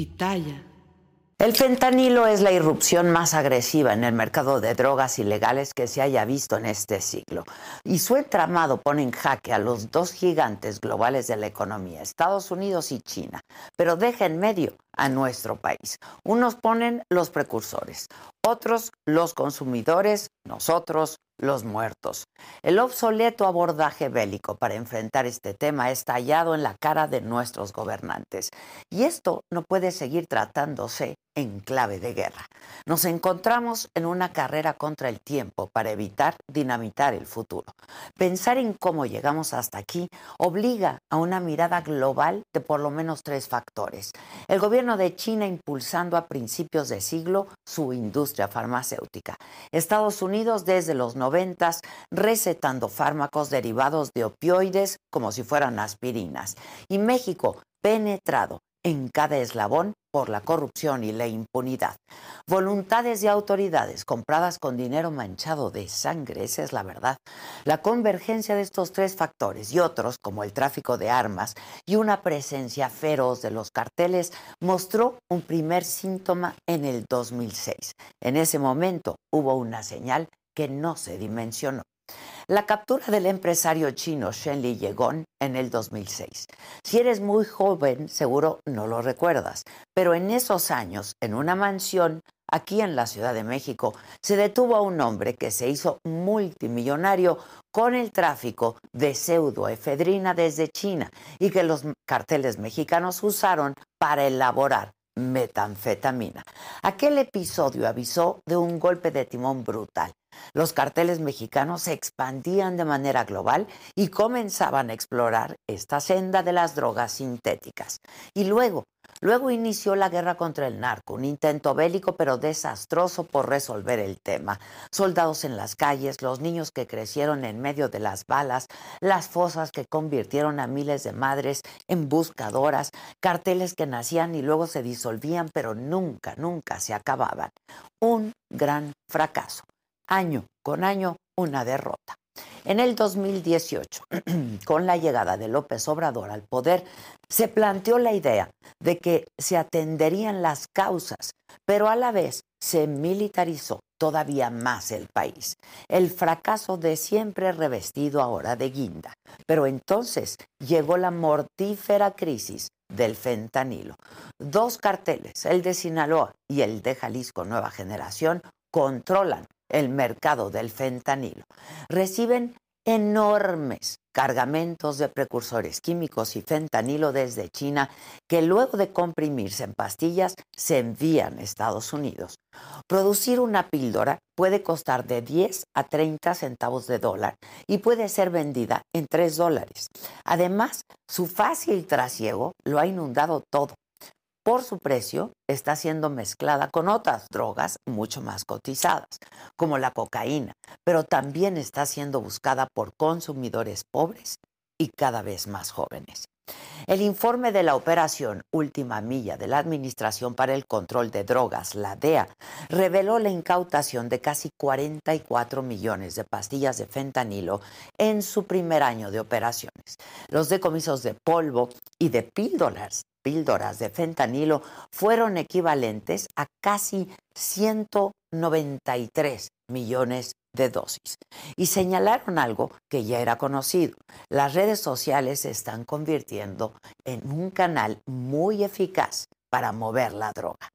pitaya. El fentanilo es la irrupción más agresiva en el mercado de drogas ilegales que se haya visto en este siglo. Y su entramado pone en jaque a los dos gigantes globales de la economía, Estados Unidos y China, pero deja en medio a nuestro país. Unos ponen los precursores, otros los consumidores, nosotros los muertos. El obsoleto abordaje bélico para enfrentar este tema está hallado en la cara de nuestros gobernantes. Y esto no puede seguir tratándose en clave de guerra. Nos encontramos en una carrera contra el tiempo para evitar dinamitar el futuro. Pensar en cómo llegamos hasta aquí obliga a una mirada global de por lo menos tres factores. El gobierno de China impulsando a principios de siglo su industria farmacéutica. Estados Unidos desde los noventas recetando fármacos derivados de opioides como si fueran aspirinas. Y México penetrado en cada eslabón por la corrupción y la impunidad. Voluntades de autoridades compradas con dinero manchado de sangre, esa es la verdad. La convergencia de estos tres factores y otros, como el tráfico de armas y una presencia feroz de los carteles, mostró un primer síntoma en el 2006. En ese momento hubo una señal que no se dimensionó. La captura del empresario chino Shen Li Yegon en el 2006. Si eres muy joven, seguro no lo recuerdas, pero en esos años, en una mansión aquí en la Ciudad de México, se detuvo a un hombre que se hizo multimillonario con el tráfico de pseudoefedrina desde China y que los carteles mexicanos usaron para elaborar metanfetamina. Aquel episodio avisó de un golpe de timón brutal. Los carteles mexicanos se expandían de manera global y comenzaban a explorar esta senda de las drogas sintéticas. Y luego, luego inició la guerra contra el narco, un intento bélico pero desastroso por resolver el tema. Soldados en las calles, los niños que crecieron en medio de las balas, las fosas que convirtieron a miles de madres en buscadoras, carteles que nacían y luego se disolvían pero nunca, nunca se acababan. Un gran fracaso año con año una derrota. En el 2018, con la llegada de López Obrador al poder, se planteó la idea de que se atenderían las causas, pero a la vez se militarizó todavía más el país. El fracaso de siempre revestido ahora de guinda. Pero entonces llegó la mortífera crisis del fentanilo. Dos carteles, el de Sinaloa y el de Jalisco Nueva Generación, controlan el mercado del fentanilo. Reciben enormes cargamentos de precursores químicos y fentanilo desde China que luego de comprimirse en pastillas se envían a Estados Unidos. Producir una píldora puede costar de 10 a 30 centavos de dólar y puede ser vendida en 3 dólares. Además, su fácil trasiego lo ha inundado todo por su precio, está siendo mezclada con otras drogas mucho más cotizadas, como la cocaína, pero también está siendo buscada por consumidores pobres y cada vez más jóvenes. El informe de la operación Última Milla de la Administración para el Control de Drogas, la DEA, reveló la incautación de casi 44 millones de pastillas de fentanilo en su primer año de operaciones. Los decomisos de polvo y de píldoras píldoras de fentanilo fueron equivalentes a casi 193 millones de dosis. Y señalaron algo que ya era conocido. Las redes sociales se están convirtiendo en un canal muy eficaz para mover la droga.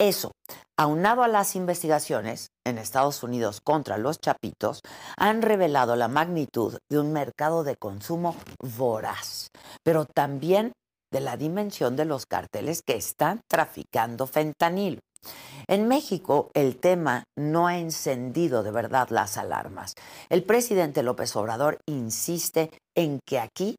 Eso, aunado a las investigaciones en Estados Unidos contra los chapitos, han revelado la magnitud de un mercado de consumo voraz, pero también de la dimensión de los carteles que están traficando fentanilo. En México el tema no ha encendido de verdad las alarmas. El presidente López Obrador insiste en que aquí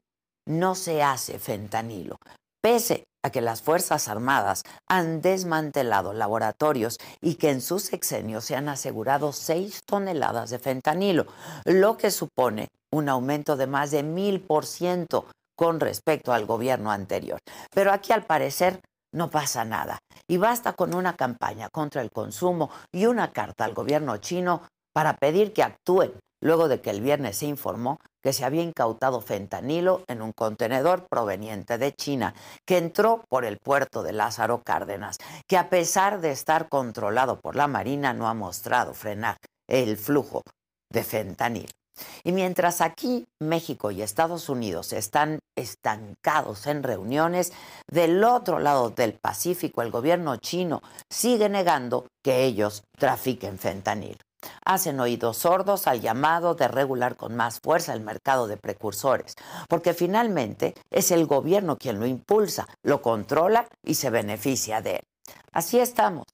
no se hace fentanilo, pese a que las Fuerzas Armadas han desmantelado laboratorios y que en sus sexenios se han asegurado seis toneladas de fentanilo, lo que supone un aumento de más de mil por ciento con respecto al gobierno anterior. Pero aquí al parecer no pasa nada. Y basta con una campaña contra el consumo y una carta al gobierno chino para pedir que actúen luego de que el viernes se informó que se había incautado fentanilo en un contenedor proveniente de China, que entró por el puerto de Lázaro Cárdenas, que a pesar de estar controlado por la Marina no ha mostrado frenar el flujo de fentanilo. Y mientras aquí México y Estados Unidos están estancados en reuniones, del otro lado del Pacífico el gobierno chino sigue negando que ellos trafiquen fentanilo. Hacen oídos sordos al llamado de regular con más fuerza el mercado de precursores, porque finalmente es el gobierno quien lo impulsa, lo controla y se beneficia de él. Así estamos,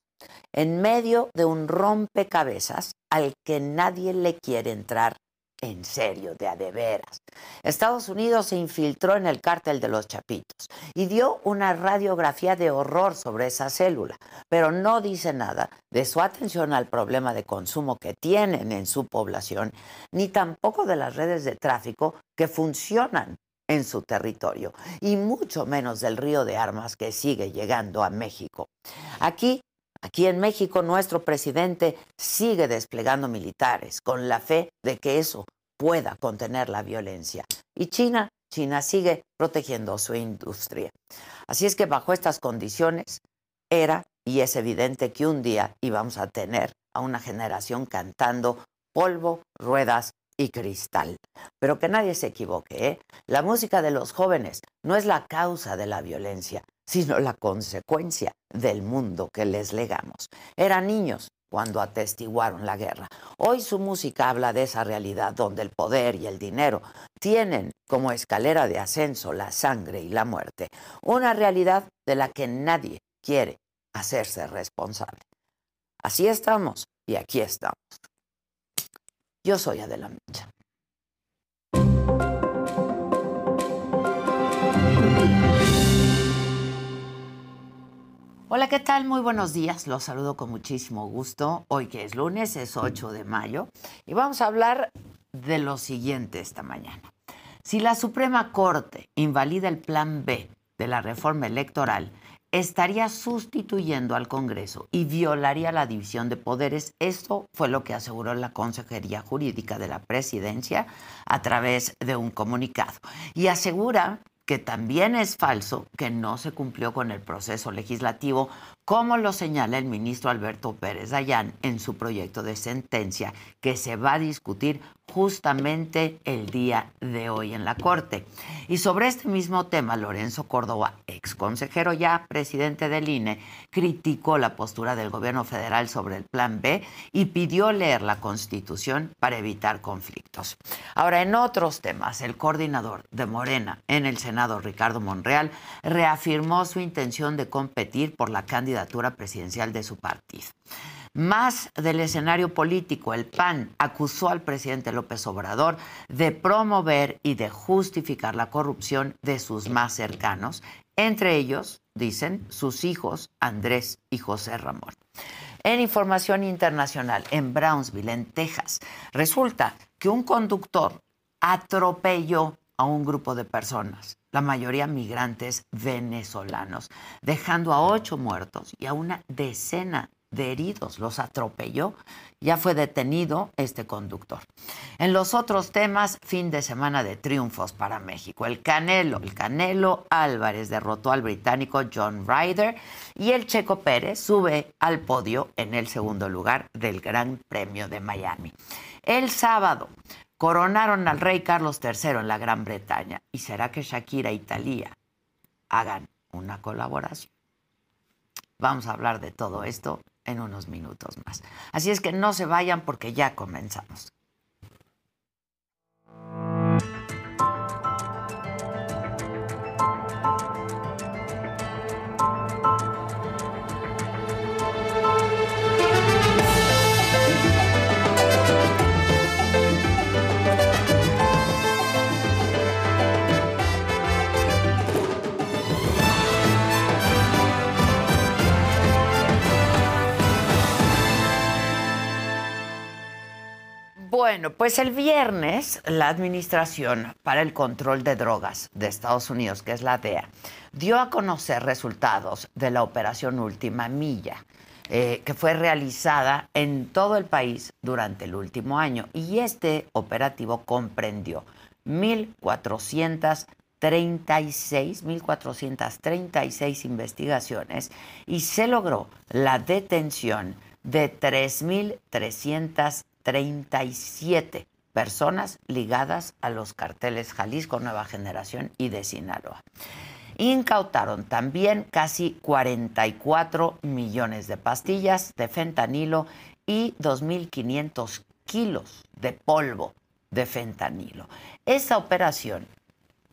en medio de un rompecabezas al que nadie le quiere entrar en serio, de a de veras. Estados Unidos se infiltró en el cártel de los Chapitos y dio una radiografía de horror sobre esa célula, pero no dice nada de su atención al problema de consumo que tienen en su población, ni tampoco de las redes de tráfico que funcionan en su territorio, y mucho menos del río de armas que sigue llegando a México. Aquí Aquí en México nuestro presidente sigue desplegando militares con la fe de que eso pueda contener la violencia. Y China, China sigue protegiendo su industria. Así es que bajo estas condiciones era y es evidente que un día íbamos a tener a una generación cantando polvo, ruedas y cristal. Pero que nadie se equivoque, ¿eh? la música de los jóvenes no es la causa de la violencia, sino la consecuencia del mundo que les legamos. Eran niños cuando atestiguaron la guerra. Hoy su música habla de esa realidad donde el poder y el dinero tienen como escalera de ascenso la sangre y la muerte, una realidad de la que nadie quiere hacerse responsable. Así estamos y aquí estamos. Yo soy Adela Micha. Hola, ¿qué tal? Muy buenos días. Los saludo con muchísimo gusto. Hoy que es lunes, es 8 de mayo, y vamos a hablar de lo siguiente esta mañana. Si la Suprema Corte invalida el plan B de la reforma electoral, estaría sustituyendo al Congreso y violaría la división de poderes. Esto fue lo que aseguró la Consejería Jurídica de la Presidencia a través de un comunicado. Y asegura que también es falso que no se cumplió con el proceso legislativo, como lo señala el ministro Alberto Pérez Dayán en su proyecto de sentencia que se va a discutir justamente el día de hoy en la Corte. Y sobre este mismo tema, Lorenzo Córdoba, ex consejero ya presidente del INE, criticó la postura del gobierno federal sobre el Plan B y pidió leer la Constitución para evitar conflictos. Ahora, en otros temas, el coordinador de Morena en el Senado, Ricardo Monreal, reafirmó su intención de competir por la candidatura presidencial de su partido. Más del escenario político, el PAN acusó al presidente López Obrador de promover y de justificar la corrupción de sus más cercanos, entre ellos, dicen, sus hijos Andrés y José Ramón. En información internacional, en Brownsville, en Texas, resulta que un conductor atropelló a un grupo de personas, la mayoría migrantes venezolanos, dejando a ocho muertos y a una decena de heridos, los atropelló. Ya fue detenido este conductor. En los otros temas, fin de semana de triunfos para México. El Canelo, el Canelo Álvarez derrotó al británico John Ryder y el Checo Pérez sube al podio en el segundo lugar del Gran Premio de Miami. El sábado coronaron al rey Carlos III en la Gran Bretaña. ¿Y será que Shakira y Talía hagan una colaboración? Vamos a hablar de todo esto en unos minutos más. Así es que no se vayan porque ya comenzamos. Bueno, pues el viernes la Administración para el Control de Drogas de Estados Unidos, que es la DEA, dio a conocer resultados de la operación Última Milla. eh, que fue realizada en todo el país durante el último año. Y este operativo comprendió 1.436, 1.436 investigaciones y se logró la detención de 3.337 personas ligadas a los carteles Jalisco Nueva Generación y de Sinaloa. Incautaron también casi 44 millones de pastillas de fentanilo y 2.500 kilos de polvo de fentanilo. Esa operación,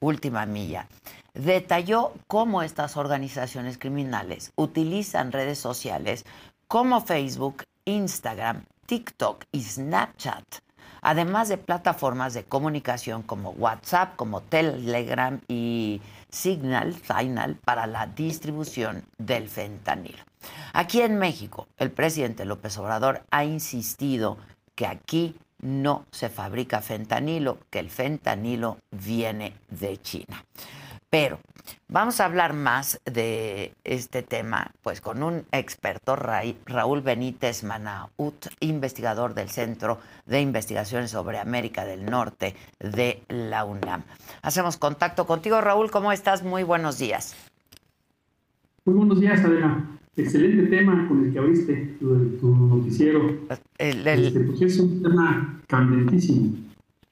última milla, detalló cómo estas organizaciones criminales utilizan redes sociales como Facebook, Instagram, TikTok y Snapchat además de plataformas de comunicación como WhatsApp, como Telegram y Signal, Signal para la distribución del fentanilo. Aquí en México, el presidente López Obrador ha insistido que aquí no se fabrica fentanilo, que el fentanilo viene de China. Pero vamos a hablar más de este tema, pues con un experto, Raúl Benítez Manaut, investigador del Centro de Investigaciones sobre América del Norte de la UNAM. Hacemos contacto contigo, Raúl. ¿Cómo estás? Muy buenos días. Muy buenos días, Adela. Excelente tema con el que abriste tu, noticiero. Este, pues es un tema candentísimo.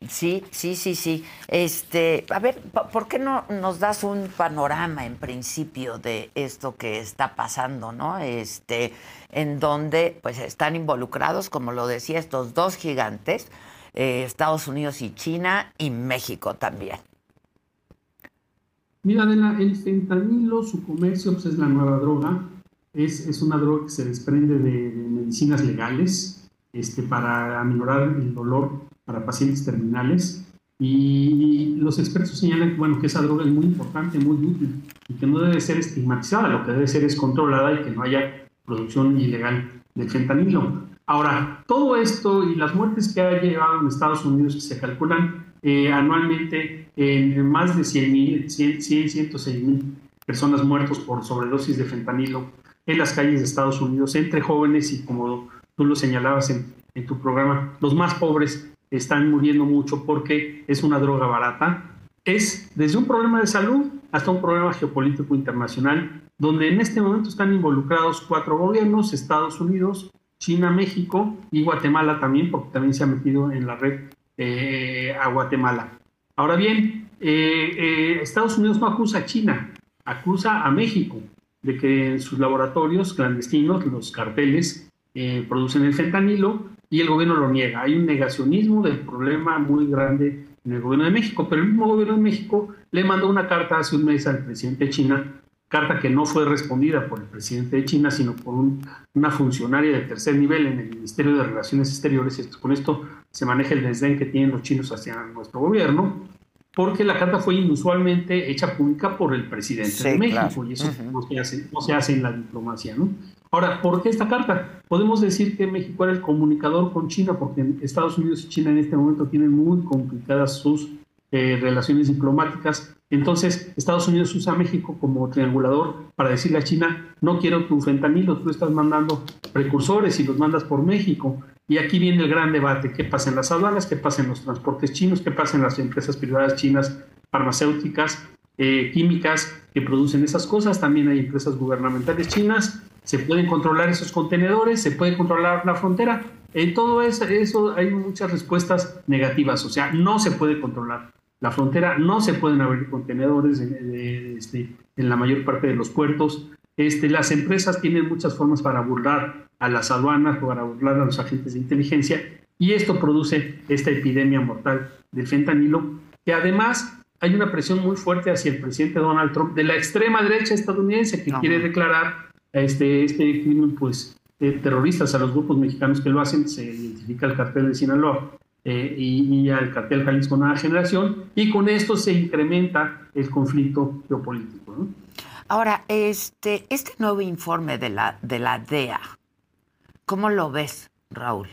Sí, sí, sí, sí. Este, a ver, ¿por qué no nos das un panorama en principio de esto que está pasando, no? Este, en donde pues están involucrados, como lo decía, estos dos gigantes, eh, Estados Unidos y China y México también. Mira, Adela, el fentanilo, su comercio pues, es la nueva droga. Es, es una droga que se desprende de, medicinas legales este, para aminorar el dolor para pacientes terminales. Y los expertos señalan bueno, que esa droga es muy importante, muy útil y que no debe ser estigmatizada, lo que debe ser es controlada y que no haya producción ilegal de fentanilo. Ahora, todo esto y las muertes que ha llevado en Estados Unidos, que se calculan eh, anualmente en más de 100, 100, 100 106 mil personas muertas por sobredosis de fentanilo en las calles de Estados Unidos, entre jóvenes y como tú lo señalabas en, en tu programa, los más pobres están muriendo mucho porque es una droga barata. Es desde un problema de salud hasta un problema geopolítico internacional, donde en este momento están involucrados cuatro gobiernos, Estados Unidos, China, México y Guatemala también, porque también se ha metido en la red eh, a Guatemala. Ahora bien, eh, eh, Estados Unidos no acusa a China, acusa a México de que en sus laboratorios clandestinos, los carteles, producen el fentanilo y el gobierno lo niega. Hay un negacionismo del problema muy grande en el gobierno de México, pero el mismo gobierno de México le mandó una carta hace un mes al presidente de China, carta que no fue respondida por el presidente de China, sino por una funcionaria de tercer nivel en el Ministerio de Relaciones Exteriores. Con esto se maneja el desdén que tienen los chinos hacia nuestro gobierno, porque la carta fue inusualmente hecha pública por el presidente de México, y eso no, se hace, no se hace en la diplomacia, ¿no? Ahora, ¿por qué esta carta? Podemos decir que México era el comunicador con China, porque Estados Unidos y China en este momento tienen muy complicadas sus eh, relaciones diplomáticas. Entonces, Estados Unidos usa México como triangulador para decirle a China, no quiero tu fentanilo, tú estás mandando precursores y los mandas por México. Y aquí viene el gran debate, ¿qué pasa en las aduanas? ¿Qué pasa en los transportes chinos? ¿Qué pasa en las empresas privadas chinas farmacéuticas, eh, químicas que producen esas cosas? También hay empresas gubernamentales chinas se pueden controlar esos contenedores, se puede controlar la frontera. En todo eso, eso hay muchas respuestas negativas, o sea, no se puede controlar la frontera, no se pueden abrir contenedores este, en la mayor parte de los puertos. Este, las empresas tienen muchas formas para burlar a las aduanas, para burlar a los agentes de inteligencia, y esto produce esta epidemia mortal del fentanilo, que además hay una presión muy fuerte hacia el presidente Donald Trump de la extrema derecha estadounidense que quiere declarar este, este crimen, pues, terroristas, a los grupos mexicanos que lo hacen, se identifica el cartel de Sinaloa eh, y, al cartel Jalisco Nueva Generación, y con esto se incrementa el conflicto geopolítico. Ahora, este, este nuevo informe de la, de la DEA, ¿cómo lo ves, Raúl?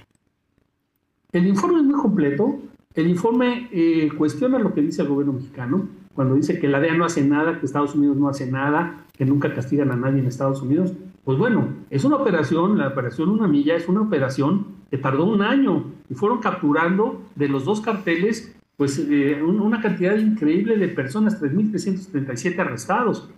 El informe es muy completo. El informe eh, cuestiona lo que dice el gobierno mexicano, cuando dice que la DEA no hace nada, que Estados Unidos no hace nada, que nunca castigan a nadie en Estados Unidos. Pues bueno, es una operación, la operación Una Milla es una operación que tardó un año y fueron capturando de los dos carteles pues eh, una cantidad increíble de personas, 3.337 arrestados.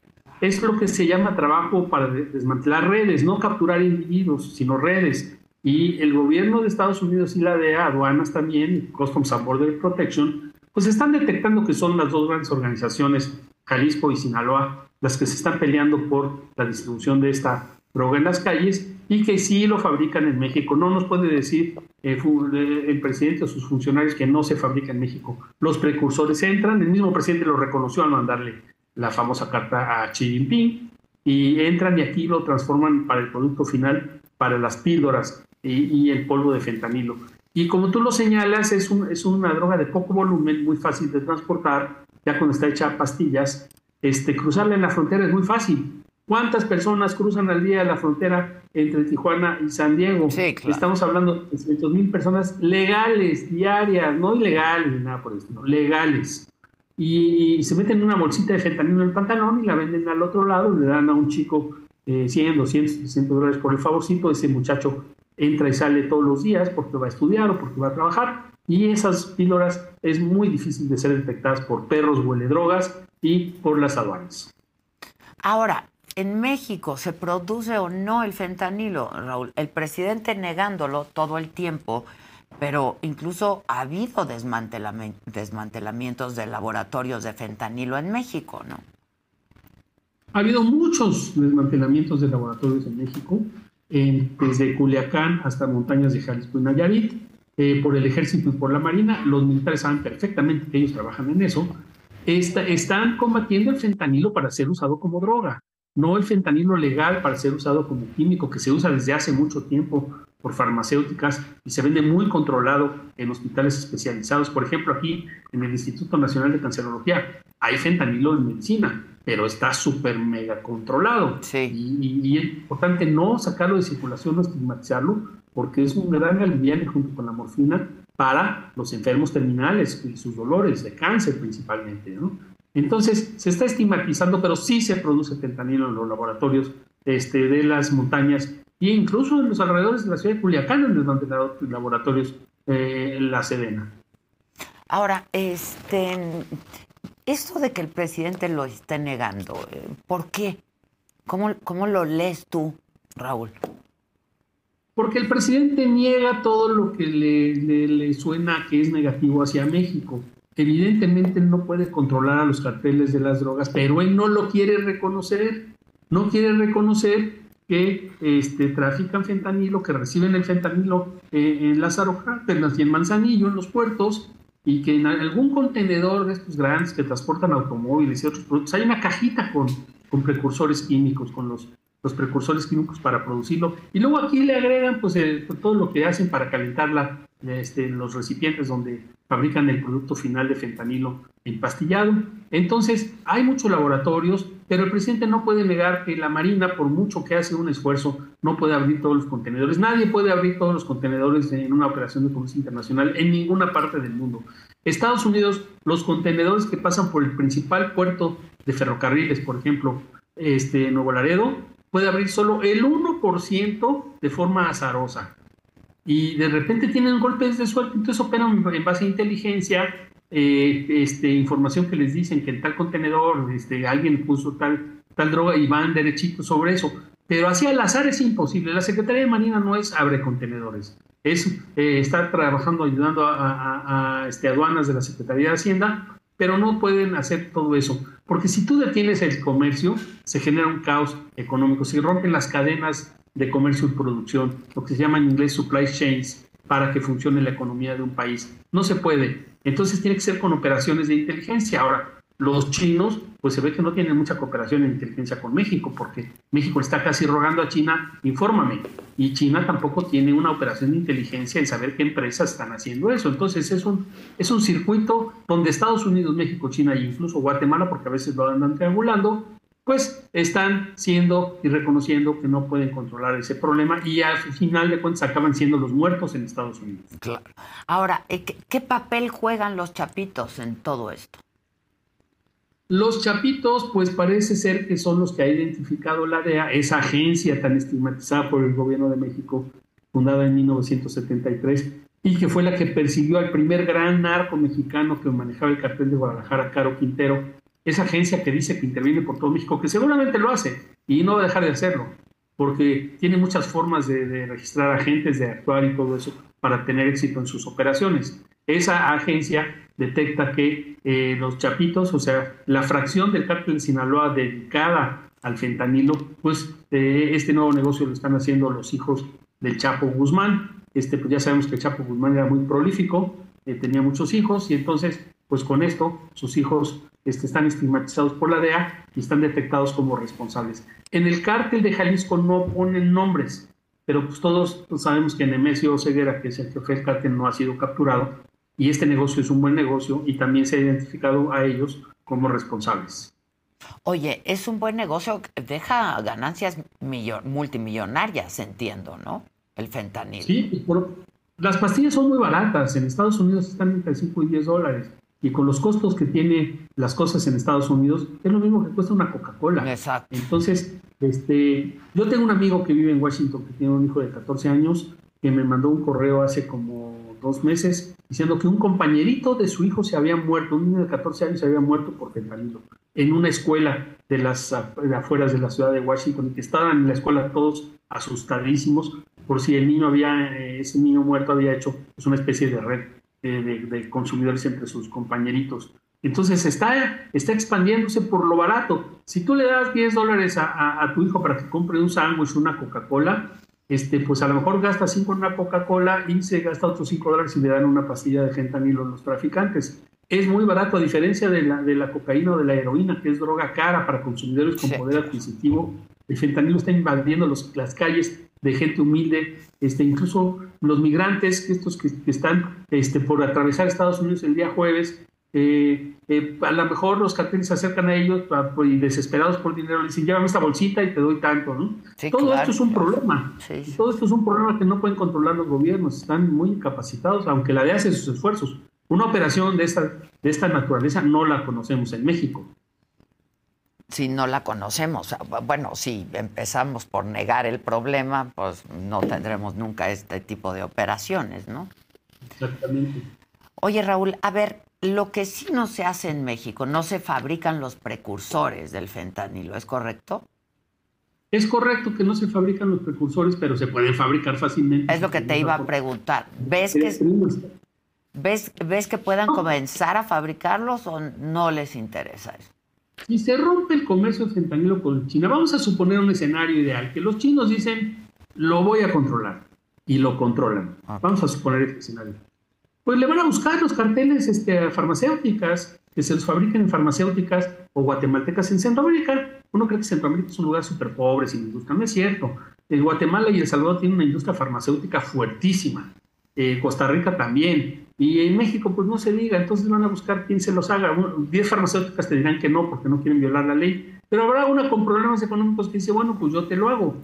Es lo que se llama trabajo para desmantelar redes, no capturar individuos, sino redes. Y el gobierno de Estados Unidos y la DEA, aduanas también, Customs and Border Protection, pues están detectando que son las dos grandes organizaciones, Jalisco y Sinaloa, las que se están peleando por la distribución de esta droga en las calles y que sí lo fabrican en México. No nos puede decir eh, el presidente o sus funcionarios que no se fabrica en México. Los precursores entran, el mismo presidente lo reconoció al mandarle la famosa carta a Xi Jinping y entran y aquí lo transforman para el producto final, para las píldoras y, el polvo de fentanilo. Y como tú lo señalas, es, un, es una droga de poco volumen, muy fácil de transportar, ya cuando está hecha pastillas. Este, cruzarla en la frontera es muy fácil. ¿Cuántas personas cruzan al día la frontera entre Tijuana y San Diego? Estamos hablando de 300 mil personas legales, diarias, no ilegales nada por estilo, legales. Y, se meten en una bolsita de fentanilo en el pantalón y la venden al otro lado, le dan a un chico 100, 200, 300 dólares por el favorcito, ese muchacho entra y sale todos los días porque va a estudiar o porque va a trabajar. Y esas píldoras es muy difícil de ser detectadas por perros huele drogas y por las aduanas. Ahora, en México se produce o no el fentanilo, Raúl. El presidente negándolo todo el tiempo, pero incluso ha habido desmantelamientos de laboratorios de fentanilo en México, ¿no? Ha habido muchos desmantelamientos de laboratorios en México desde Culiacán hasta montañas de Jalisco y Nayarit, eh, por el ejército y por la marina. Los militares saben perfectamente que ellos trabajan en eso. Están combatiendo el fentanilo para ser usado como droga, no el fentanilo legal para ser usado como químico, que se usa desde hace mucho tiempo por farmacéuticas y se vende muy controlado en hospitales especializados. Por ejemplo, aquí en el Instituto Nacional de Cancerología hay fentanilo en medicina, pero está súper mega controlado. Y, es importante no sacarlo de circulación, no estigmatizarlo, porque es un gran alivio junto con la morfina para los enfermos terminales y sus dolores de cáncer principalmente. Entonces, se está estigmatizando, pero sí se produce fentanilo en los laboratorios este, de las montañas e incluso en los alrededores de la ciudad de Culiacán, en los laboratorios eh, La Sedena. Ahora, este, esto de que el presidente lo esté negando, eh, ¿por qué? ¿Cómo, ¿Cómo lo lees tú, Raúl? Porque el presidente niega todo lo que le, suena que es negativo hacia México. Evidentemente no puede controlar a los carteles de las drogas, pero él no lo quiere reconocer. No quiere reconocer que este, trafican fentanilo, que reciben el fentanilo eh, en Lázaro Cárdenas y en Manzanillo, en los puertos, y que en algún contenedor de estos grandes que transportan automóviles y otros productos hay una cajita con, con precursores químicos, con los, los precursores químicos para producirlo. Y luego aquí le agregan pues, todo lo que hacen para calentar este, los recipientes donde fabrican el producto final de fentanilo empastillado. Entonces, hay muchos laboratorios, pero el presidente no puede negar que la Marina, por mucho que hace un esfuerzo, no puede abrir todos los contenedores. Nadie puede abrir todos los contenedores en una operación de comercio internacional en ninguna parte del mundo. Estados Unidos, los contenedores que pasan por el principal puerto de ferrocarriles, por ejemplo, este, Nuevo Laredo, puede abrir solo el 1% de forma azarosa. Y de repente tienen golpes de suerte, entonces operan en base a inteligencia eh, este, información que les dicen que en tal contenedor este, alguien puso tal, tal droga y van derechito sobre eso. Pero así al azar es imposible. La Secretaría de Marina no es abre contenedores, es eh, estar trabajando, ayudando a, este, aduanas de la Secretaría de Hacienda, pero no pueden hacer todo eso. Porque si tú detienes el comercio, se genera un caos económico, se rompen las cadenas de comercio y producción, lo que se llama en inglés supply chains, para que funcione la economía de un país. No se puede. Entonces tiene que ser con operaciones de inteligencia. Ahora, los chinos, pues se ve que no tienen mucha cooperación en inteligencia con México, porque México está casi rogando a China, infórmame. Y China tampoco tiene una operación de inteligencia en saber qué empresas están haciendo eso. Entonces es un, es un circuito donde Estados Unidos, México, China e incluso Guatemala, porque a veces lo andan triangulando, pues están siendo y reconociendo que no pueden controlar ese problema y al final de cuentas acaban siendo los muertos en Estados Unidos. Claro. Ahora, eh, ¿qué, papel juegan los chapitos en todo esto? Los chapitos, pues parece ser que son los que ha identificado la DEA, esa agencia tan estigmatizada por el gobierno de México, fundada en 1973, y que fue la que persiguió al primer gran narco mexicano que manejaba el cartel de Guadalajara, Caro Quintero, esa agencia que dice que interviene por todo México, que seguramente lo hace y no va a dejar de hacerlo, porque tiene muchas formas de, registrar agentes, de actuar y todo eso para tener éxito en sus operaciones. Esa agencia detecta que eh, los chapitos, o sea, la fracción del cártel de Sinaloa dedicada al fentanilo, pues eh, este nuevo negocio lo están haciendo los hijos del Chapo Guzmán. Este, pues ya sabemos que el Chapo Guzmán era muy prolífico, eh, tenía muchos hijos y entonces, pues con esto, sus hijos este, están estigmatizados por la DEA y están detectados como responsables. En el cártel de Jalisco no ponen nombres, pero pues todos sabemos que Nemesio Ceguera, que es el jefe del cártel, no ha sido capturado y este negocio es un buen negocio y también se ha identificado a ellos como responsables. Oye, es un buen negocio, deja ganancias multimillonarias, entiendo, ¿no? El fentanil. Sí, las pastillas son muy baratas, en Estados Unidos están entre 5 y 10 dólares y con los costos que tiene las cosas en Estados Unidos, es lo mismo que cuesta una Coca-Cola. Exacto. Entonces, este, yo tengo un amigo que vive en Washington, que tiene un hijo de 14 años, que me mandó un correo hace como dos meses diciendo que un compañerito de su hijo se había muerto, un niño de 14 años se había muerto por fentanilo, en una escuela de las afueras de la ciudad de Washington, y que estaban en la escuela todos asustadísimos por si el niño había, eh, ese niño muerto había hecho pues, una especie de red de, consumidores entre sus compañeritos. Entonces está, está expandiéndose por lo barato. Si tú le das 10 dólares a, tu hijo para que compre un sándwich, una Coca-Cola, este, pues a lo mejor gasta 5 en una Coca-Cola y se gasta otros 5 dólares y le dan una pastilla de fentanilo a los traficantes. Es muy barato, a diferencia de la, de la cocaína o de la heroína, que es droga cara para consumidores con poder adquisitivo. El fentanilo está invadiendo los, las calles de gente humilde, este, incluso los migrantes, estos que, están este, por atravesar Estados Unidos el día jueves, eh, eh, a lo mejor los carteles se acercan a ellos pues, y desesperados por dinero le dicen, llévame esta bolsita y te doy tanto, ¿no? todo esto es un problema. Todo esto es un problema que no pueden controlar los gobiernos, están muy incapacitados, aunque la DEA hace sus esfuerzos. Una operación de esta, de esta naturaleza no la conocemos en México si no la conocemos. Bueno, si empezamos por negar el problema, pues no tendremos nunca este tipo de operaciones, ¿no? Exactamente. Oye, Raúl, a ver, lo que sí no se hace en México, no se fabrican los precursores del fentanilo, ¿es correcto? Es correcto que no se fabrican los precursores, pero se pueden fabricar fácilmente. Es lo que te iba a preguntar. ¿Ves que, ¿ves, ¿Ves que puedan comenzar a fabricarlos o no les interesa eso? Si se rompe el comercio de fentanilo con China, vamos a suponer un escenario ideal, que los chinos dicen, lo voy a controlar, y lo controlan. Vamos a suponer este escenario. Pues le van a buscar los carteles este, farmacéuticas, que se los fabriquen en farmacéuticas o guatemaltecas en Centroamérica. Uno cree que Centroamérica es un lugar súper pobre, sin industria. No es cierto. El Guatemala y El Salvador tienen una industria farmacéutica fuertísima. Eh, Costa Rica también. Y en México, pues no se diga, entonces van a buscar quién se los haga. Diez farmacéuticas te dirán que no, porque no quieren violar la ley, pero habrá una con problemas económicos que dice, bueno, pues yo te lo hago.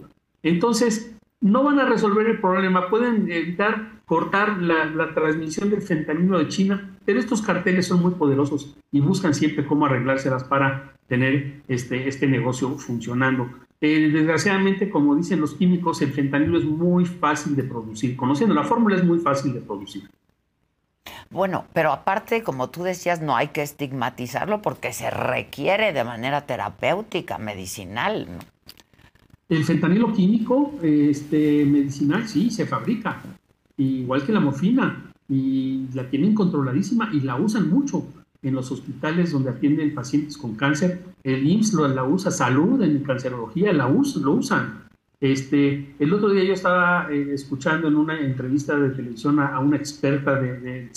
Entonces, no van a resolver el problema, pueden evitar cortar la, transmisión del fentanilo de China, pero estos carteles son muy poderosos y buscan siempre cómo arreglárselas para tener este, este negocio funcionando. Eh, desgraciadamente, como dicen los químicos, el fentanilo es muy fácil de producir. Conociendo la fórmula es muy fácil de producir. Bueno, pero aparte, como tú decías, no hay que estigmatizarlo porque se requiere de manera terapéutica, medicinal. El fentanilo químico, este, medicinal, sí, se fabrica, igual que la morfina, y la tienen controladísima y la usan mucho en los hospitales donde atienden pacientes con cáncer. El IMSS lo, la usa, salud en cancerología, la usa, lo usan. Este, el otro día yo estaba eh, escuchando en una entrevista de televisión a, una experta de, de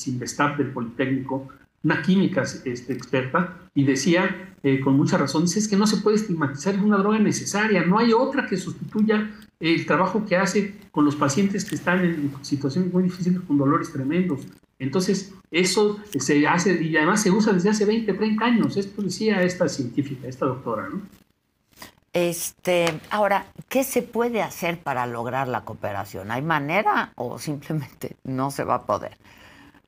del Politécnico, una química este, experta, y decía eh, con mucha razón, dice, es que no se puede estigmatizar, es una droga necesaria, no hay otra que sustituya el trabajo que hace con los pacientes que están en situaciones muy difíciles con dolores tremendos. Entonces, eso se hace y además se usa desde hace 20, 30 años. Esto decía esta científica, esta doctora, ¿no? Este, ahora, ¿qué se puede hacer para lograr la cooperación? ¿Hay manera o simplemente no se va a poder?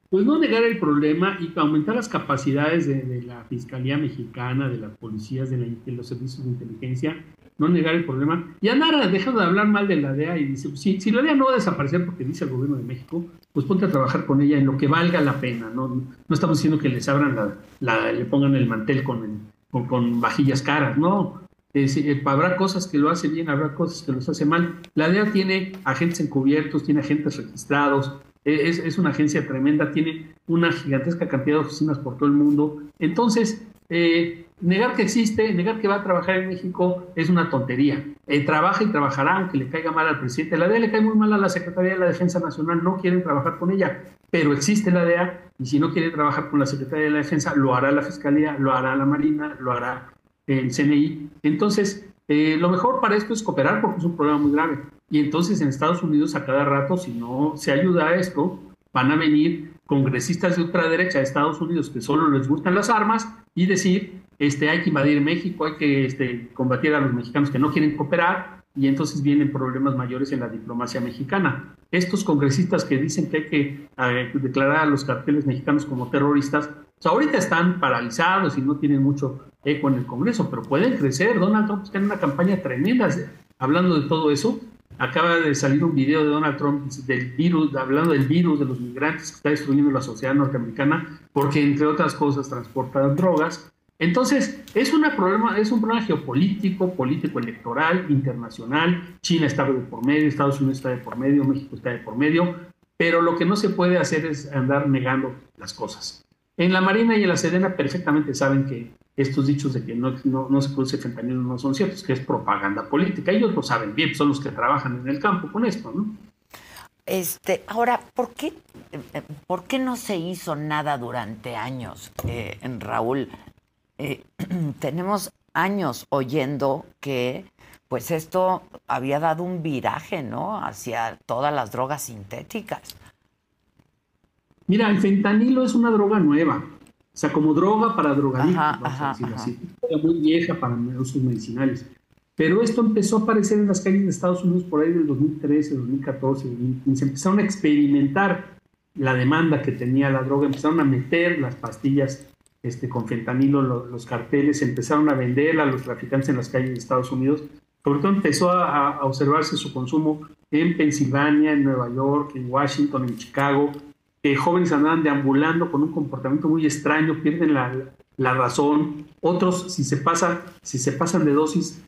Pues no negar el problema y aumentar las capacidades de, la Fiscalía Mexicana, de las policías, de, los servicios de inteligencia, no negar el problema. Y andar dejando de hablar mal de la DEA y dice, pues, si, si la DEA no va a desaparecer porque dice el gobierno de México, pues ponte a trabajar con ella en lo que valga la pena. No, no estamos diciendo que les abran la, le pongan el mantel con, con, vajillas caras, no. Eh, habrá cosas que lo hace bien, habrá cosas que los hace mal. La DEA tiene agentes encubiertos, tiene agentes registrados, e, es, una agencia tremenda, tiene una gigantesca cantidad de oficinas por todo el mundo. Entonces, eh, negar que existe, negar que va a trabajar en México es una tontería. Eh, trabaja y trabajará aunque le caiga mal al presidente. La DEA le cae muy mal a la Secretaría de la Defensa Nacional, no quieren trabajar con ella, pero existe la DEA y si no quiere trabajar con la Secretaría de la Defensa, lo hará la Fiscalía, lo hará la Marina, lo hará el CNI. Entonces, eh, lo mejor para esto es cooperar porque es un problema muy grave. Y entonces en Estados Unidos a cada rato, si no se ayuda a esto, van a venir congresistas de ultraderecha de Estados Unidos que solo les gustan las armas y decir, este, hay que invadir México, hay que este, combatir a los mexicanos que no quieren cooperar y entonces vienen problemas mayores en la diplomacia mexicana. Estos congresistas que dicen que hay que eh, declarar a los carteles mexicanos como terroristas, pues ahorita están paralizados y no tienen mucho eco en el Congreso, pero pueden crecer. Donald Trump está en una campaña tremenda hablando de todo eso. Acaba de salir un video de Donald Trump del virus, hablando del virus de los migrantes que está destruyendo la sociedad norteamericana, porque entre otras cosas transportan drogas. Entonces, es, una problema, es un problema geopolítico, político electoral, internacional. China está de por medio, Estados Unidos está de por medio, México está de por medio, pero lo que no se puede hacer es andar negando las cosas. En la Marina y en la Sedena perfectamente saben que estos dichos de que no, no, se produce fentanilo no son ciertos, que es propaganda política. Ellos lo saben bien, son los que trabajan en el campo con esto, ¿no? Este, ahora, ¿por qué, ¿por qué no se hizo nada durante años, eh, en Raúl? Eh, tenemos años oyendo que pues esto había dado un viraje, ¿no? Hacia todas las drogas sintéticas. Mira, el fentanilo es una droga nueva, o sea, como droga para drogadictos, vamos a decirlo así. Es muy vieja para usos medicinales. Pero esto empezó a aparecer en las calles de Estados Unidos por ahí del 2013, 2014, 2015. Empezaron a experimentar la demanda que tenía la droga, empezaron a meter las pastillas este, con fentanilo, los, carteles, empezaron a vender a los traficantes en las calles de Estados Unidos. Sobre todo empezó a, a observarse su consumo en Pensilvania, en Nueva York, en Washington, en Chicago, jóvenes andaban deambulando con un comportamiento muy extraño, pierden la, razón. Otros, si se, pasa, si se pasan de dosis,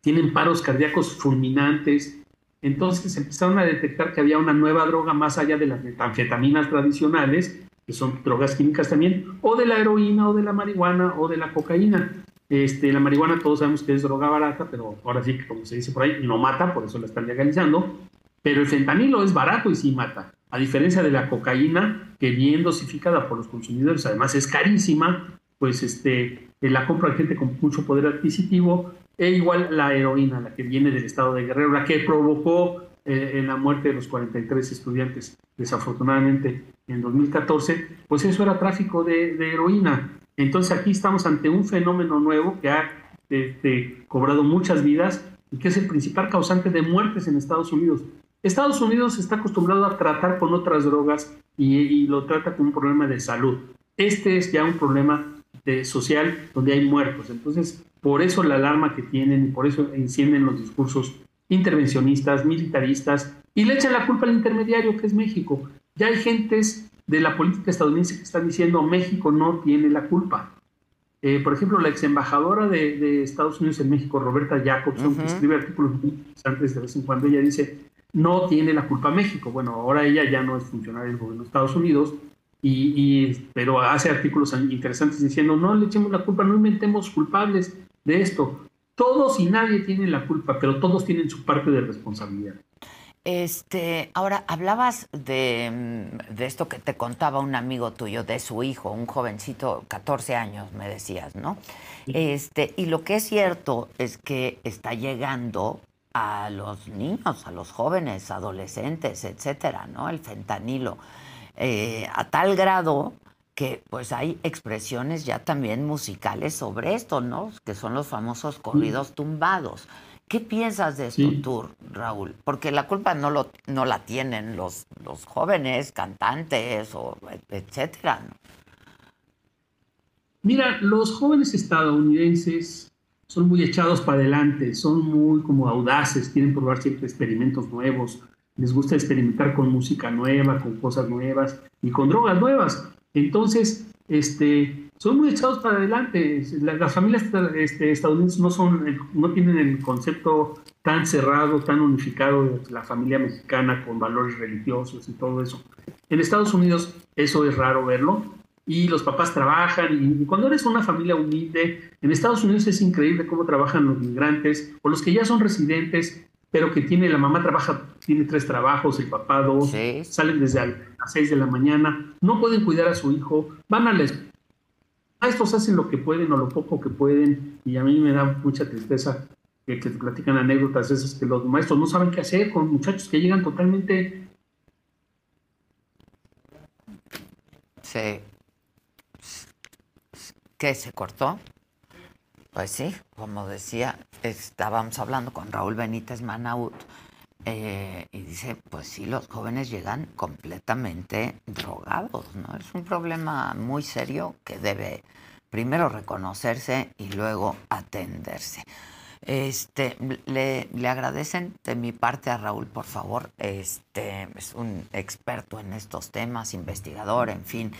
tienen paros cardíacos fulminantes. Entonces empezaron a detectar que había una nueva droga más allá de las metanfetaminas tradicionales, que son drogas químicas también, o de la heroína, o de la marihuana, o de la cocaína. Este, la marihuana todos sabemos que es droga barata, pero ahora sí como se dice por ahí, no mata, por eso la están legalizando. Pero el fentanilo es barato y sí mata a diferencia de la cocaína, que bien dosificada por los consumidores, además es carísima, pues este, eh, la compra de gente con mucho poder adquisitivo, e igual la heroína, la que viene del estado de Guerrero, la que provocó eh, la muerte de los 43 estudiantes, desafortunadamente en 2014, pues eso era tráfico de, heroína. Entonces aquí estamos ante un fenómeno nuevo que ha este, cobrado muchas vidas y que es el principal causante de muertes en Estados Unidos. Estados Unidos está acostumbrado a tratar con otras drogas y, lo trata como un problema de salud. Este es ya un problema de social donde hay muertos. Entonces, por eso la alarma que tienen y por eso encienden los discursos intervencionistas, militaristas y le echan la culpa al intermediario que es México. Ya hay gentes de la política estadounidense que están diciendo México no tiene la culpa. Eh, por ejemplo, la ex embajadora de, Estados Unidos en México, Roberta Jacobson, que escribe artículos muy interesantes de vez en cuando, ella dice, no tiene la culpa México. Bueno, ahora ella ya no es funcionaria del gobierno de Estados Unidos, y, pero hace artículos interesantes diciendo, no le echemos la culpa, no inventemos culpables de esto. Todos y nadie tienen la culpa, pero todos tienen su parte de responsabilidad. Este, ahora hablabas de, de, esto que te contaba un amigo tuyo, de su hijo, un jovencito, 14 años, me decías, ¿no? Este, y lo que es cierto es que está llegando a los niños, a los jóvenes, adolescentes, etcétera, ¿no? El fentanilo. Eh, a tal grado que pues hay expresiones ya también musicales sobre esto, ¿no? Que son los famosos corridos tumbados. ¿Qué piensas de esto tú, Raúl? Porque la culpa no, lo, no la tienen los, los jóvenes cantantes o etcétera. Mira, los jóvenes estadounidenses son muy echados para adelante, son muy como audaces, quieren probar siempre experimentos nuevos, les gusta experimentar con música nueva, con cosas nuevas y con drogas nuevas. Entonces, este, son muy echados para adelante. Las, familias este, estadounidenses no, son, no tienen el concepto tan cerrado, tan unificado de la familia mexicana con valores religiosos y todo eso. En Estados Unidos eso es raro verlo y los papás trabajan y, cuando eres una familia humilde, en Estados Unidos es increíble cómo trabajan los migrantes o los que ya son residentes, pero que tiene, la mamá trabaja, tiene tres trabajos, el papá dos, salen desde las seis de la mañana, no pueden cuidar a su hijo, van a la estos hacen lo que pueden o lo poco que pueden y a mí me da mucha tristeza que, que te platican anécdotas esas que los maestros no saben qué hacer con muchachos que llegan totalmente... Sí. ¿Qué se cortó? Pues sí, como decía, estábamos hablando con Raúl Benítez Manaut eh, y dice, pues sí, los jóvenes llegan completamente drogados, ¿no? Es un problema muy serio que debe primero reconocerse y luego atenderse. Este, le, le, agradecen de mi parte a Raúl, por favor. Este es un experto en estos temas, investigador, en fin,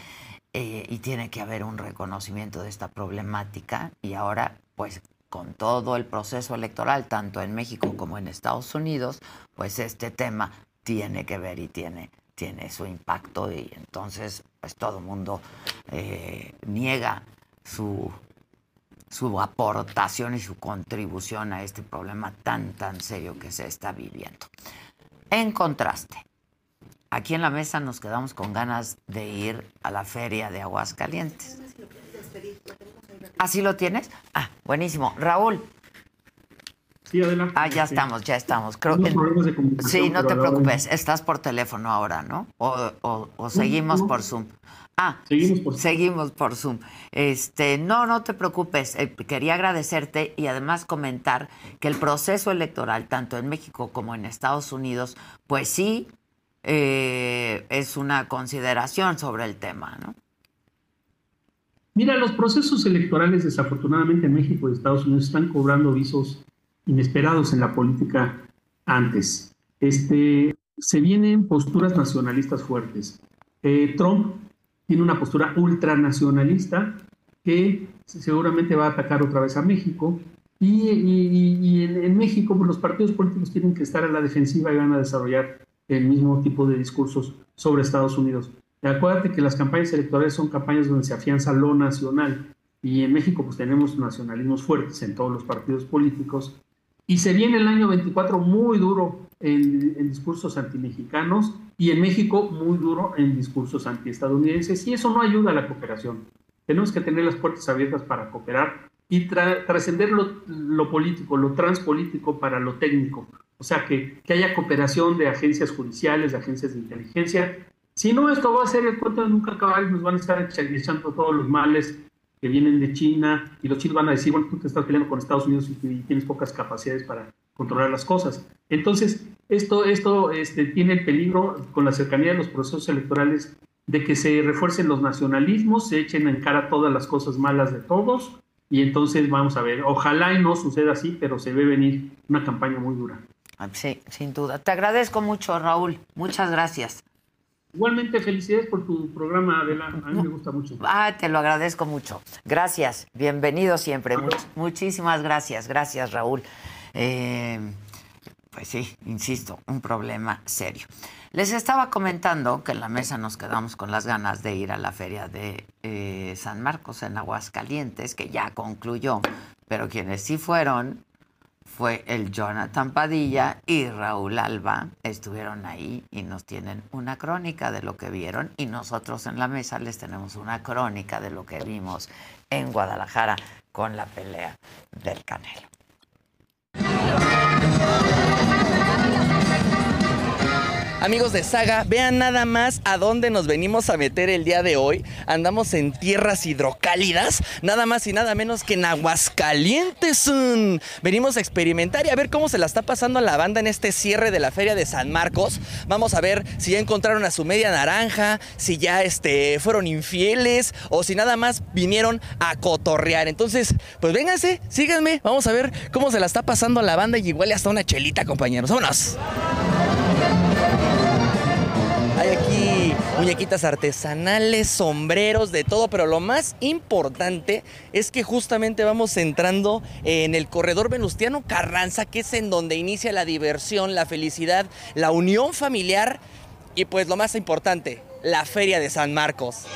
eh, y tiene que haber un reconocimiento de esta problemática. Y ahora, pues con todo el proceso electoral, tanto en México como en Estados Unidos, pues este tema tiene que ver y tiene, tiene su impacto y entonces pues todo el mundo eh, niega su, su aportación y su contribución a este problema tan, tan serio que se está viviendo. En contraste, aquí en la mesa nos quedamos con ganas de ir a la feria de Aguascalientes. ¿Así lo tienes? Ah, buenísimo. Raúl. Sí, adelante. Ah, ya estamos, ya estamos. Creo que... Sí, no te preocupes. Estás por teléfono ahora, ¿no? O, seguimos por Zoom. Ah, seguimos por, seguimos por Zoom. Este, no, no te preocupes. Eh, quería agradecerte y además comentar que el proceso electoral, tanto en México como en Estados Unidos, pues sí eh, es una consideración sobre el tema, ¿no? Mira, los procesos electorales desafortunadamente en México y Estados Unidos están cobrando visos inesperados en la política antes. Este, se vienen posturas nacionalistas fuertes. Eh, Trump tiene una postura ultranacionalista que seguramente va a atacar otra vez a México. Y, en, México pues, los partidos políticos tienen que estar a la defensiva y van a desarrollar el mismo tipo de discursos sobre Estados Unidos. Acuérdate que las campañas electorales son campañas donde se afianza lo nacional y en México pues tenemos nacionalismos fuertes en todos los partidos políticos y se viene el año 24 muy duro en, en discursos antimexicanos y en México muy duro en discursos antiestadounidenses y eso no ayuda a la cooperación. Tenemos que tener las puertas abiertas para cooperar y trascender lo, político, lo transpolítico para lo técnico. O sea, que, que haya cooperación de agencias judiciales, de agencias de inteligencia, si no, esto va a ser el cuento de nunca acabar y nos van a estar echando todos los males que vienen de China y los chinos van a decir, bueno, tú te estás peleando con Estados Unidos y, tienes pocas capacidades para controlar las cosas. Entonces, esto, esto este, tiene el peligro con la cercanía de los procesos electorales de que se refuercen los nacionalismos, se echen en cara todas las cosas malas de todos y entonces vamos a ver, ojalá y no suceda así, pero se ve venir una campaña muy dura. Sí, sin duda. Te agradezco mucho, Raúl. Muchas gracias. Igualmente, felicidades por tu programa, Adela. A mí me gusta mucho. Ah, te lo agradezco mucho. Gracias. Bienvenido siempre. muchísimas gracias. Gracias, Raúl. Eh, pues sí, insisto, un problema serio. Les estaba comentando que en la mesa nos quedamos con las ganas de ir a la feria de eh, San Marcos en Aguascalientes, que ya concluyó, pero quienes sí fueron fue el Jonathan Padilla y Raúl Alba. Estuvieron ahí y nos tienen una crónica de lo que vieron y nosotros en la mesa les tenemos una crónica de lo que vimos en Guadalajara con la pelea del Canelo. Amigos de Saga, vean nada más a dónde nos venimos a meter el día de hoy. Andamos en tierras hidrocálidas, nada más y nada menos que en Aguascalientes. Venimos a experimentar y a ver cómo se la está pasando a la banda en este cierre de la Feria de San Marcos. Vamos a ver si ya encontraron a su media naranja, si ya este, fueron infieles o si nada más vinieron a cotorrear. Entonces, pues vénganse, síganme, vamos a ver cómo se la está pasando a la banda y igual hasta una chelita, compañeros. ¡Vámonos! Hay aquí muñequitas artesanales, sombreros, de todo, pero lo más importante es que justamente vamos entrando en el corredor Venustiano Carranza, que es en donde inicia la diversión, la felicidad, la unión familiar y pues lo más importante, la Feria de San Marcos.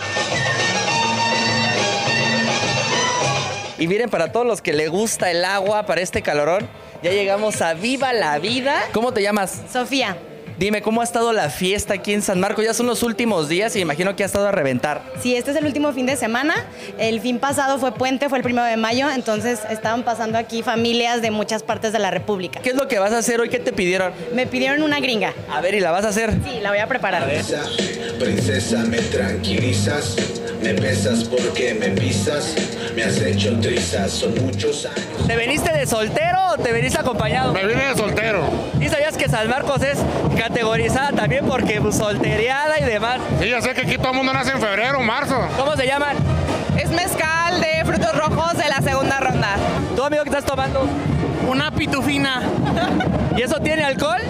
Y miren, para todos los que le gusta el agua, para este calorón, ya llegamos a Viva la Vida. ¿Cómo te llamas? Sofía, Dime, ¿cómo ha estado la fiesta aquí en San Marcos? Ya son los últimos días y imagino que ha estado a reventar. sí, este es el último fin de semana. El fin pasado fue puente, fue el primero de mayo, entonces estaban pasando aquí familias de muchas partes de la República. ¿Qué es lo que vas a hacer hoy? ¿Qué te pidieron? Me pidieron una gringa. A ver, ¿y la vas a hacer? Sí, la voy a preparar. Princesa, princesa, me tranquilizas, me besas porque me pisas, me has hecho trizas, son muchos años. ¿Te veniste de soltero o te veniste acompañado? Me vine de soltero. ¿Y sabías que San Marcos es categorizada también porque soltereada y demás? Sí, ya sé que aquí todo el mundo nace en febrero, marzo. ¿Cómo se llaman? Es mezcal de frutos rojos de la segunda ronda. ¿Tú, amigo, qué estás tomando? Una pitufina. ¿Y eso tiene alcohol?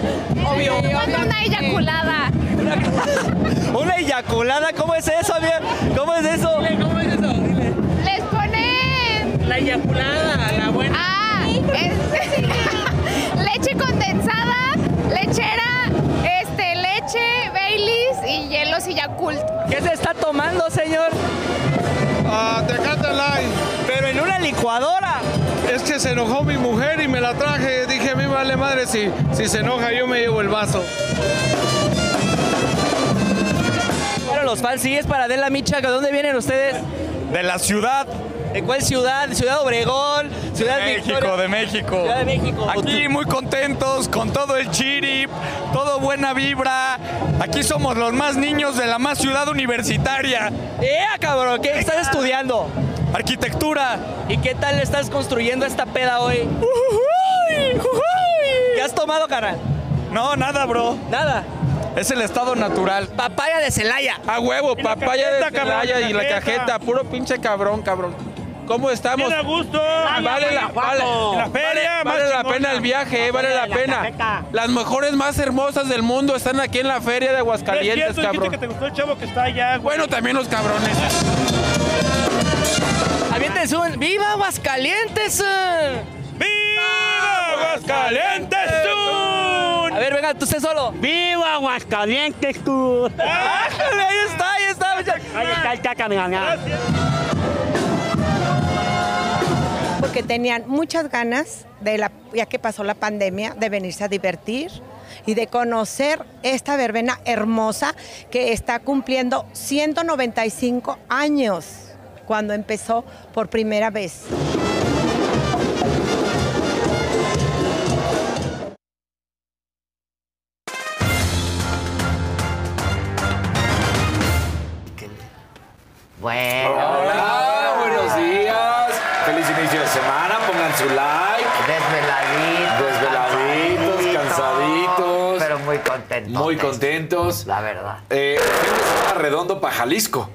Obvio. una eyaculada. ¿Una eyaculada? ¿Cómo es eso, amigo? ¿Cómo es eso? ¿Cómo es eso? Dile. Les ponen. La eyaculada, la buena. Ah, es- leche condensada, lechera, este, leche, Baileys y hielos y Yakult. ¿Qué se está tomando, señor? Ah, Tecate Light. Pero en una licuadora. Es que se enojó mi mujer y me la traje. Dije, a mí vale madre, si, si se enoja yo me llevo el vaso. Bueno, los fans, sí, es para Adela Micha. ¿De dónde vienen ustedes? De la ciudad ¿De cuál ciudad? ¿Ciudad Obregón? ¿Ciudad México, Victoria? de México. Ciudad de México. Aquí muy contentos con todo el chirip, todo buena vibra. Aquí somos los más niños de la más ciudad universitaria. ¡Eh, cabrón! ¿Qué estás estudiando? Arquitectura. ¿Y qué tal estás construyendo esta peda hoy? Ujujuy, ujujuy. ¿Qué has tomado, carnal? No, nada, bro. Nada. Es el estado natural. Papaya de Celaya. A huevo, papaya de cajeta, Celaya la y la cajeta. Puro pinche cabrón, cabrón. ¿Cómo estamos? Bien a gusto. Vale la, vale, la feria, vale, vale la pena el viaje, eh, vale la pena. Las mejores más hermosas del mundo están aquí en la feria de Aguascalientes, cabrón. te gustó el chavo que está allá, güey. Bueno, también los cabrones. Avienten un ¡Viva Aguascalientes! ¡Viva Aguascalientes tú! A ver, venga, tú estés solo. ¡Viva Aguascalientes tú! ¡Ájale, ahí está, ahí está. Ahí está el cacameana. Porque tenían muchas ganas, de la, ya que pasó la pandemia, de venirse a divertir y de conocer esta verbena hermosa que está cumpliendo 195 años cuando empezó por primera vez. Bueno, Hola, inicio de semana. Pongan su like. desveladitos. Desveladitos, cansaditos. Pero muy contentos. Muy contentos. La verdad. Eh, redondo para Jalisco.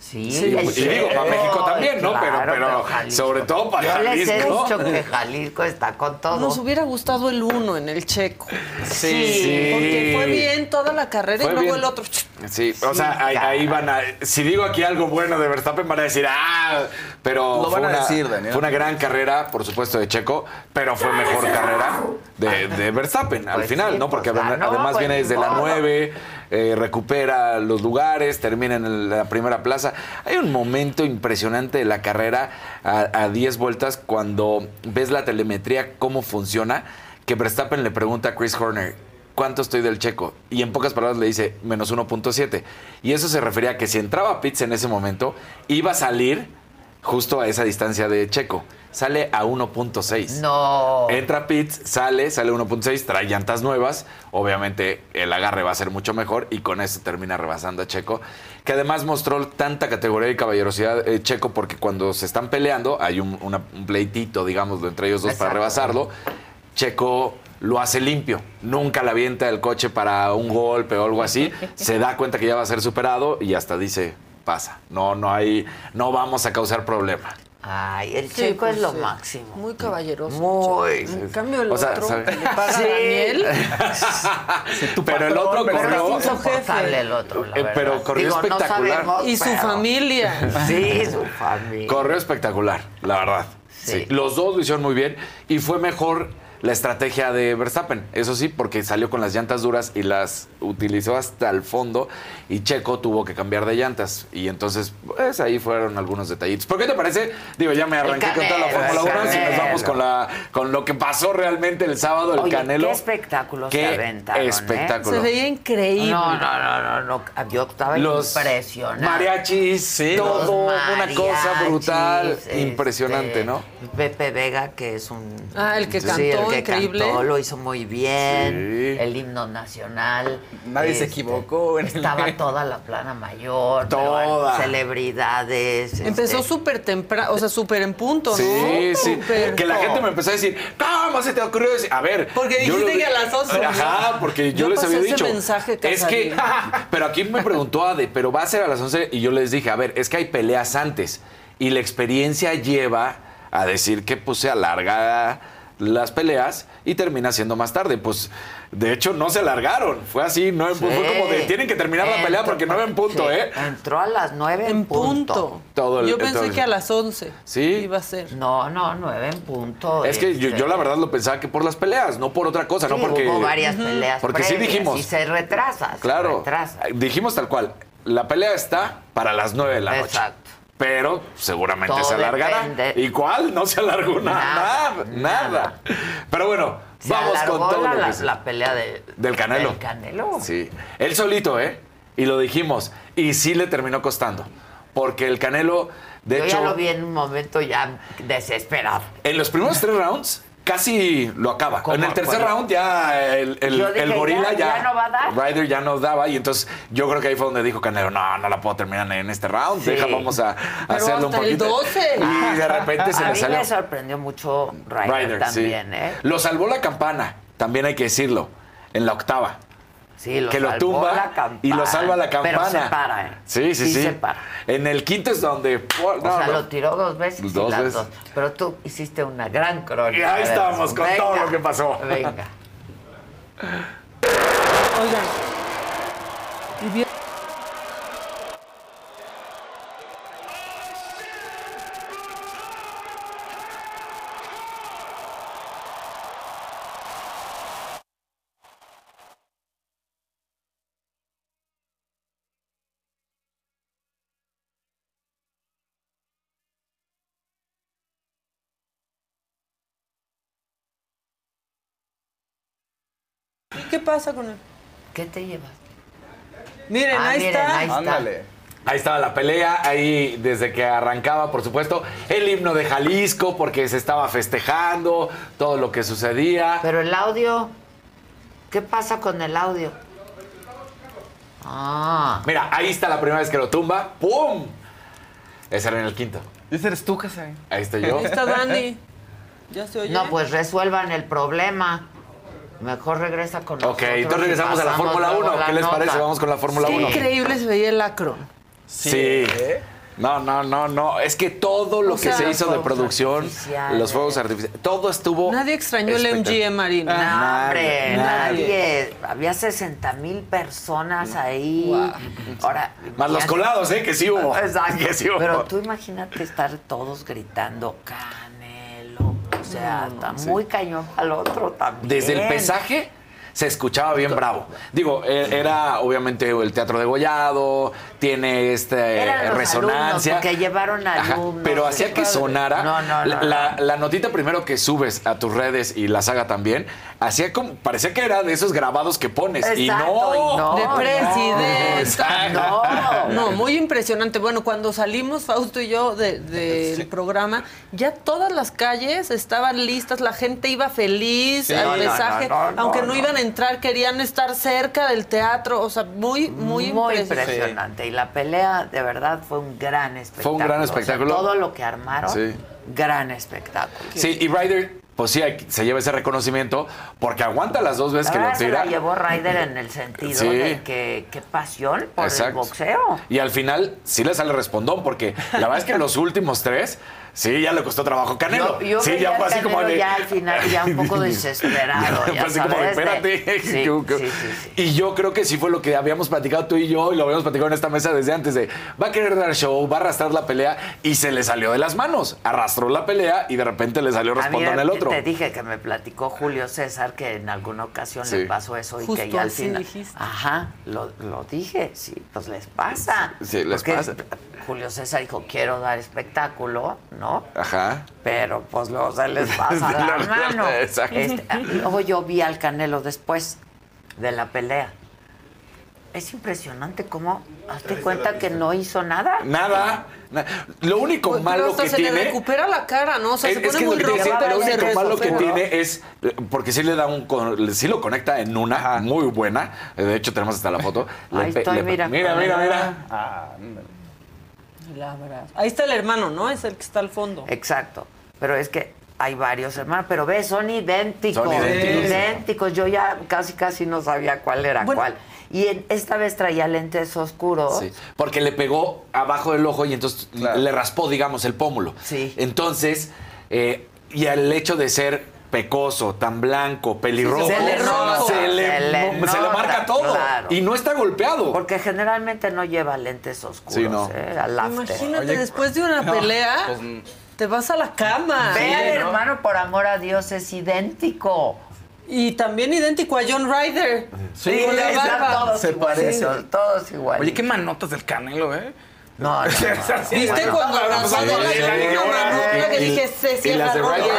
Sí, Y, y digo, para México también, ¿no? Pero, pero, Jalisco. sobre todo para Yo les he Jalisco. dicho que Jalisco está con todo. Nos hubiera gustado el uno en el checo. Sí. Porque fue bien toda la carrera Fue y luego bien. el otro. Sí, o sea, ahí, van a. Si digo aquí algo bueno de Verstappen, van a decir, ah, pero. Lo fue van a una, decir, Daniel. Fue una gran carrera, por supuesto, de Checo, pero fue mejor carrera de, de Verstappen al Pues final, sí, ¿no? Porque pues además pues, viene desde la modo. 9, eh, recupera los lugares, termina en la primera plaza. Hay un momento impresionante de la carrera a, a 10 vueltas cuando ves la telemetría, cómo funciona, que Verstappen le pregunta a Chris Horner, ¿cuánto estoy del checo? Y en pocas palabras le dice, menos 1.7. Y eso se refería a que si entraba a pits en ese momento, iba a salir justo a esa distancia de checo. Sale a 1.6. No. Entra Pitts, sale, sale 1.6, trae llantas nuevas. Obviamente el agarre va a ser mucho mejor y con eso termina rebasando a Checo. Que además mostró tanta categoría y caballerosidad eh, Checo porque cuando se están peleando hay un, una- un pleitito, digamos, entre ellos dos para rebasarlo. Checo lo hace limpio. Nunca la avienta el coche para un golpe o algo así. Se da cuenta que ya va a ser superado y hasta dice, pasa. No, no hay, no vamos a causar problema. Ay, el Sí, checo pues es lo sí. máximo. Muy caballeroso. Muy. En cambio, el O sea, otro ¿sabe? que le paga Sí. a Daniel. Pero el otro Pero corrió. es insoportable el otro, la Eh, verdad. pero corrió Digo, no espectacular. sabemos, Y su pero- familia. Sí, su familia. Corrió espectacular, la verdad. Sí. Sí. Los dos lo hicieron muy bien y fue mejor la estrategia de Verstappen. Eso sí, porque salió con las llantas duras y las utilizó hasta el fondo y Checo tuvo que cambiar de llantas. Y entonces, pues ahí fueron algunos detallitos. ¿Por qué te parece? Digo, ya me arranqué con toda la Fórmula el 1 si nos vamos con, la, con lo que pasó realmente el sábado, el Oye, Canelo. qué espectáculos Qué se aventaron, ¿eh? espectáculo. Se veía increíble. No, no, no, no, no. Yo estaba Los impresionado. mariachis, todo, Los una cosa brutal, este, impresionante, ¿no? Pepe Vega, que es un... Ah, el que Sí, cantó, el que increíble. cantó, lo hizo muy bien. Sí. El himno nacional. Nadie se este, equivocó en el- Estaba toda la plana mayor. Toda. Celebridades. Empezó este, súper temprano, o sea, súper en punto, ¿no? Sí, sí. Que la gente me empezó a decir, ¿cómo se te ocurrió decir? A ver. Porque yo dijiste lo- que a las 11, ¿no? Ajá, porque yo, Yo les pasé había ese dicho. mensaje, es que. Pero aquí me preguntó Ade, pero va a ser a las 11 y yo les dije, a ver, es que hay peleas antes y la experiencia lleva a decir que pues se alarga las peleas y termina siendo más tarde. Pues de hecho no se alargaron, fue así, no fue como de tienen que terminar la pelea porque no en punto, sí, ¿eh? Entró a las nueve en, En punto. Todo el- Yo pensé todo el- que a las 11 Sí. iba a ser. No, no, nueve en punto. Es que yo, este, yo la verdad lo pensaba que por las peleas, no por otra cosa, no sí, porque. hubo varias peleas Porque sí dijimos. Y se retrasa. se Claro, retrasa. dijimos tal cual. La pelea está para las 9 de la noche. Exacto. Pero seguramente Todo se alargará. depende. ¿Y cuál? No se alargó nada, Nada, nada. nada. Pero bueno, Se vamos con todo la, lo que se- la pelea de, del Canelo. del Canelo. Sí. Él solito, ¿eh? Y lo dijimos. Y sí le terminó costando. Porque el Canelo, de Yo hecho. ya lo vi en un momento ya desesperado. En los primeros tres rounds casi lo acaba. En el tercer ¿Cuál? round ya el, el- Yo dije, el gorila ya- ya, ya no va a dar. Ryder ya no daba y entonces yo creo que ahí fue donde dijo Canelo, no, no la puedo terminar en este round, Sí. deja, vamos a Pero hacerlo un el poquito. 12. Y de repente se a le mí salió me sorprendió mucho Ryder, Ryder, sí. también, ¿eh? Lo salvó la campana, también hay que decirlo, en la octava. Sí, lo que lo tumba la campana, y lo salva la campana. Pero se para, ¿eh? Sí, sí, Sí sí. se para. En el quinto es donde. O sea, no. lo tiró dos veces y Dos las veces. dos. Pero tú hiciste una gran crónica. Y ahí estamos con todo lo que pasó. Venga. Oigan. Qué pasa con él? ¿Qué te llevas? Miren, Ah, ahí miren, está. ahí está. Ándale. Ahí estaba la pelea, ahí desde que arrancaba, por supuesto, el himno de Jalisco, porque se estaba festejando todo lo que sucedía. Pero el audio. ¿Qué pasa con el audio? Ah. Mira, ahí está la primera vez que lo tumba. ¡Pum! Ese era en el quinto. Ese eres tú, Casay. Ahí estoy yo. Ahí está Dani. Ya se oye. No, pues resuelvan el problema. Mejor regresa con nosotros. Ok, entonces regresamos a la Fórmula luego 1. la ¿Qué les nota. parece? Vamos con la Fórmula Sí. 1. Increíble se veía el acro. Sí. No, no, no, no. Es que todo lo O que sea, se hizo de producción, los fuegos artificiales, todo estuvo. Nadie extrañó el. MGM Marina. No, Nadie, hombre, nadie. nadie. Había 60 mil personas ahí. Ahora, Más los colados, ¿eh? Que sí hubo. Exacto. Que sí hubo. Pero tú imagínate estar todos gritando Canelo. O sea, está muy cañón al otro también. Desde el pesaje se escuchaba bien bravo. Digo, e- era obviamente el teatro degollado, tiene este resonancia. alumnos, porque llevaron Ajá, alumnos. pero hacía que sonara. No, no, no, la, la notita primero que subes a tus redes y la saga también, hacía como, parecía que era de esos grabados que pones. y Exacto, no. y no, De presidenta. Exacto. No, muy impresionante. Bueno, cuando salimos, Fausto y yo, de- del programa, ya todas las calles estaban listas, la gente iba feliz Sí. al No, no, mensaje, no, no, aunque no, no, no. iban a entrar, querían estar cerca del teatro, o sea, muy, muy, Muy impresionante. impresionante. Y la pelea, de verdad, fue un gran espectáculo. Fue un gran O sea, espectáculo. todo lo que armaron, Sí. gran espectáculo. Sí, y Ryder, pues sí, se lleva ese reconocimiento porque aguanta las dos veces La que lo se tira. la llevó Ryder en el sentido Sí. de que qué pasión por el boxeo. Y al final sí le sale respondón, porque la verdad es que los últimos tres, sí, ya le costó trabajo Canelo. Yo, yo sí, ya fue así como Canelo ya al final ya un poco desesperado, Fue ya así como de, sabes, de- espérate. Sí, que- que- sí, sí, Y yo creo que sí fue lo que habíamos platicado tú y yo, y lo habíamos platicado en esta mesa desde antes de va a querer dar show, va a arrastrar la pelea, y se le salió de las manos. Arrastró la pelea y de repente le salió respondón el otro. Te dije que me platicó Julio César que en alguna ocasión Sí. le pasó eso y Justo que ya al final. dijiste. Ajá, lo, lo dije, sí, pues les pasa. Sí, les Porque pasa. Julio César dijo, quiero dar espectáculo, ¿no? Ajá. Pero pues luego se les pasa la mano. Exacto. Este, luego yo vi al Canelo después de la pelea. Es impresionante cómo, hazte cuenta que no hizo nada. Nada. na- Lo único Pues, pero malo hasta que se tiene. le recupera la cara, ¿no? O sea, es, se es pone que muy lo, que lo único malo que tiene es porque sí le da un con- sí lo conecta en una muy buena de hecho tenemos hasta la foto Le Ahí pe- estoy, le- mira. mira mira mira Ah, Ahí está el hermano, ¿no? Es el que está al fondo. Exacto. Pero es que hay varios hermanos, pero ve, son idénticos. Son idénticos. idénticos. Yo ya casi casi no sabía cuál era Bueno. cuál. Y en- esta vez traía lentes oscuros. Sí, porque le pegó abajo del ojo y entonces le raspó digamos el pómulo Sí. entonces eh, y el hecho de ser pecoso tan blanco pelirrojo Se le se le, se le mo- se le nota, marca todo claro. y no está golpeado Porque generalmente no lleva lentes oscuros, Sí, no. ¿eh? Al after. Imagínate, después de una pelea, Pues, te vas a la cama. Ve Sí, al ¿no? hermano, por amor a Dios, es idéntico. Y también idéntico a John Ryder. Sí, la barba. todos Se parece. todos iguales. Oye, qué manotas del Canelo, ¿eh? No, no, no. ¿Viste cuando abrazó a Sí, la sí, sí. Que dije, se cierra? Ryder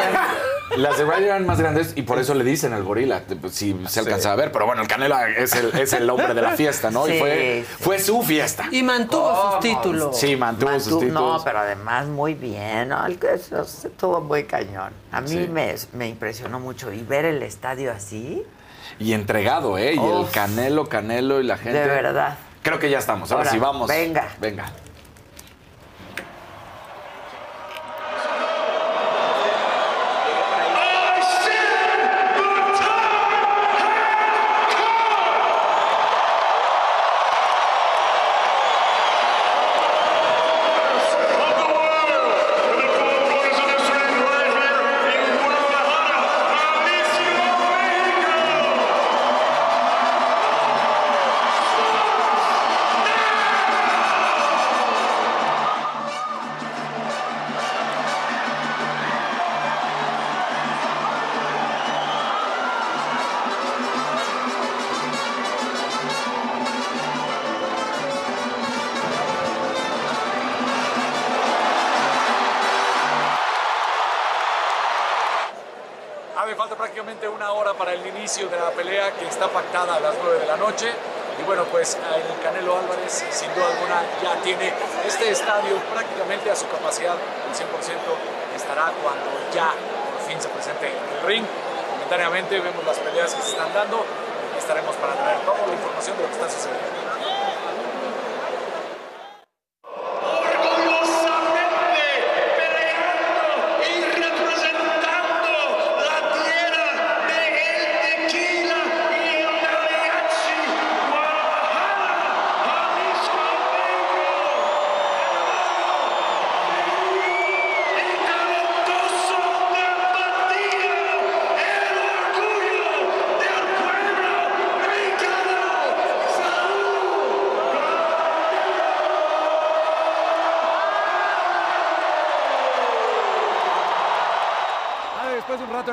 las de Ryder eran más grandes y por eso le dicen al gorila si se alcanzaba a ver pero bueno el Canelo es el, es el hombre de la fiesta ¿no? Sí, y fue, sí. fue su fiesta Y mantuvo sus títulos. sí mantuvo sus títulos No, pero además muy bien, ¿no? El que eso estuvo muy cañón. A mí Sí. me, me impresionó mucho. Y ver el estadio así, y entregado ¿eh? y el. Canelo Canelo y la gente de verdad. creo que ya estamos ahora, Ahora, sí vamos venga. venga que está pactada a las 9 de la noche. Y bueno, pues el Canelo Álvarez sin duda alguna ya tiene este estadio prácticamente a su capacidad, el 100% estará cuando ya por fin se presente en el ring. Momentáneamente vemos las peleas que se están dando estaremos para traer toda la información de lo que está sucediendo.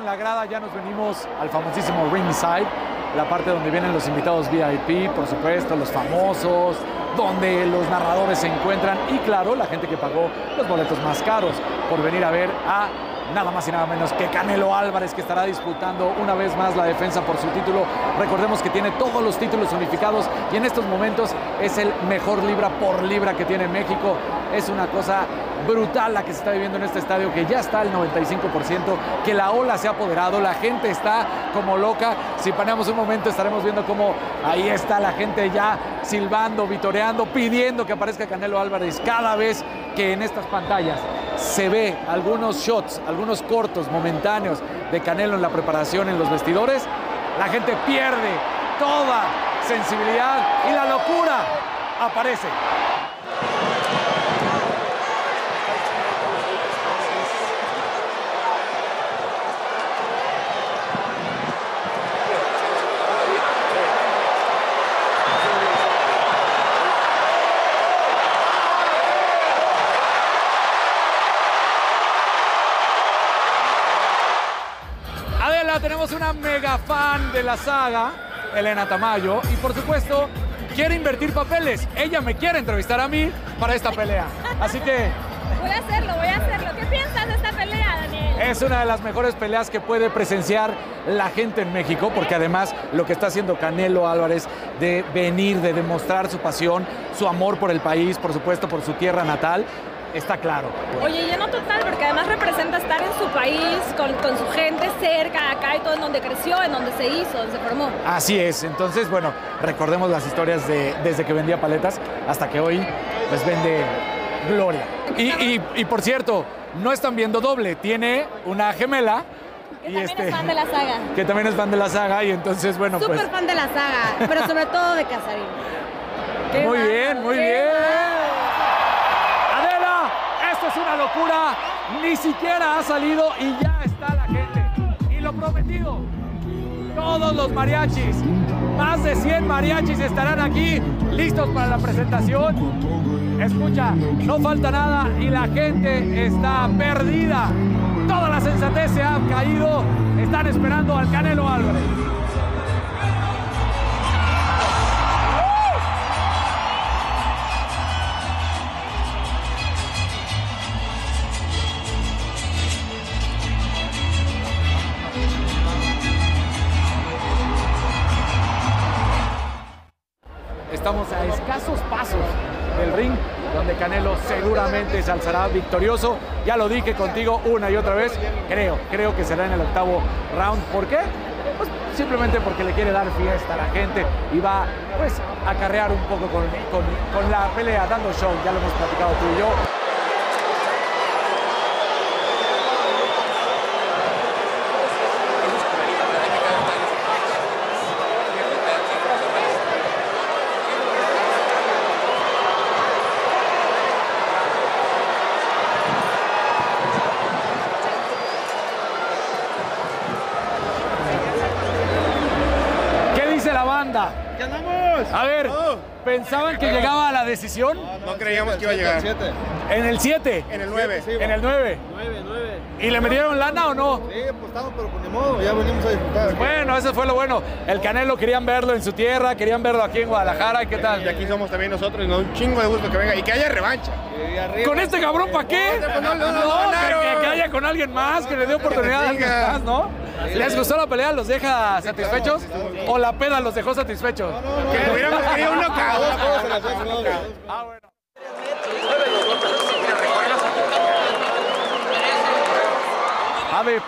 La grada ya nos venimos al famosísimo ringside, la parte donde vienen los invitados VIP, por supuesto, los famosos, donde los narradores se encuentran y claro, la gente que pagó los boletos más caros por venir a ver a nada más y nada menos que Canelo Álvarez, que estará disputando una vez más la defensa por su título. Recordemos que tiene todos los títulos unificados y en estos momentos es el mejor libra por libra que tiene México. Es una cosa brutal la que se está viviendo en este estadio, que ya está al 95%, que la ola se ha apoderado, la gente está como loca. Si paneamos un momento estaremos viendo cómo ahí está la gente ya silbando, vitoreando, pidiendo que aparezca Canelo Álvarez cada vez que en estas pantallas se ve algunos shots, algunos cortos momentáneos de Canelo en la preparación en los vestidores, la gente pierde toda sensibilidad y la locura aparece. Adela, tenemos una mega fan de la saga, Elena Tamayo, y por supuesto quiere invertir papeles. Ella me quiere entrevistar a mí para esta pelea. Así que Voy a hacerlo, voy a hacerlo. ¿Qué piensas de esta pelea, Daniel? es una de las mejores peleas que puede presenciar la gente en México, porque además lo que está haciendo Canelo Álvarez de venir, de demostrar su pasión, su amor por el país, por supuesto por su tierra natal, está claro. Oye, lleno total, porque además representa estar en su país, con, con su gente cerca, acá y todo, en donde creció, en donde se hizo, donde se formó. Así es, entonces, bueno, recordemos las historias de desde que vendía paletas hasta que hoy pues vende gloria. Y, y- y, por cierto, no están viendo doble, tiene una gemela y este, Es fan de la saga. que también es fan de la saga y entonces, bueno, pues Súper fan de la saga, pero sobre todo de Casarín. Muy bien, muy qué bien. Adela, esto es una locura, ni siquiera ha salido y ya está la gente. Lo prometido, todos los mariachis, más de 100 mariachis estarán aquí listos para la presentación. Escucha, no falta nada y la gente está perdida. Toda la sensatez se ha caído. Están esperando al Canelo Álvarez. Seguramente se alzará victorioso. Ya lo dije contigo una y otra vez. Creo, creo que será en el octavo round. ¿Por qué? Pues simplemente porque le quiere dar fiesta a la gente y va pues a acarrear un poco con, con- con la pelea, dando show. Ya lo hemos platicado tú y yo. ¿Qué dice la banda? ¡Ganamos! A ver, ¿pensaban que llegaba a la decisión? No creíamos que iba a llegar. En el 7. En el 9. En el 9. 9, 9. ¿Y le metieron lana o no? Sí, apostamos, pero pues ni modo, ya venimos a disfrutar. Bueno, eso fue lo bueno. El Canelo querían verlo en su tierra, querían verlo aquí en Guadalajara. ¿y ¿Qué tal? Y aquí somos también nosotros y nos da un chingo de gusto que venga y que haya revancha. ¿Con este cabrón para qué? No, no, no, no, No, que, que haya con alguien más, que le dé oportunidad a alguien más, ¿no? ¿Les gustó la pelea? ¿Los deja satisfechos? ¿O la peda los dejó satisfechos? Que hubiéramos querido un knockout. Ah, bueno.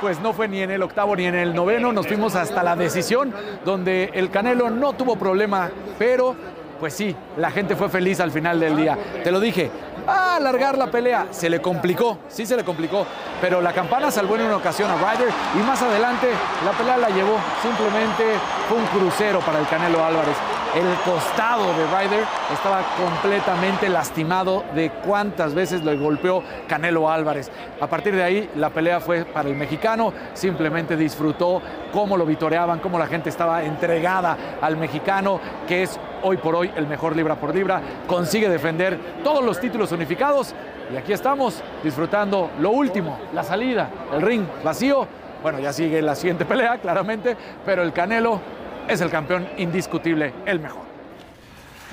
Pues no fue ni en el octavo ni en el noveno, nos fuimos hasta la decisión, donde el Canelo no tuvo problema, pero pues sí, la gente fue feliz al final del día. Te lo dije, a alargar la pelea, se le complicó, sí se le complicó, pero la campana salvó en una ocasión a Ryder y más adelante la pelea la llevó, simplemente fue un crucero para el Canelo Álvarez. El costado de Ryder estaba completamente lastimado de cuántas veces le golpeó Canelo Álvarez. A partir de ahí, la pelea fue para el mexicano. Simplemente disfrutó cómo lo vitoreaban, cómo la gente estaba entregada al mexicano, que es hoy por hoy el mejor libra por libra. Consigue defender todos los títulos unificados. Y aquí estamos disfrutando lo último, la salida, el ring vacío. Bueno, ya sigue la siguiente pelea, claramente, pero el Canelo es el campeón indiscutible, el mejor.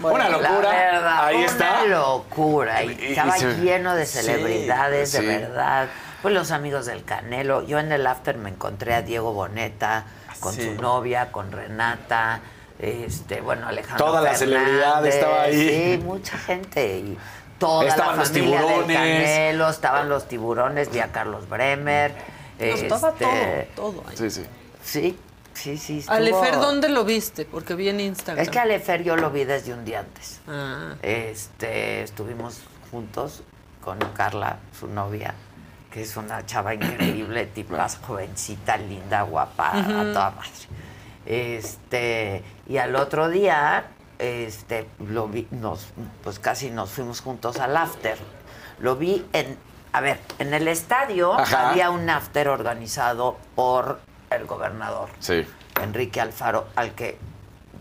Una locura. La verdad, Ahí una está. locura. Y Y- y estaba se- lleno de celebridades, sí. de verdad. Pues los amigos del Canelo. Yo en el after me encontré a Diego Boneta con Sí. su novia, con Renata, este, bueno, Alejandro Toda la Fernández, celebridad estaba ahí. Sí, mucha gente. Y toda Estaban la los familia del tiburones. Canelo, estaban los tiburones, vi a Carlos Bremer. estaba este, todo, todo ahí. Sí, sí. Sí, sí, sí. estuvo- Alefer, ¿dónde lo viste? Porque vi en Instagram. Es que Alefer yo lo vi desde un día antes. Ah. Este, estuvimos juntos con Carla, su novia, que es una chava increíble, tipas jovencita, linda, guapa, a toda madre. Este, y al otro día, este, lo vi, nos, pues casi nos fuimos juntos al after. Lo vi en, a ver, en el estadio Ajá. había un after organizado por el gobernador. Sí. Enrique Alfaro, al que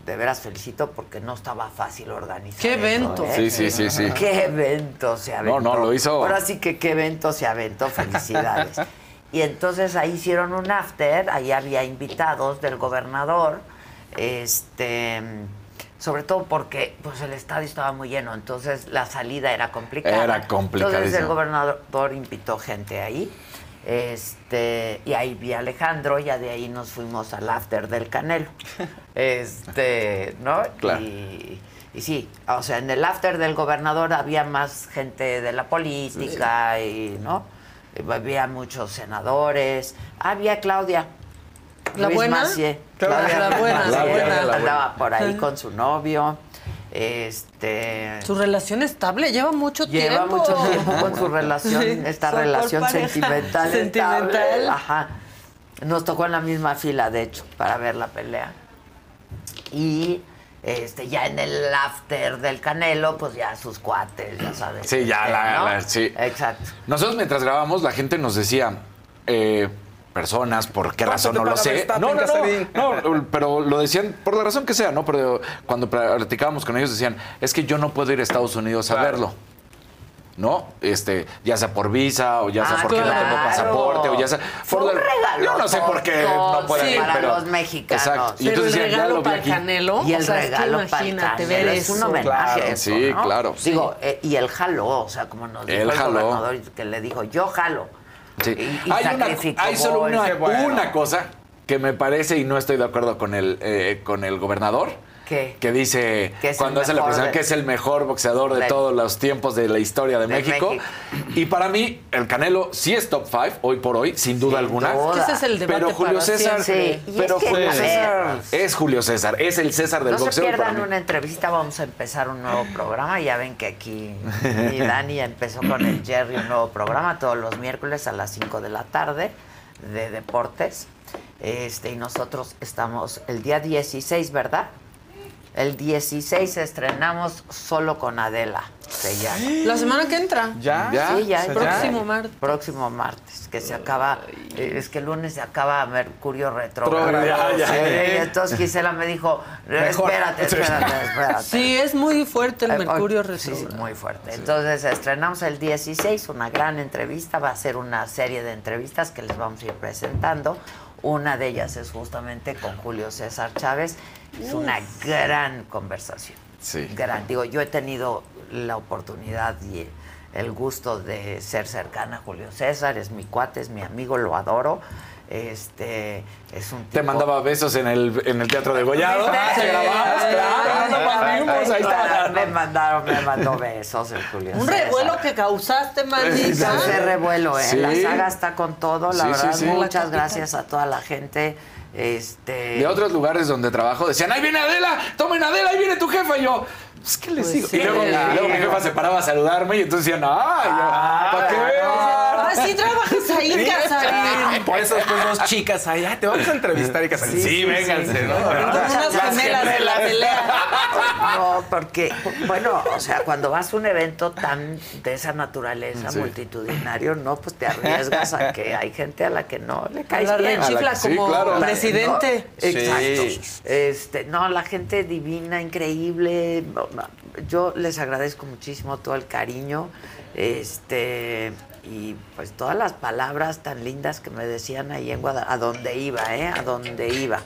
de veras felicito porque no estaba fácil organizar. ¡Qué eso, evento! ¿eh? Sí, sí, sí, sí. ¡Qué evento se aventó! No, no, lo hizo. Ahora sí que qué evento se aventó, felicidades. y entonces ahí hicieron un after, ahí había invitados del gobernador, este sobre todo porque pues el estadio estaba muy lleno, entonces la salida era complicada. Era complicadísimo. Entonces el gobernador invitó gente ahí. Este, y ahí vi a Alejandro, ya de ahí nos fuimos al after del Canelo. Este, ¿no? Claro. Y, y sí, o sea, en el after del gobernador había más gente de la política y, ¿no? Había muchos senadores. Había Claudia. ¿La Luis buena? Macié. Claudia, la buena, la buena. Andaba por ahí con su novio. Este. Su relación estable lleva mucho Lleva tiempo. mucho tiempo con su relación, Sí, esta relación sentimental. Sentimental. estable. Ajá. Nos tocó en la misma fila, de hecho, para ver la pelea. Y este, ya en el after del Canelo, pues ya sus cuates, ya sabes. Sí, ya este, la, ¿no? la- sí. Exacto. Nosotros mientras grabamos, la gente nos decía, eh, personas, por qué ¿Cuánto razón no lo sé. No, no, no, no, pero lo decían por la razón que sea, ¿no? Pero cuando platicábamos con ellos decían, es que yo no puedo ir a Estados Unidos a verlo. ¿No? Este, ya sea por visa o ya sea Ah, porque no tengo claro. pasaporte o ya sea. Fue por un regalo. Yo no sé por qué no pueden sí, ir, para pero. los mexicanos. Exacto. Y entonces el decían, ya regalo lo vi para el aquí. Canelo. Y el o sea, es que regalo para el imagínate ver es un homenaje. Claro, eso, sí, ¿no? claro. Digo, eh, y él jaló, o sea, como nos dijo el jaló. gobernador, que le dijo, yo jalo. Sí. Y, y hay, una- hay solo una, bueno. una cosa que me parece y no estoy de acuerdo con el, eh, con el gobernador. ¿Qué? Que dice, cuando hace la presentación, de- que es el mejor boxeador de de- todos los tiempos de la historia de, de México. México. Y para mí, el Canelo sí es top 5 hoy por hoy, sin duda alguna. duda. Es que ese es el debate Pero Julio César. Sí, y pero es que, Julio César es Julio César, es el César del No se boxeo. para pierdan mí. una entrevista, vamos a empezar un nuevo programa. Ya ven que aquí mi Dani empezó con el Jerry un nuevo programa todos los miércoles a las 5 de la tarde de deportes. Este, y nosotros estamos el día 16, ¿verdad? El 16 estrenamos solo con Adela. Se llama. La semana que entra. ¿Ya? ¿Ya? Sí, ya. Ya. Próximo martes. Próximo martes, que se acaba, eh, es que el lunes se acaba Mercurio Retrógrado, retrógrado. ya, Sí, ya. y entonces Gisela me dijo, Mejor. espérate, espérate, espérate. Sí, es muy fuerte el Eh, Mercurio sí, sí, retrógrado. muy fuerte. Entonces estrenamos el 16, una gran entrevista, va a ser una serie de entrevistas que les vamos a ir presentando. Una de ellas es justamente con Julio César Chávez. Es una gran conversación. Sí. Gran. Digo, yo he tenido la oportunidad y el gusto de ser cercana a Julio César, es mi cuate, es mi amigo, lo adoro. Este es un Te tipo- mandaba besos en el, en el Teatro de Gollado. ¿Viste? Ah, ¿se grababas? Claro, no nos vimos, ahí está. Me mandaron, me mandó besos el Julio Un César. revuelo que causaste, maldita. hace revuelo, ¿eh? Sí. La saga está con todo, la Sí, verdad. sí, sí. Muchas gracias a toda la gente. Este. De otros lugares donde trabajo decían, ahí viene Adela, tomen Adela, ahí viene tu jefa. Y yo, pues, ¿qué les Pues digo? sí. Y luego, luego mi jefa se paraba a saludarme y entonces decían, ay, yo, ¿para qué Ah, sí trabajas ahí, Casarín. Por eso después dos chicas ahí, "Ay, te vamos a entrevistar y Casarín. Sí, vénganse, ¿no? Con unas gemelas de la pelea. No, porque, bueno, o sea, cuando vas a un evento tan de esa naturaleza, Sí. multitudinario, no, pues te arriesgas a que hay gente a la que no le caes La bien. rechifla A la- sí, como claro. presidente. ¿no? Exacto. Sí. Este, no, la gente divina, increíble. Yo les agradezco muchísimo todo el cariño. Este, y pues todas las palabras tan lindas que me decían ahí en Guadalajara, a donde iba, ¿eh? A donde iba.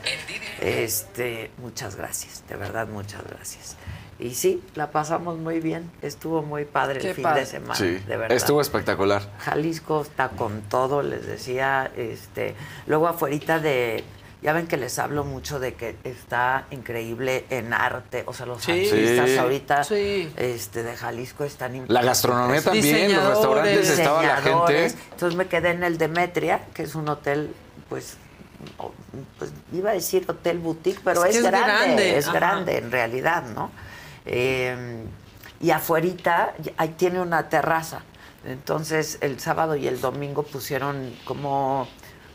Este, muchas gracias, de verdad, muchas gracias. Y sí, la pasamos muy bien. Estuvo muy padre Qué el fin padre. de semana, Sí, de verdad. estuvo espectacular. Jalisco está con todo, les decía, este, luego afuerita de, ya ven que les hablo mucho de que está increíble en arte, o sea, los Sí. artistas Sí. ahorita este, de Jalisco están La gastronomía también, los restaurantes, estaba la gente. diseñadores. Entonces me quedé en el Demetria, que es un hotel, pues, pues iba a decir hotel boutique, pero Es es, que es grande, grande, es ajá. grande en realidad, ¿no? Eh, y afuerita ahí tiene una terraza. Entonces el sábado y el domingo pusieron como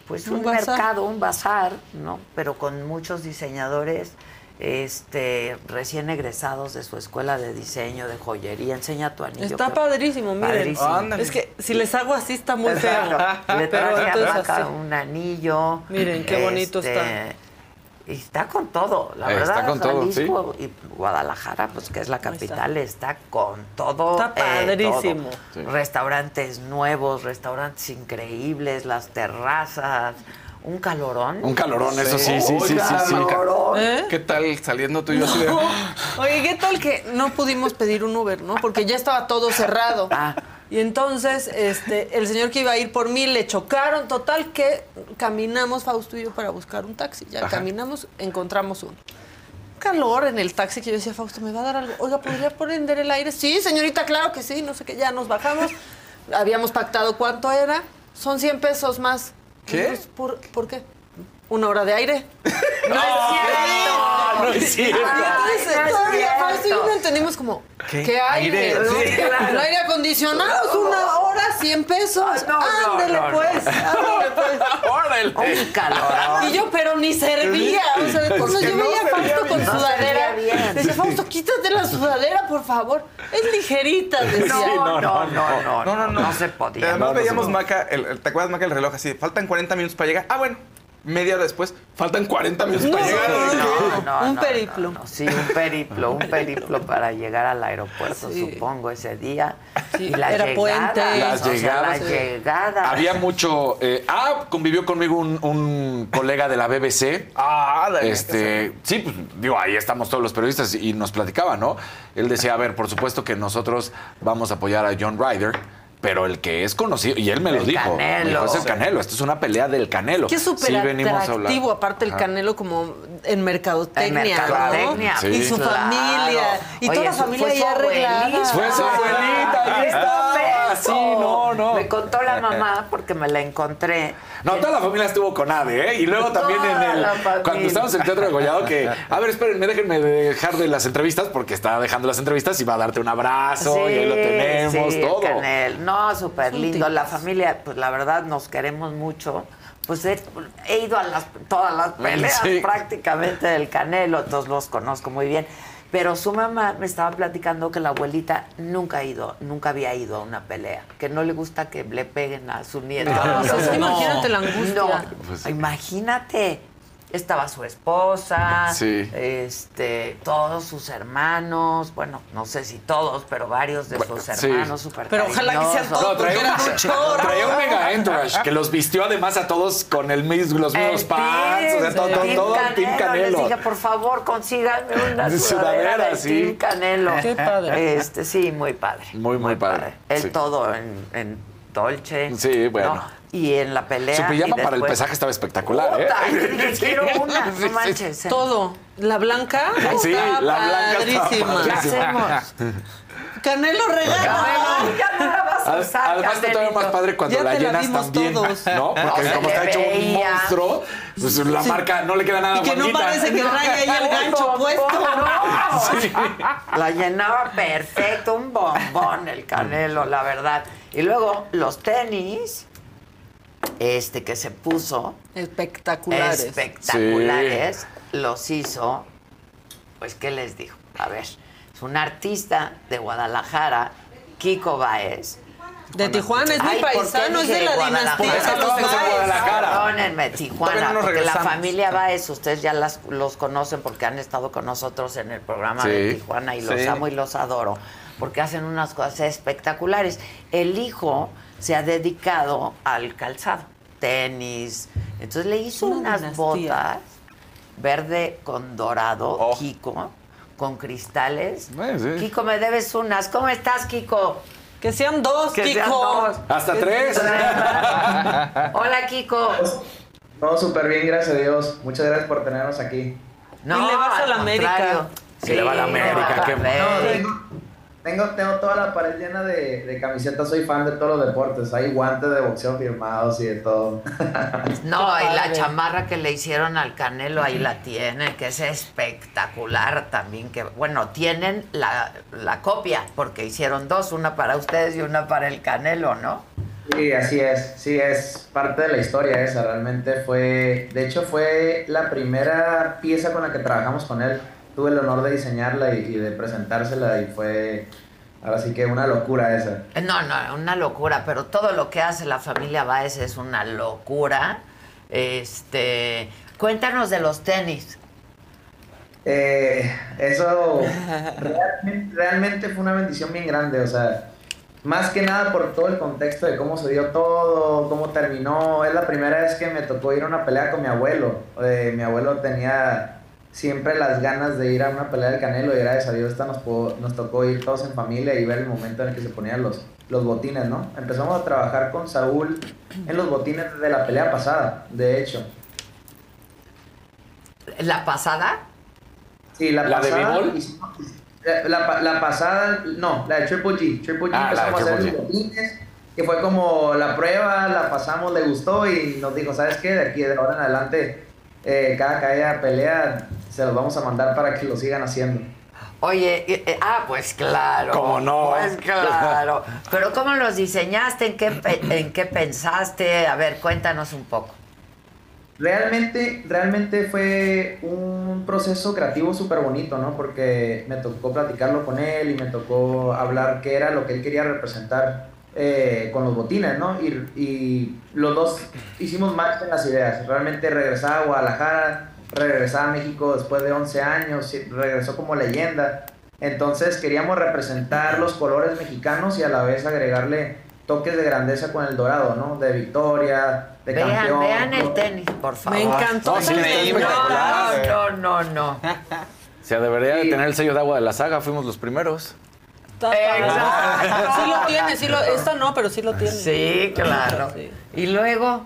pues un, mercado, un bazar, ¿no? Pero con muchos diseñadores este recién egresados de su escuela de diseño, de joyería. Enseña tu anillo. Está padrísimo, miren. Padrísimo. Es que si les hago así está muy feo. Le traje a así. un anillo. Miren, qué bonito está. Y está con todo, la verdad. está con todo, Jalisco y Guadalajara, pues que es la capital, está. con todo. Está eh, padrísimo. Restaurantes nuevos, restaurantes increíbles, las terrazas, un calorón. Un calorón, eso sí, sí, sí, sí, sí. calorón. ¿Eh? ¿Qué tal saliendo tú y yo así de... Oye, ¿qué tal que no pudimos pedir un Uber, no? Porque ya estaba todo cerrado. Ah. Y entonces, este, el señor que iba a ir por mí le chocaron. Total que caminamos, Fausto y yo, para buscar un taxi. Ya Ajá. caminamos, encontramos uno. Calor en el taxi que yo decía, Fausto, ¿me va a dar algo? Oiga, ¿podría prender el aire? Sí, señorita, claro que sí. No sé qué, ya nos bajamos. Habíamos pactado cuánto era. Son 100 pesos más. ¿Qué? ¿por, ¿Por qué? ¿Una hora de aire? ¡No es cierto! No es cierto. Y entonces, No es todavía no entendimos como, ¿Qué? ¿qué, aire? Aire, ¿no? sí, claro. El aire acondicionado es una hora, 100 pesos. Ah, no, no, ándele no, no. pues, ándele pues. ¡Órale! Un calorón. Y yo, pero ni servía. O sea, entonces que yo no veía a Fausto con. No sudadera. Decía, Fausto, quítate la sudadera, por favor. Es ligerita, decía. No, no, no, no, no, no, No, no, no. se podía. Además no, no, veíamos no. Maca, el, el- ¿te acuerdas Maca el reloj así? Faltan 40 minutos para llegar. Ah, bueno, media hora después, faltan 40 minutos para llegar. No, no, Un periplo. no, no. Sí, un periplo, un periplo para llegar al aeropuerto, Sí. supongo, ese día. Sí, y la era llegada, puente. Las o sea, llegadas. la llegada. Había mucho. eh, ah, convivió conmigo un, un colega de la BBC. Ah, la Este, sí, pues digo, ahí estamos todos los periodistas y nos platicaba, ¿no? Él decía, a ver, por supuesto que nosotros vamos a apoyar a John Ryder, pero el que es conocido, y él me lo El dijo, Canelo. me dijo, es el Canelo, esto es una pelea del Canelo. Que es súper Sí, venimos a hablar. atractivo, aparte el Ajá. Canelo como en mercadotecnia, En mercadotecnia, ¿no? Sí. Y su claro. familia. Y Oye, toda la familia fue ya arreglada. Fue su abuelita, ahí estaba. Sí, no, no. Me contó la mamá porque me la encontré. No, toda la familia estuvo con Ade, ¿eh? Y luego también en el. Cuando estábamos en el Teatro de Gollado, que. A ver, espérenme, déjenme dejar de las entrevistas, porque está dejando las entrevistas y va a darte un abrazo, y ahí lo tenemos, sí, todo. Canel. No, súper un lindo. La familia, pues la verdad nos queremos mucho. Pues he, he ido a las, todas las peleas Sí. prácticamente del Canelo, entonces los conozco muy bien. Pero su mamá me estaba platicando que la abuelita nunca ha ido, nunca había ido a una pelea, que no le gusta que le peguen a su nieto. O sea, es que No. imagínate la angustia. No, Pues imagínate. Estaba su esposa, Sí. este, todos sus hermanos, bueno, no sé si todos, pero varios de sus sí. hermanos súper Pero ojalá que sean todos. No, traía, un, traía mega entourage que los vistió además a todos con el mis, los mismos El pants, o sea, todo, el Team todo el Team Les Canelo. dije, por favor, consíganme una De sudadera sudadera, del sí. Team Canelo. Qué padre. Este, sí, muy padre. Muy, muy padre, Él sí. todo en, en Dolce. Sí, bueno. ¿no? Y en la pelea. Su pijama para el pesaje estaba espectacular, ¿eh? Puta, Sí. quiero una, Sí, no manches. ¿eh? Todo. La blanca Sí, está la blanca padrísima. ¿Qué hacemos? Canelo regala. Canelo, ya no la vas a usar, Además está todavía más padre cuando Ya la llenas también, todos. ¿no? Porque No, se como está hecho un monstruo, pues la marca no le queda nada Y que no parece que trae ahí el gancho bombón, puesto. no. Sí. La llenaba perfecto, un bombón el Canelo, la verdad. Y luego los tenis, este que se puso, Espectaculares. espectaculares, los hizo, pues, ¿qué les digo? A ver, es un artista de Guadalajara, Kiko Baez. De Tijuana, es mi Ay, ¿por qué paisano, es de la dinastía. Perdónenme, Tijuana, no porque la familia Baez, ustedes ya las, los conocen porque han estado con nosotros en el programa Sí, de Tijuana y los sí. amo y los adoro, porque hacen unas cosas espectaculares. El hijo se ha dedicado al calzado, tenis, entonces le hizo Una unas dinastía. botas verde con dorado, Oh. Kiko, con cristales. Eh, sí. Kiko, me debes unas. ¿Cómo estás, Kiko? Que sean dos, Que Kiko. sean dos. Hasta tres. Hola, Kiko. Todo súper bien, gracias a Dios. Muchas gracias por tenernos aquí. No, Y le vas a al la América. Sí, le va a la América, qué. No, tengo, tengo, toda la pared llena de, de camisetas. Soy fan de todos los deportes. Hay guantes de boxeo firmados y de todo. No, y la chamarra que le hicieron al Canelo ahí la tiene, que es espectacular también. Que bueno, tienen la, la copia, porque hicieron dos, una para ustedes y una para el Canelo, ¿no? Sí, así es. Sí, es parte de la historia esa. Realmente fue. De hecho, fue la primera pieza con la que trabajamos con él. Tuve el honor de diseñarla y, y de presentársela y fue. Ahora sí que una locura esa. Eh, No, no, una locura, pero todo lo que hace la familia Baez es una locura. Este, cuéntanos de los tenis. Eh, eso realmente, realmente fue una bendición bien grande, o sea, más que nada por todo el contexto de cómo se dio todo, cómo terminó. Es la primera vez que me tocó ir a una pelea con mi abuelo. Eh, mi abuelo tenía siempre las ganas de ir a una pelea del Canelo y gracias a Dios esta nos, pudo- nos tocó ir todos en familia y ver el momento en el que se ponían los, los botines, ¿no? Empezamos a trabajar con Saúl en los botines de la pelea pasada, de hecho. ¿La pasada? Sí, la, ¿La de pasada. béisbol? hicimos- La, la pa- la pasada, no, la de Triple G. Triple G Ah, la de empezamos a hacer los botines, que fue como la prueba, la pasamos, le gustó y nos dijo, ¿sabes qué? De aquí de ahora en adelante, eh, cada que haya pelea, se los vamos a mandar para que lo sigan haciendo. Oye, eh, eh, ah, pues claro. ¿Cómo no? Pues claro. Pero ¿cómo los diseñaste? ¿En qué, en qué pensaste? A ver, cuéntanos un poco. Realmente, realmente fue un proceso creativo súper bonito, ¿no? Porque me tocó platicarlo con él y me tocó hablar qué era lo que él quería representar eh, con los botines, ¿no? Y, y los dos hicimos match en las ideas. Realmente regresaba a Guadalajara, regresaba a México después de 11 años, regresó como leyenda. Entonces queríamos representar los colores mexicanos y a la vez agregarle toques de grandeza con el dorado, ¿no? De victoria, de Vean, campeón. vean el tenis, por favor. Me encantó. No. No, no, no, no. O sea, debería de tener el sello de agua de la saga, fuimos los primeros. Exacto. Sí lo tiene, sí lo, esta no, pero sí lo tiene. Sí, claro. Sí. Y luego,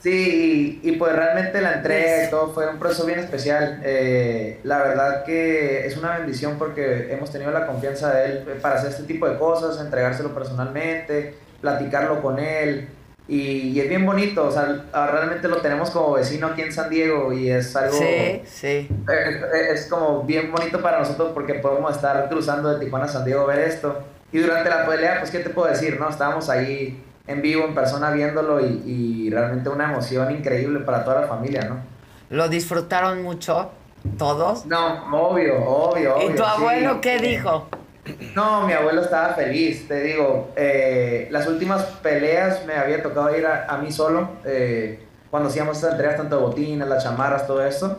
Sí, y, y pues realmente la entrega y todo fue un proceso bien especial. Eh, la verdad que es una bendición porque hemos tenido la confianza de él para hacer este tipo de cosas, entregárselo personalmente, platicarlo con él. Y, y es bien bonito, o sea, ah, realmente lo tenemos como vecino aquí en San Diego y es algo... sí, sí. Eh, eh, es como bien bonito para nosotros porque podemos estar cruzando de Tijuana a San Diego a ver esto. Y durante la pelea, pues, ¿qué te puedo decir? no Estábamos ahí en vivo, en persona, viéndolo y, y realmente una emoción increíble para toda la familia, ¿no? ¿Lo disfrutaron mucho todos? No, obvio, obvio, obvio. ¿Y tu abuelo sí. qué dijo? No, mi abuelo estaba feliz, te digo. eh, las últimas peleas me había tocado ir a, a mí solo, eh, cuando hacíamos estas entregas, tanto de botines, las chamarras, todo esto.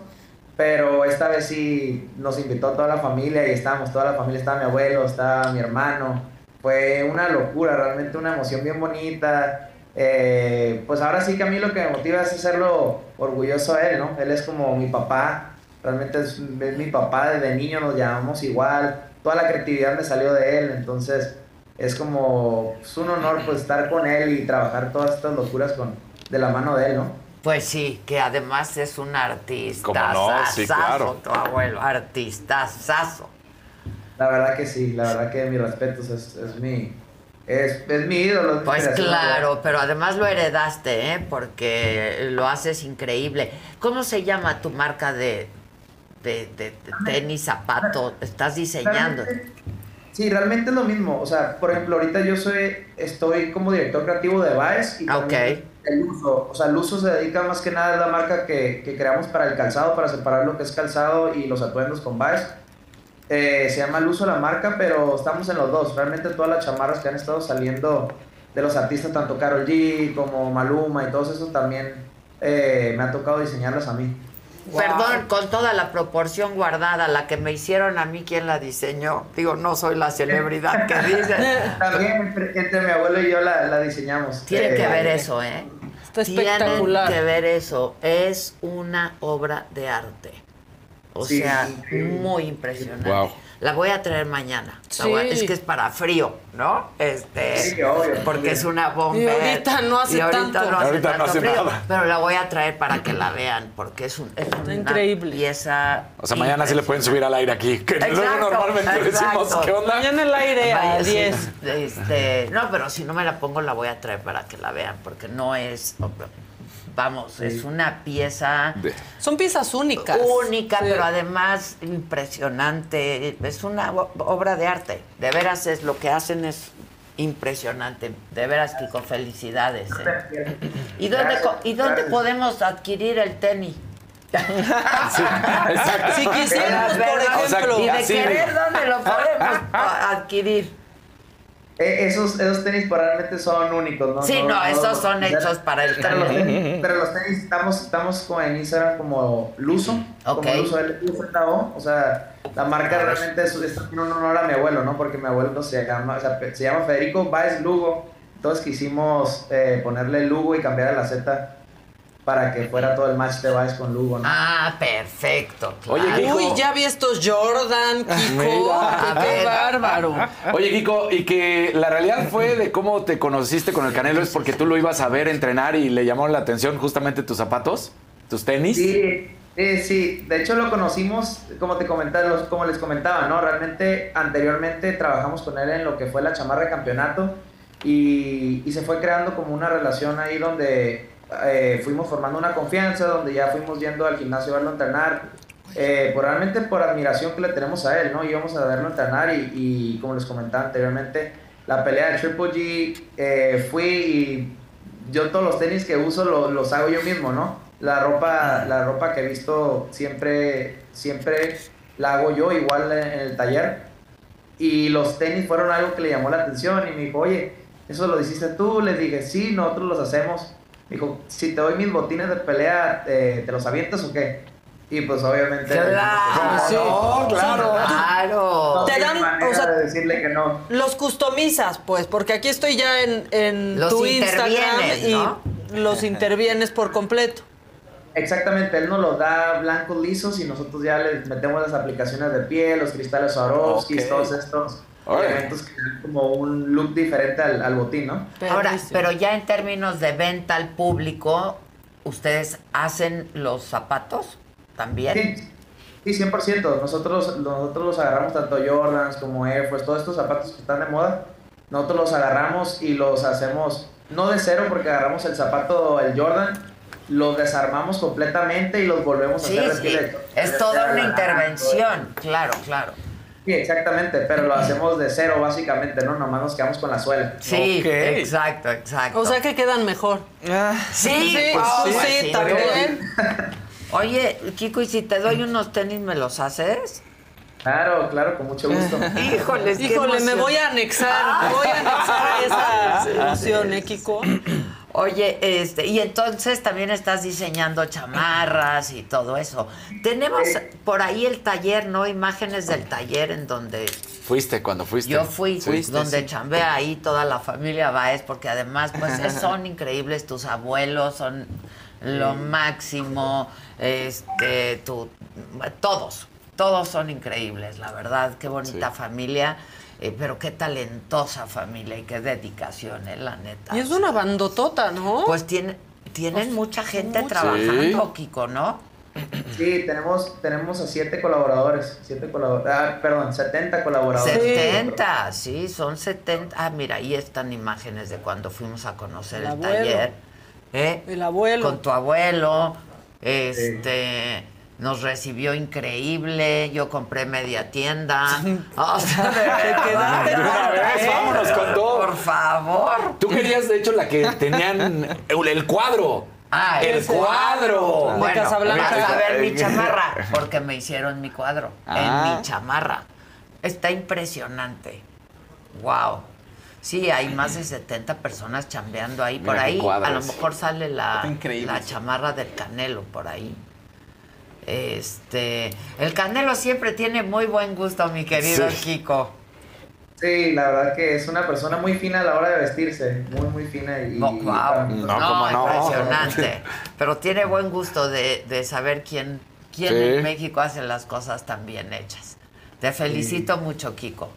Pero esta vez sí nos invitó toda la familia y estábamos, toda la familia, estaba mi abuelo, estaba mi hermano. Fue una locura, realmente una emoción bien bonita. Eh, pues ahora sí que a mí lo que me motiva es hacerlo orgulloso a él, ¿no? Él es como mi papá, realmente es, es mi papá, desde niño nos llamamos igual, toda la creatividad me salió de él, entonces es como es un honor pues estar con él y trabajar todas estas locuras con, de la mano de él, ¿no? Pues sí, que además es un artista. ¿Cómo no? Sí, claro. Tu abuelo, artistazazo. La verdad que sí, la verdad que mis respetos es, es mi es, es mi ídolo. es mi Pues claro, pero además lo heredaste, ¿eh? Porque lo haces increíble. ¿Cómo se llama tu marca de, de, de- de tenis, zapato? ¿Estás diseñando? Realmente- Sí, realmente es lo mismo. O sea, por ejemplo, ahorita yo soy, estoy como director creativo de Vice y también el uso. O sea, el uso se dedica más que nada a la marca que, que creamos para el calzado, para separar lo que es calzado y los atuendos con Vice. Eh, se llama el uso la marca, pero estamos en los dos. Realmente todas las chamarras que han estado saliendo de los artistas, tanto Carol G como Maluma y todos esos también eh, me ha tocado diseñarlas a mí. Perdón, con toda la proporción guardada, la que me hicieron a mí, ¿quién la diseñó? Digo, no soy la celebridad que dice. También entre, entre mi abuelo y yo la, la diseñamos. Tiene Eh, que ver eso, ¿eh? Está Tienen espectacular. que ver eso. Es una obra de arte. O Sí, sea, increíble. muy impresionante. Wow. La voy a traer mañana. Sí. voy a- es que es para frío, ¿no? Este, Sí, obvio. porque es una bomba. Y ahorita no hace Y ahorita tanto. no hace Ahorita no tanto hace frío, nada. Pero la voy a traer para que la vean, porque es, un, es una increíble. pieza. O sea, mañana sí le pueden subir al aire aquí. Que luego Exacto, normalmente decimos, exacto. ¿qué onda? Mañana el aire a Vaya, sí, 10. este, no, pero si no me la pongo, la voy a traer para que la vean, porque no es. Vamos, es una pieza Son piezas únicas. única, Sí. pero además impresionante. Es una obra de arte. De veras es lo que hacen es impresionante. De veras, Kiko, felicidades. ¿eh? ¿Y dónde, ¿y dónde podemos adquirir el tenis? exacto. Si quisiéramos, por ejemplo. Y de querer, ¿dónde lo podemos adquirir? Eh, esos, esos tenis realmente son únicos, ¿no? Sí, no, esos son hechos para el pero los, tenis, pero los tenis estamos, estamos como en Instagram como Luso, Ok. como Luso LUZO, o sea, la marca realmente es, es un honor a mi abuelo, ¿no? Porque mi abuelo se llama, o sea, se llama Federico Baez Lugo, entonces quisimos eh, ponerle Lugo y cambiar la Z para que fuera todo el match de Baez con Lugo, ¿no? Ah, perfecto. Oye. Kiko. Uy, ya vi estos Jordan, Kiko. Qué bárbaro. Oye, Kiko, y que la realidad fue de cómo te conociste con el Canelo es porque tú lo ibas a ver entrenar y le llamó la atención justamente tus zapatos, tus tenis. Sí, sí, sí. De hecho lo conocimos, como te comentaba, como les comentaba, ¿no? Realmente anteriormente trabajamos con él en lo que fue la chamarra de campeonato y, y se fue creando como una relación ahí donde eh, fuimos formando una confianza, donde ya fuimos yendo al gimnasio a verlo entrenar. eh, por, realmente por admiración que le tenemos a él, ¿no? Íbamos a verlo entrenar y, y como les comentaba anteriormente, la pelea de Triple G, eh, fui y yo todos los tenis que uso lo- los hago yo mismo, ¿no? La ropa, la ropa que he visto siempre, siempre la hago yo igual en, en el taller. Y los tenis fueron algo que le llamó la atención y me dijo, oye, ¿eso lo hiciste tú? Le dije, sí, nosotros los hacemos. Me dijo, si te doy mis botines de pelea, ¿te, te los avientas o qué? Y pues obviamente... Claro, Sí. claro. claro. No Te dan, manera o sea, de decirle que no. Los customizas, pues, porque aquí estoy ya en, en Los tu Instagram y ¿no? los intervienes por completo. Exactamente, él nos los da blancos lisos y nosotros ya les metemos las aplicaciones de piel, los cristales Swarovski, Ok. todos estos. Elementos que dan como un look diferente al, al botín, ¿no? Ahora, Perrísimo. pero ya en términos de venta al público, ¿ustedes hacen los zapatos también? Sí, sí, 100%. Nosotros, nosotros los agarramos tanto Jordans como Air Force, todos estos zapatos que están de moda, nosotros los agarramos y los hacemos, no de cero porque agarramos el zapato, el Jordan, los desarmamos completamente y los volvemos Sí, a hacer sí. Es toda una intervención, claro, claro. Sí, exactamente, pero lo hacemos de cero básicamente, ¿no? Nomás nos quedamos con la suela. Sí, Ok. exacto, exacto. O sea que quedan mejor. sí, Sí, pues, pues, sí, sí, también. Oye, Kiko, ¿y si te doy unos tenis, me los haces? Claro, claro, con mucho gusto. Híjoles, qué Híjole, me voy a anexar, voy a anexar esa emoción, ¿eh, Kiko? Oye, este, y entonces también estás diseñando chamarras y todo eso. Tenemos por ahí el taller, ¿no? Imágenes del taller en donde Fuiste cuando fuiste. yo fui, Fuiste, donde sí. chambea ahí toda la familia Baez, porque además, pues, es- son increíbles, tus abuelos son lo máximo, este, tu, todos, todos son increíbles, la verdad, qué bonita familia, eh, pero qué talentosa familia y qué dedicación, eh, la neta. Y es una bandotota, ¿no? Pues tiene, tienen mucha gente mucho. trabajando, Sí. Kiko, ¿no? Sí, tenemos, tenemos a siete colaboradores, siete colaboradores, ah, perdón, 70 colaboradores. 70, sí, son 70. Ah, mira, ahí están imágenes de cuando fuimos a conocer El el, abuelo. taller. ¿eh? El abuelo. Con tu abuelo. Este. Nos recibió increíble, yo compré media tienda. O sea, de verdad, De una vez, vámonos con todo. Por favor. Tú querías, de hecho, la que tenían el, el cuadro. Ah, el ese. cuadro. Bueno, Casablanca. vas a ver mi chamarra, porque me hicieron mi cuadro Ah. en mi chamarra. Está impresionante. Wow. Sí, hay más de 70 personas chambeando ahí. Por Mira ahí a lo mejor sale la, la chamarra del Canelo por ahí. Este, el Canelo siempre tiene muy buen gusto, mi querido Sí. Kiko. Sí, la verdad que es una persona muy fina a la hora de vestirse, muy, muy fina y... No, wow. No, impresionante. Pero tiene buen gusto de, de saber quién, ¿Quién Sí. en México hace las cosas tan bien hechas? Te felicito mucho, Kiko.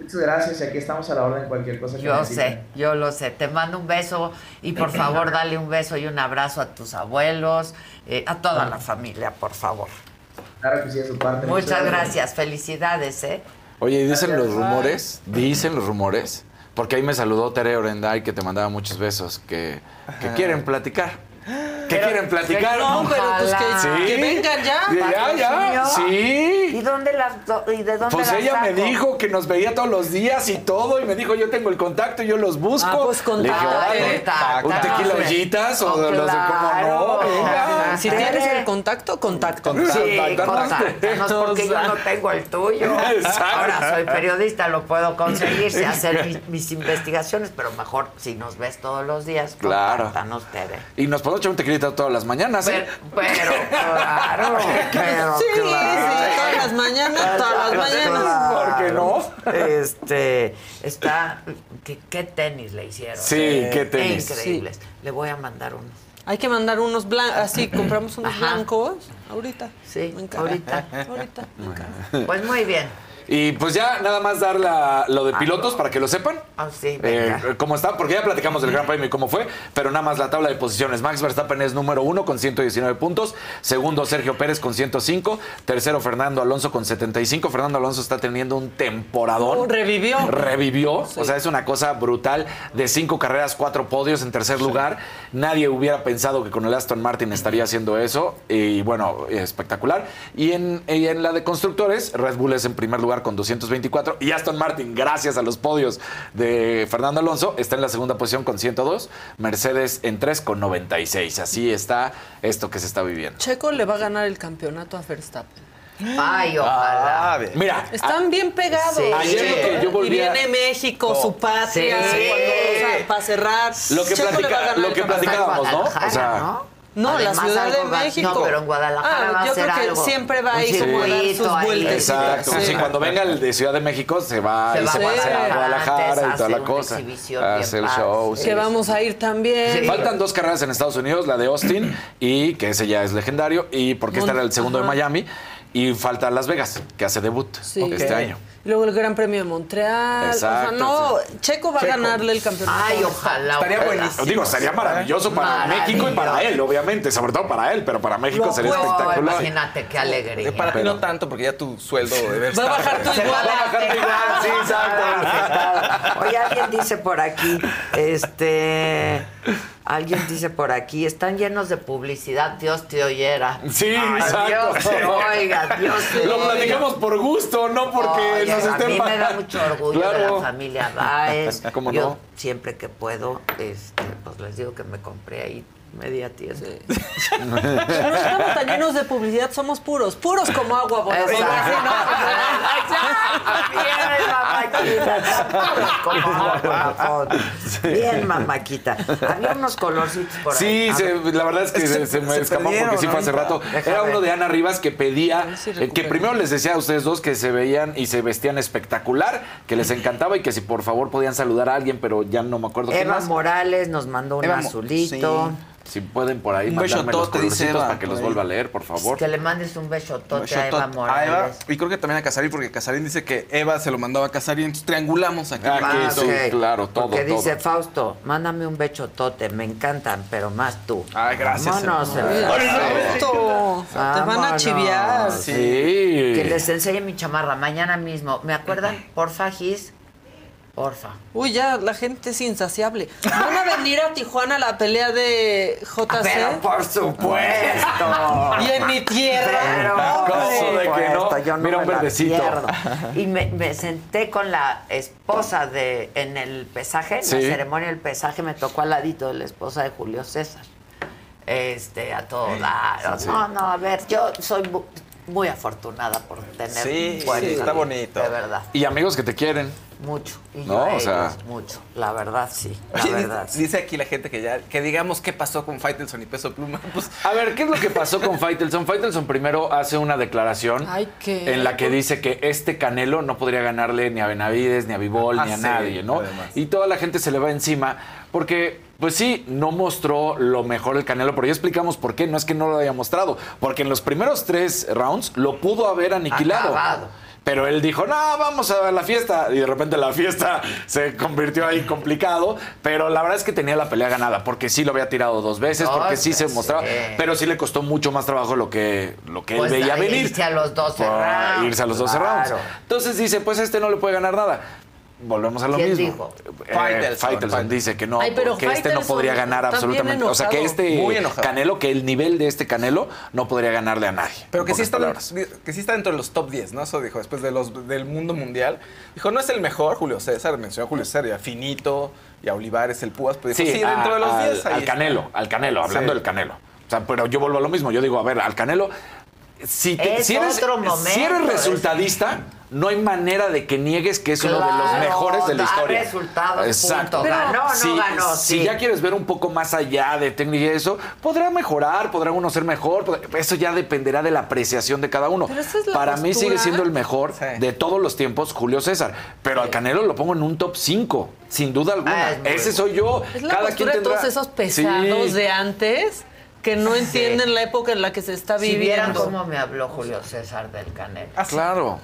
Muchas gracias y aquí estamos a la orden cualquier cosa que Yo necesiten. sé, yo lo sé. Te mando un beso y por favor dale un beso y un abrazo a tus abuelos, eh, a toda la familia, por favor. Claro que sí, de su parte. Muchas gracias, felicidades, ¿eh? Oye, y dicen los rumores, dicen los rumores, porque ahí me saludó Tere Orenday que te mandaba muchos besos, que, que quieren platicar. ¿Qué quieren platicar? No, pero pues que, Sí. que vengan ya. Ya, ya, sí. ¿Y dónde las do- y de dónde Pues las ella me dijo que nos veía todos los días y todo, y me dijo, yo tengo el contacto, yo los busco. Ah, pues Le dije, órale, Contáctate. un tequila ollitas o de los de cómo no, venga. Si tienes el contacto, contacto. Sí, Contáctanos. porque yo no tengo el tuyo. Exacto. Ahora soy periodista, lo puedo conseguir, sé hacer mi- mis investigaciones, pero mejor si nos ves todos los días, Claro. contáctanos, Tere. Y nos podemos echar un todas las mañanas, ¿eh? Pero, pero claro, pero Sí, claro. sí, todas las mañanas, todas las mañanas. ¿Por qué no? Este, está, ¿qué, qué tenis le hicieron? Sí, qué tenis. Increíbles. Le voy a mandar unos. Hay que mandar unos blancos, así, compramos unos Ajá. blancos ahorita. Sí, ahorita. Ahorita. Pues muy bien. Y pues ya nada más dar la- lo de pilotos para que lo sepan. Ah, sí, Eh, venga. ¿Cómo está? Porque ya platicamos del Gran Premio y cómo fue, pero nada más la tabla de posiciones. Max Verstappen es número uno con 119 puntos. Segundo, Sergio Pérez con 105. Tercero, Fernando Alonso con 75. Fernando Alonso está teniendo un temporadón. Oh, revivió. Revivió. O sea, es una cosa brutal. De cinco carreras, cuatro podios en tercer lugar. Nadie hubiera pensado que con el Aston Martin estaría haciendo eso. Y bueno, espectacular. Y en, y en la de constructores, Red Bull es en primer lugar con 224. Y Aston Martin, gracias a los podios de Fernando Alonso, está en la segunda posición con 102. Mercedes en 3 con 96. Así está esto que se está viviendo. Checo le va a ganar el campeonato a Verstappen. Ay, ojalá. Mira, Están bien pegados. Sí. Ayer lo que yo y volví a- viene México, su patria, Sí. cuando- o sea, para cerrar. Lo que, platica- lo que platicábamos, ¿no? O sea, ¿no? No, la Ciudad de va- México. No, pero en Guadalajara Ah, va a yo ser creo que algo. siempre va como a dar sus vueltecitas. Exacto. Sí. Sí, cuando venga el de Ciudad de México se va Se y va se a a Guadalajara y toda la cosa. Hace el show. sí. Que vamos a ir también. Faltan dos carreras en Estados Unidos, la de Austin y que ese ya es legendario y porque este era el segundo Ajá. de Miami y falta Las Vegas que hace debut Sí. este año. Luego el Gran Premio de Montreal. Exacto, o sea, no, Checo va a ganarle el campeonato. Ay, ojalá. Estaría ojalá. buenísimo. Digo, sería maravilloso para México y para él, obviamente, sobre todo para él, pero para México Lo sería puedo, espectacular. Imagínate qué alegría. Para ti no tanto, porque ya tu sueldo debe Va a bajar tu Se va a igual. bajar igual, sí, exacto. Oye, alguien dice por aquí, este, alguien dice por aquí, están llenos de publicidad, Dios te oyera. Sí, Ay, exacto. Dios te oiga, Dios te Lo oiga. platicamos por gusto, no porque Oye, nos a mí me da mucho orgullo de la familia Baez. ¿Cómo Yo no? siempre que puedo, este, pues les digo que me compré ahí media tienda. No estamos tan llenos de publicidad, somos puros. Puros como agua, bonita. Bien, mamáquita. Como la foto. Bien, mamáquita. Había unos colorcitos por ahí. Sí, se- la verdad es que se, se- se me se escapó perdieron porque sí fue hace rato. Deja Era uno de Ana Rivas que pedía, sí eh, que primero les decía a ustedes dos que se veían y se vestían espectacular, que les encantaba y que si por favor podían saludar a alguien, pero ya no me acuerdo quién Eva más. Morales nos mandó un Eva azulito. Si pueden por ahí Un mandarme los besotote, dice Eva, para que los vuelva a leer, por favor. Que le mandes un besotote Besotote a Eva a Eva, Morales. y creo que también a Casarín, porque Casarín dice que Eva se lo mandaba a Casarín, entonces triangulamos aquí. Ah, Ah, sí, claro, todo, Porque todo. dice Fausto, mándame un bechotote, me encantan, pero más tú. Ay, gracias, Vámonos. Esto, te van a chiviar. Sí. Que les enseñe mi chamarra mañana mismo. ¿Me acuerdan? Porfa, Gis. Porfa. Uy, ya, la gente es insaciable. ¿Van a venir a Tijuana a la pelea de JC? Pero por supuesto. Y en mi tierra. Pero hombre. ¿Cómo de que no? supuesto, yo no Mira, me un la verdecito. pierdo. Y me, me senté con la esposa de en el pesaje, en Sí. la ceremonia del pesaje, me tocó al ladito de la esposa de Julio César. Este, a todo dar. No, no, a ver, yo soy muy afortunada por tener Sí, buen sí, está bonito. De verdad. Y amigos que te quieren. Mucho. Y No, yo a o sea- ellos, mucho. La verdad, sí. La Oye, verdad. dice, dice aquí la gente que ya, que digamos qué pasó con Faitelson y Peso Pluma. Pues, A ver, ¿qué es lo que pasó con Faitelson? Faitelson primero hace una declaración Ay, ¿qué? en la que dice que este Canelo no podría ganarle ni a Benavides, ni a Bivol, Ah, ni a sí, nadie, ¿no? además. Y toda la gente se le va encima porque, pues sí, no mostró lo mejor el Canelo, pero ya explicamos por qué. No es que no lo haya mostrado, porque en los primeros tres rounds lo pudo haber aniquilado. Acabado. Pero él dijo, no, vamos a la fiesta. Y de repente la fiesta se convirtió ahí complicado. Pero la verdad es que tenía la pelea ganada, porque sí lo había tirado dos veces, Dos porque sí se mostraba. Pero sí le costó mucho más trabajo lo que, lo que Pues, él veía ahí venir. irse a los 12 Por rounds, Irse a los 12 claro. rounds. Entonces dice, pues este no le puede ganar nada. Volvemos a lo ¿Quién mismo. dijo? Eh, Faitelson. Faitelson dice que no, Ay, pero que este no podría ganar absolutamente. O sea, que este. Canelo, que el nivel de este Canelo no podría ganarle a nadie. Pero que sí, está, palabras. que sí está dentro de los top 10, ¿no? Eso dijo después de los, del mundo mundial. Dijo, no es el mejor, Julio César, mencionó a Julio César y a Finito y a Olivares, el Púas, pero dijo, sí, a- dentro de los al, 10. ahí al está". Canelo, al Canelo, hablando Sí. del Canelo. O sea, pero yo vuelvo a lo mismo. Yo digo, a ver, al Canelo, si, te- Es si eres, otro momento, si eres es- resultadista, no hay manera de que niegues que es uno de los mejores de la historia. resultados, punto. Pero Ganó, no si, ganó, si sí. ya quieres ver un poco más allá de técnica y eso, podrá mejorar, podrá uno ser mejor. podrá- eso ya dependerá de la apreciación de cada uno. Pero esa es la Para mí sigue siendo el mejor Sí. de todos los tiempos, Julio César. Pero al Canelo lo pongo en un top 5, sin duda alguna. Ah, es muy Ese soy yo. Es la Cada quien postura de tendrá... todos esos pesados Sí. de antes que no entienden la época en la que se está Si vieran viviendo. cómo me habló Julio César del Canelo. Ah, claro,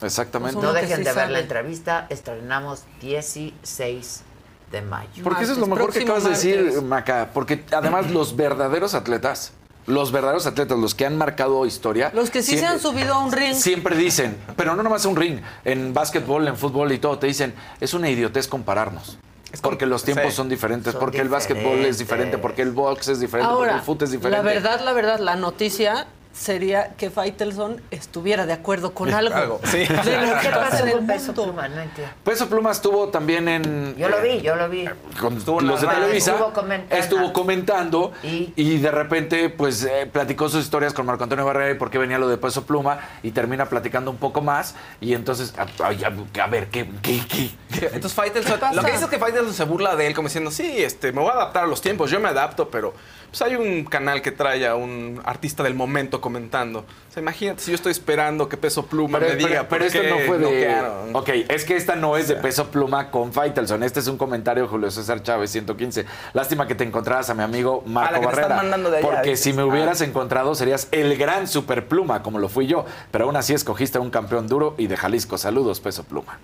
exactamente. Pues No que dejen sí de ver la entrevista. Estrenamos 16 de mayo. Porque eso es lo Martes, mejor que acabas de decir, martes. Maca. Porque además los verdaderos atletas, los verdaderos atletas, los que han marcado historia. Los que sí se han subido a un ring. Siempre dicen, pero no nomás un ring, en básquetbol, en fútbol y todo, te dicen, es una idiotez compararnos. Porque los tiempos sí. son diferentes, Son porque el básquetbol es diferente, diferentes. porque el box es diferente, porque Ahora, el fútbol es diferente. la verdad, la verdad, la noticia sería que Faitelson estuviera de acuerdo con algo. Algo, sí. De lo que ¿Qué pasa pasó en el con Peso. Pluma? No entiendo. Peso Pluma estuvo también en... Yo lo vi, yo lo vi. con Estuvo los de. Televisa Estuvo comentando. estuvo comentando ¿Y? y, de repente pues eh, platicó sus historias con Marco Antonio Barrera y por qué venía lo de Peso Pluma y termina platicando un poco más y entonces a, ay, a- a ver qué qué, qué? Entonces Faitelson, lo que dice es que Faitelson se burla de él como diciendo, sí, este, me voy a adaptar a los tiempos, yo me adapto, pero pues hay un canal que trae a un artista del momento comentando. O sea, imagínate si yo estoy esperando que Peso Pluma Pero, me diga, pero- pero ¿por esto qué no fue de. noquearon? Ok, es que esta no es de peso pluma con Faitelson. Este es un comentario de Julio César Chávez, 115. Lástima que te encontraras a mi amigo Marco la que te están Barrera. mandando de allá, porque dices. si me hubieras encontrado, serías el gran superpluma, como lo fui yo. Pero aún así escogiste a un campeón duro y de Jalisco. Saludos, peso pluma.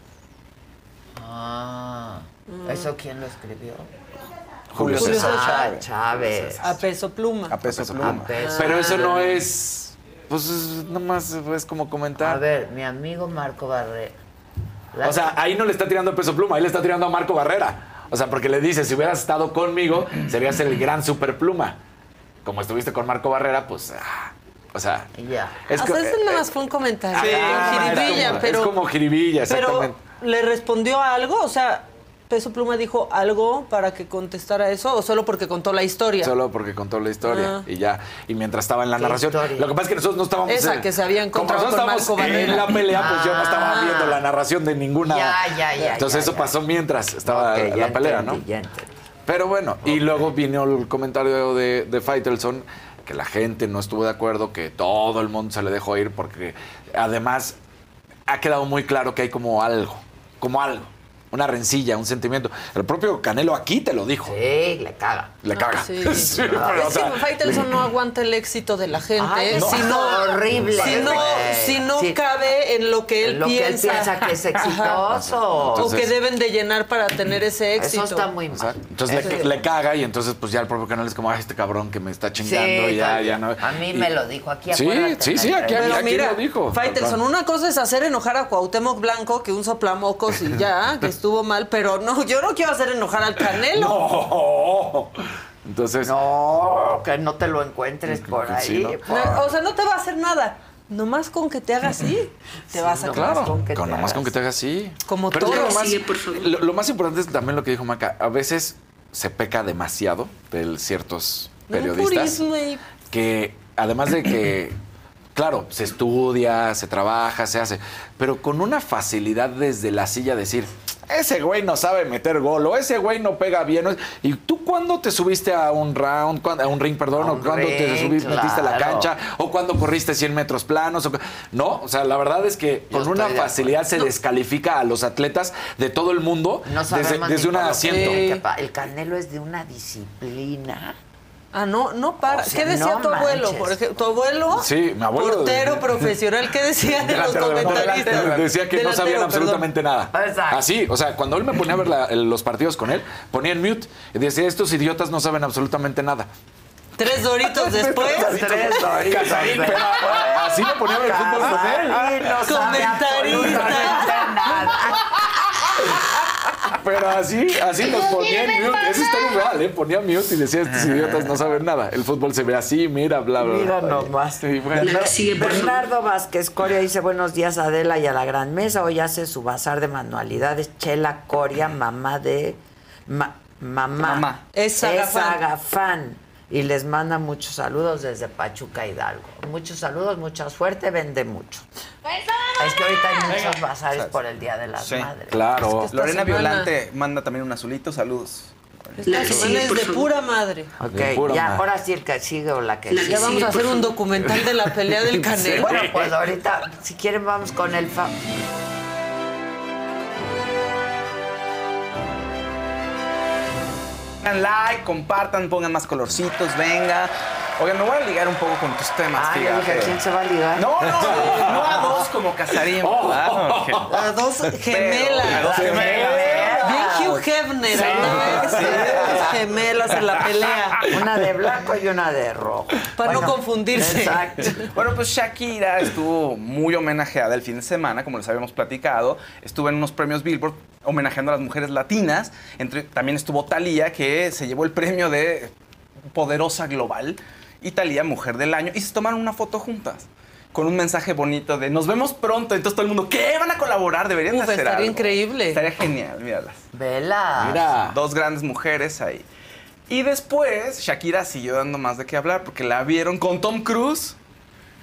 Ah, ¿eso quién lo escribió? Julio, Julio César. Ah, Chávez. A peso pluma. A Peso Pluma. A peso. Pero eso no es. Pues es- nomás es como comentar. A ver, mi amigo Marco Barrera. O sea, ahí no le está tirando a peso pluma, ahí le está tirando a Marco Barrera. O sea, porque le dice, si hubieras estado conmigo, serías el gran superpluma. Como estuviste con Marco Barrera, pues. ah, o sea. ya. Es o sea, ese eh, nada más fue un comentario. Sí, es jiribilla, como- pero, es como jiribilla, pero exactamente. le respondió algo, o sea, Peso Pluma dijo algo para que contestara eso o solo porque contó la historia. Solo porque contó la historia Ah. y ya. Y mientras estaba en la ¿Qué narración. historia? Lo que pasa es que nosotros no estábamos. Esa que se había encontrado con en la pelea, pues yo no estaba Ah. viendo la narración de ninguna. Ya, ya, ya, Entonces ya, eso ya. pasó mientras estaba Ok, ya la pelea, entendí, ¿no? ya entendí. Pero bueno, y luego vino el comentario de, de Faitelson, que la gente no estuvo de acuerdo, que todo el mundo se le dejó ir, porque además ha quedado muy claro que hay como algo, como algo, una rencilla, un sentimiento. El propio Canelo aquí te lo dijo. Sí, le caga. Le caga. sí. Sí, pero, o es sea, que Faitelson no aguanta el éxito de la gente. Ay, ¿eh? no. si no, Horrible, Si no, si no Sí. cabe en lo que él En lo que él piensa. piensa que es exitoso. o que deben de llenar para tener ese éxito. Eso está muy mal. Entonces le, le caga y entonces pues ya el propio canal es como, ay, este cabrón que me está chingando, Sí, ya, también. ya no. A mí Y- me lo dijo aquí. Sí, sí, sí, aquí, aquí mira, lo dijo. Faitelson, una cosa es hacer enojar a Cuauhtémoc Blanco, que un soplamocos y ya, que estuvo mal, pero no, yo no quiero hacer enojar al Canelo. No. Entonces, No, que no te lo encuentres por Sí, ahí. ¿no? por- No, O sea, no te va a hacer nada. Nomás con que te haga así, te vas a Claro, con que con te nomás hagas. con que te hagas así. Como Pero todo. lo, más, Sigue, por favor. lo, lo más importante es también lo que dijo Maca. A veces se peca demasiado de ciertos No, periodistas purismo y- que además de que, claro, se estudia, se trabaja, se hace, pero con una facilidad desde la silla decir, ese güey no sabe meter gol o ese güey no pega bien. ¿Y tú cuándo te subiste a un round, a un ring, perdón, o cuándo te subiste, metiste a la cancha o cuándo corriste 100 metros planos? o no, o sea, la verdad es que con una facilidad se descalifica a los atletas de todo el mundo No desde, desde un asiento. pa- El Canelo es de una disciplina. Ah, no, no para. O sea, ¿Qué decía no tu abuelo? manches. Por ejemplo, tu abuelo, Sí, mi abuelo. portero profesional, ¿qué decía de los delantero. comentaristas? Decía que no sabían perdón. absolutamente nada. Así, o sea, cuando él me ponía a ver la- el- los partidos con él, ponía en mute y decía, estos idiotas no saben absolutamente nada. Tres doritos después. Tres doritos pero así me ponía a ver el fútbol con él. Casarín no sabe absolutamente nada. Pero así, así nos ponía en mute. Eso está muy real, ¿eh? Ponía mute y decía, estos idiotas no saben nada. El fútbol se ve así, mira, bla, bla, Mira bla. nomás. Sí, bueno. Bernardo Vázquez Coria dice buenos días Adela y a la gran mesa. Hoy hace su bazar de manualidades. Chela Coria, mamá de ma- mamá. Mamá. Es fan. Y les manda muchos saludos desde Pachuca Hidalgo. Muchos saludos, mucha suerte, vende mucho. Es que ahorita hay muchos bazares por el Día de las Sí. Madres. Claro. Lorena semana- Violante manda también un azulito, saludos. Esta semana es de pura madre. Ok, De pura ya, madre. ahora sí el que sigue o la que Ya sigue. vamos a hacer un documental de la pelea del Canelo. Bueno, pues ahorita, si quieren, vamos con el fa- Pongan like, compartan, pongan más colorcitos, venga. Oigan, me voy a ligar un poco con tus temas, Ah, fíjate. dije, ¿quién se va a ligar? No, no, no a dos como Casarín. A dos gemelas. Pero, a dos gemelas. Hefner, Sí, ¿no? sí. Dos gemelas en la pelea. Una de blanco y una de rojo. Para no confundirse. Exacto. Bueno, pues Shakira estuvo muy homenajeada el fin de semana, como les habíamos platicado. Estuvo en unos premios Billboard homenajeando a las mujeres latinas. Entre, también estuvo Thalía, que se llevó el premio de Poderosa Global. Y Thalía, Mujer del Año. Y se tomaron una foto juntas. Con un mensaje bonito de nos vemos pronto. Entonces todo el mundo, ¿qué? ¿Van a colaborar? Deberían de Uf, hacer estaría algo". increíble. Estaría genial, míralas. Vela. Mira. Dos grandes mujeres ahí. Y después, Shakira siguió dando más de qué hablar porque la vieron con Tom Cruise.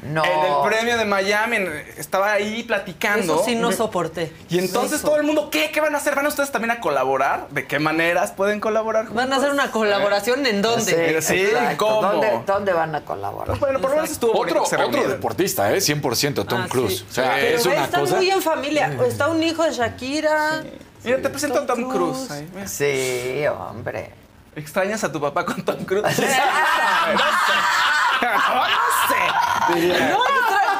No. En el premio de Miami, estaba ahí platicando. Eso sí no soporté. Y entonces Eso. todo el mundo, ¿qué? ¿Qué van a hacer? ¿Van ustedes también a colaborar? ¿De qué maneras pueden colaborar? ¿Van a hacer una colaboración en dónde? Sí, exacto. ¿cómo? ¿Dónde, dónde van a colaborar? Bueno, por lo menos estuvo Otro, otro deportista, ¿eh? 100% Tom Ah, Cruise. sí. O sea, Pero es una están cosa... muy en familia. Está un hijo de Shakira. Mira, te presento a Tom Cruise. mira. Sí, hombre. ¿Extrañas a tu papá con Tom Cruise? no. No sé. No,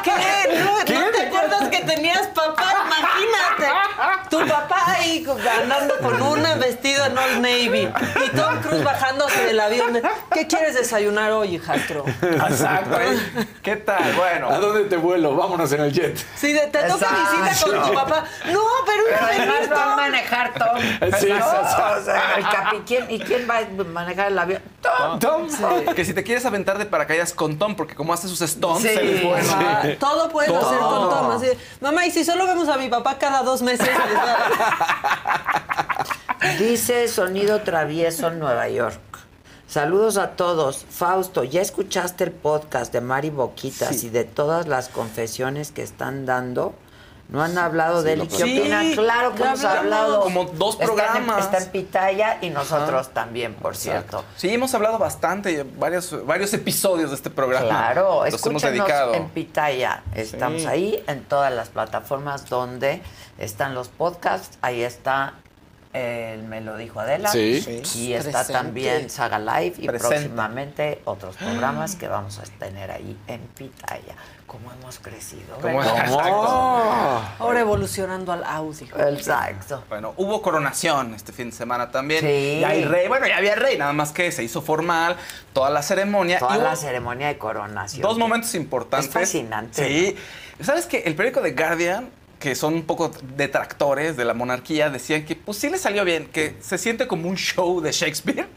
¿qué? No, ¿no te que tenías papá? Imagínate. Tu papá ahí andando con una vestida en Old Navy y Tom Cruise bajándose del avión. ¿Qué quieres desayunar hoy, hijastro? Exacto. ¿eh? ¿Qué tal? Bueno. ¿A dónde te vuelo? Vámonos en el jet. Sí, te toca Exacto. visita con tu papá. No, pero, Pero además imprevisto. va a manejar Tom. Sí, No, sí, sí. o sea, el capi- ¿quién- ¿Y quién va a manejar el avión? Tom. Tom. Que si te quieres aventar de paracaídas con Tom, porque como hace sus stunts, Sí. se les. Ah, todo pueden Todo. hacer con Tom. Así Mamá, y si solo vemos a mi papá cada dos meses. Dice Sonido Travieso en Nueva York. Saludos a todos. Fausto, ¿ya escuchaste el podcast de Mari Boquitas y de todas las confesiones que están dando? ¿No han hablado de él? ¿Y qué Sí, opinan? Claro que hemos hablado. Como dos Está en- programas. Está en, Pitaya y nosotros también, por cierto. Sí, hemos hablado bastante, varios, varios episodios de este programa. Claro, Los hemos escúchenos dedicado. en Pitaya. Estamos Sí. ahí en todas las plataformas donde están los podcasts. Ahí está el Me lo dijo Adela. Sí. Y está Presente. también Saga Live y Presente. próximamente otros programas que vamos a tener ahí en Pitaya. ¿Cómo hemos crecido? ¿Cómo? Exacto. Ahora evolucionando al audio. Exacto. Bueno, hubo coronación este fin de semana también. Sí. Y hay rey, bueno, ya había rey, nada más que se hizo formal toda la ceremonia. Toda y la ceremonia de coronación. dos momentos importantes. Es fascinante, Sí. ¿Sabes qué? El periódico The Guardian, que son un poco detractores de la monarquía, decían que pues sí le salió bien, que se siente como un show de Shakespeare,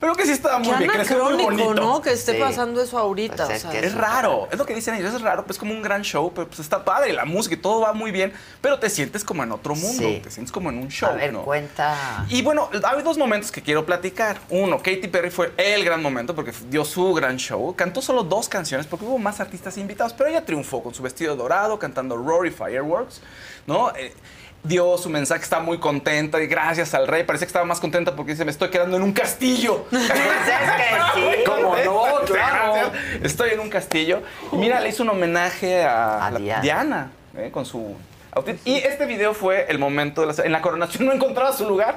pero que sí estaba muy Qué bien, quedó muy bonito. ¿no? Que esté Sí. pasando eso ahorita. Pues o es sea, que Es raro, es lo que dicen ellos, es raro, pues es como un gran show, pero pues está padre, la música y todo va muy bien, pero te sientes como en otro mundo, Sí. te sientes como en un show, A ver, ¿no? cuenta. Y bueno, hay dos momentos que quiero platicar. Uno, Katy Perry fue el gran momento porque dio su gran show. Cantó solo dos canciones porque hubo más artistas invitados, pero ella triunfó con su vestido dorado, cantando Rory Fireworks, ¿no? Eh, dio su mensaje, está muy contenta y gracias al rey. Parece que estaba más contenta porque dice, me estoy quedando en un castillo. Es que sí. ¿Cómo no? Claro. Estoy en un castillo. Y mira, le hizo un homenaje a, Diana. Diana, eh, con su outfit. Y este video fue el momento de la... En la coronación no encontraba su lugar.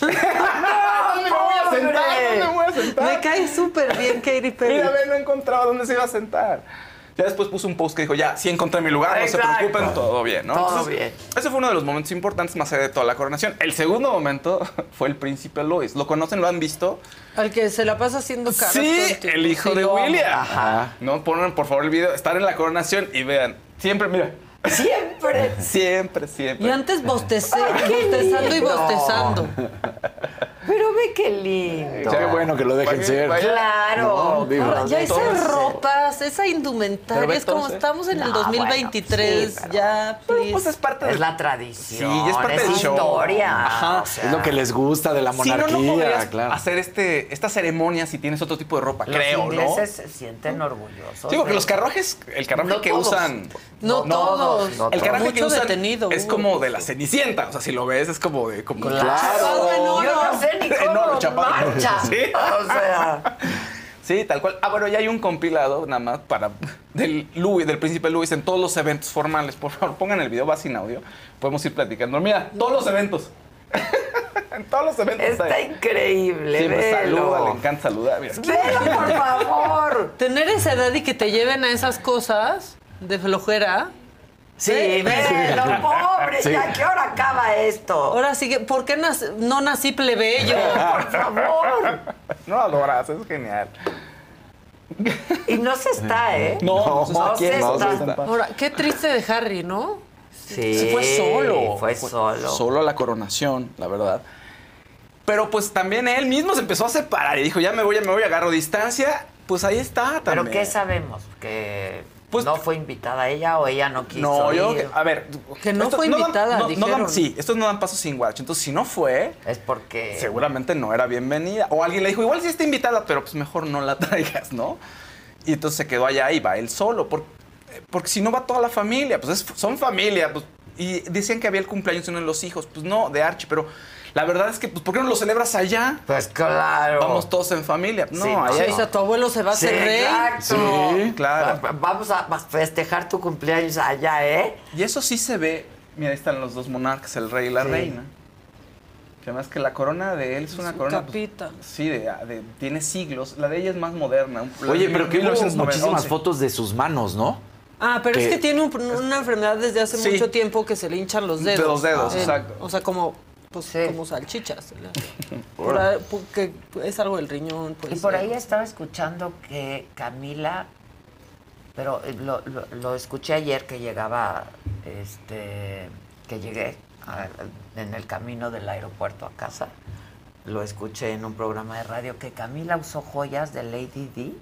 ¿Dónde me voy a sentar? ¿Dónde me voy a sentar? Me cae súper bien Katy Perry. Mira, no encontraba dónde se iba a sentar. Ya después puso un post que dijo, ya, sí encontré mi lugar, no se preocupen, todo bien, ¿no? Todo bien. Ese fue uno de los momentos importantes más allá de toda la coronación. El segundo momento fue el príncipe Louis. ¿Lo conocen? ¿Lo han visto? Al que se la pasa haciendo caras. Sí, el hijo Sí, de. William. Ajá. No, ponen por favor el video, estar en la coronación y vean, siempre, mira. Siempre. Siempre, siempre. Y antes bostecé, bostezando y bostezando. Pero ve qué lindo. Qué bueno que lo dejen Vaya, ser. vaya. Claro. No, digo, ya esas ropas, esa indumentaria, es como estamos en el No, 2023, bueno, sí, pero- ya, please. Pues es parte Es del... la tradición. Sí, es parte es del show. historia. Ajá. o sea, Es lo que les gusta de la Si no, monarquía, no podrías claro. hacer este, esta ceremonia si tienes otro tipo de ropa, los creo, ¿no? ingleses se sienten orgullosos. Sí, porque de- los carruajes, el carruaje No que todos. usan... no, no todos. El carruaje que Mucho usan detenido, es como de la cenicienta. O sea, si lo ves, es como de... Como Chapado en no ni cómo chapado. marcha. Sí. O sea, Sí, tal cual. Ah, bueno, ya hay un compilado nada más para del Louis, del príncipe Louis en todos los eventos formales. Por favor, pongan el video, va sin audio. Podemos ir platicando. Mira, todos los eventos. en todos los eventos. está ahí. increíble. Velo. saluda, le encanta saludar. Mira. Velo, por favor. Tener esa edad y que te lleven a esas cosas de flojera. Sí, velo, pobre. Sí. ¿Ya qué hora acaba esto? Ahora sí que, ¿por qué nac- no nací plebeyo? Por favor. No adoras, es genial. Y no se está, ¿eh? No, no se no se está. está. Ahora, qué triste de Harry, ¿no? Sí, Se fue solo. Fue solo. Solo a la coronación, la verdad. Pero pues también él mismo se empezó a separar y dijo, ya me voy, ya me voy, agarro distancia. Pues ahí está ¿Pero también. qué sabemos? ¿Que Pues- no fue invitada ella o ella no quiso No, yo, ir? a ver. Que no fue dan- invitada, no- no dijeron. dan- sí, estos no dan paso sin guaracho. Entonces, si no fue, Es porque... seguramente no era bienvenida. O alguien le dijo, igual sí está invitada, pero pues mejor no la traigas, ¿no? Y entonces se quedó allá y va él solo. por- porque si no va toda la familia, pues es- son familia. Pues, y decían que había el cumpleaños de uno de los hijos. Pues no, de Archie, pero la verdad es que, pues, ¿por qué no lo celebras allá? Pues claro. Vamos todos en familia. No, Sí, no. allá Sí, o sea, tu abuelo se va a Sí, hacer rey. exacto. Sí, claro. Va- Vamos a festejar tu cumpleaños allá, ¿eh? Y eso sí se ve. Mira, ahí están los dos monarcas, el rey y la Sí. reina. Que además que la corona de él es una Su corona. pues, capita. sí, de, de- tiene siglos. La de ella es más moderna. un- Oye, de pero que hubo 1911. muchísimas fotos de sus manos, ¿no? Ah, pero es Que- tiene un- una enfermedad desde hace Sí. mucho tiempo que se le hinchan los De dedos. los dedos, Eh, exacto. O sea, como, pues, Sí. como salchichas. Por ahí, porque es algo del riñón. Pues, Y por ahí estaba escuchando que Camila, pero eh, lo, lo- lo escuché ayer que llegaba, este, que llegué a- en el camino del aeropuerto a casa. Lo escuché en un programa de radio que Camila usó joyas de Lady D.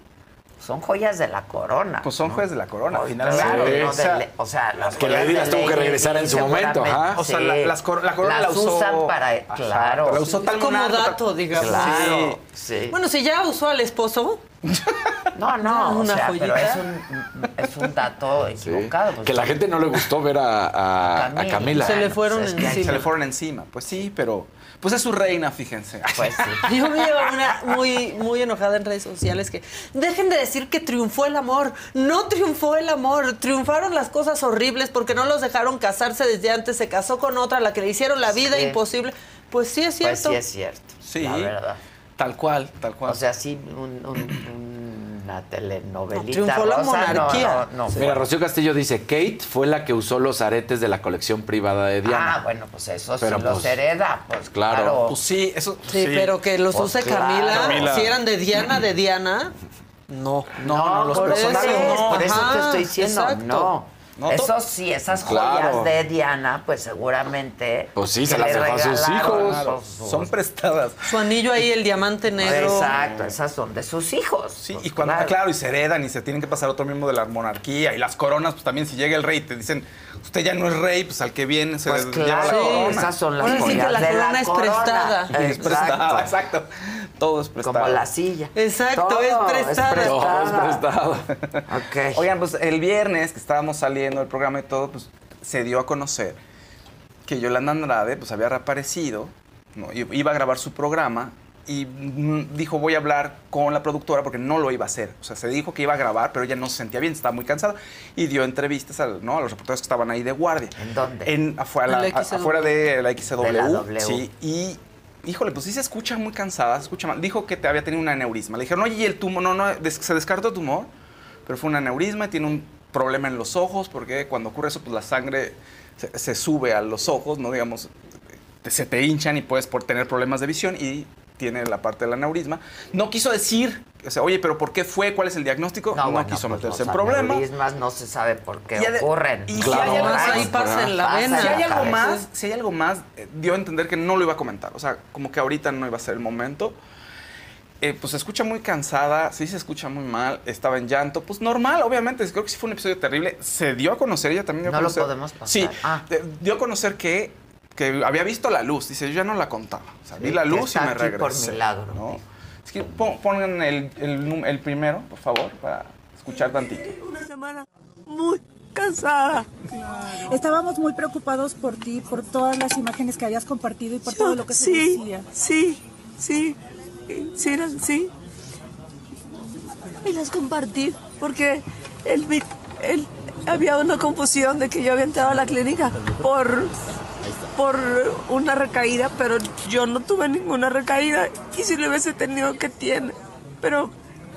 Son joyas de la corona. Pues son ¿no? joyas de la corona, Pues finalmente. claro, Sí. no O sea, de le- o sea, las que joyas Lady las tuvo que regresar en su momento, ajá. O sea, la- las cor- la corona las la usó- usan para, Ajá, claro. la usó tal como monarca, dato, digamos. Claro, sí. Bueno, si ya usó al esposo, No, no, Una o sea, joyita. pero es un, es un dato Sí. equivocado. pues, Que la gente no le gustó ver a, a- a Camila. Camila. Se le Bueno, fueron pues encima. Se le fueron encima. Pues sí, pero. Pues es su reina, fíjense. Pues sí. Yo vi a una muy, muy enojada en redes sociales que dejen de decir que triunfó el amor. No triunfó el amor. Triunfaron las cosas horribles porque no los dejaron casarse desde antes. Se casó con otra, a la que le hicieron la vida Sí. imposible. Pues sí es Pues cierto. sí es cierto. Sí. La verdad. Tal cual, tal cual. O sea, sí, un- un- una telenovelita No, triunfó la rosa, monarquía. No, no, no Mira. Rocío Castillo dice, Kate fue la que usó los aretes de la colección privada de Diana. Ah, bueno, pues eso Pero, sí los pues, hereda, pues claro. claro. Pues sí, eso. Sí, pero que los Pues use claro. Camila, Camila. si eran de Diana, de Diana, no. No, no, los por personajes eso, no. Por eso te estoy diciendo, exacto. no. No, eso sí, esas joyas de Diana, pues seguramente. Pues sí, se las dejó a sus hijos. Claro, pues, son prestadas. Su anillo ahí, el diamante negro. Exacto, esas son de sus hijos. Sí, pues, y cuando, claro. claro. y se heredan y se tienen que pasar a otro miembro de la monarquía. Y las coronas, pues también si llega el rey y te dicen, usted ya no es rey, pues al que viene se Pues le lleva la claro, corona. esas son las Ahora sí que joyas la de corona es corona. prestada. Y es prestada, Exacto. Todo es prestado. Como la silla. Exacto, Todo es. Todo prestado. Ok. Oigan, pues el viernes que estábamos saliendo del programa y todo, pues se dio a conocer que Yolanda Andrade pues había reaparecido, ¿no? Iba a grabar su programa y mm, dijo voy a hablar con la productora porque no lo iba a hacer. O sea, se dijo que iba a grabar, pero ella no se sentía bien, estaba muy cansada y dio entrevistas al- ¿no? a los reporteros que estaban ahí de guardia. ¿En dónde? En, afuera, En la XW. afuera de la XW. De la W. Sí, y híjole, pues sí se escucha muy cansada, se escucha mal. Dijo que te había tenido un aneurisma. Le dijeron, oye, ¿y el tumor? No, no, se descartó el tumor, pero fue un aneurisma y tiene un problema en los ojos porque cuando ocurre eso, pues la sangre se, sube a los ojos, ¿no? Digamos, se te hinchan y puedes por tener problemas de visión y tiene la parte del aneurisma. No quiso decir, o sea, oye, pero ¿por qué fue? ¿Cuál es el diagnóstico? No, bueno, quiso pues meterse en problemas. no se sabe por qué Y ocurren. Y Claro, si hay algo más, ahí pasa en la vena. si hay algo más, si hay algo más, eh, dio a entender que no lo iba a comentar. O sea, como que ahorita no iba a ser el momento. Eh, pues se escucha muy cansada, sí se escucha muy mal, estaba en llanto. Pues normal, obviamente, creo que sí fue un episodio terrible. Se dio a conocer, ella también dio a No lo conocer. podemos pasar. Sí, Ah. eh, dio a conocer que, que había visto la luz. Dice, yo ya no la contaba. O sea, Sí, vi la luz y me aquí por regresé. milagro, ¿no? Es que pongan el, el primero, por favor, para escuchar tantito. Una semana muy cansada. Estábamos muy preocupados por ti, por todas las imágenes que habías compartido y por todo lo que se sí, decía. Sí, sí, sí, sí. Y las compartí porque él, él- había una confusión de que yo había entrado a la clínica por, por una recaída, pero yo no tuve ninguna recaída y si lo hubiese tenido que tiene. Pero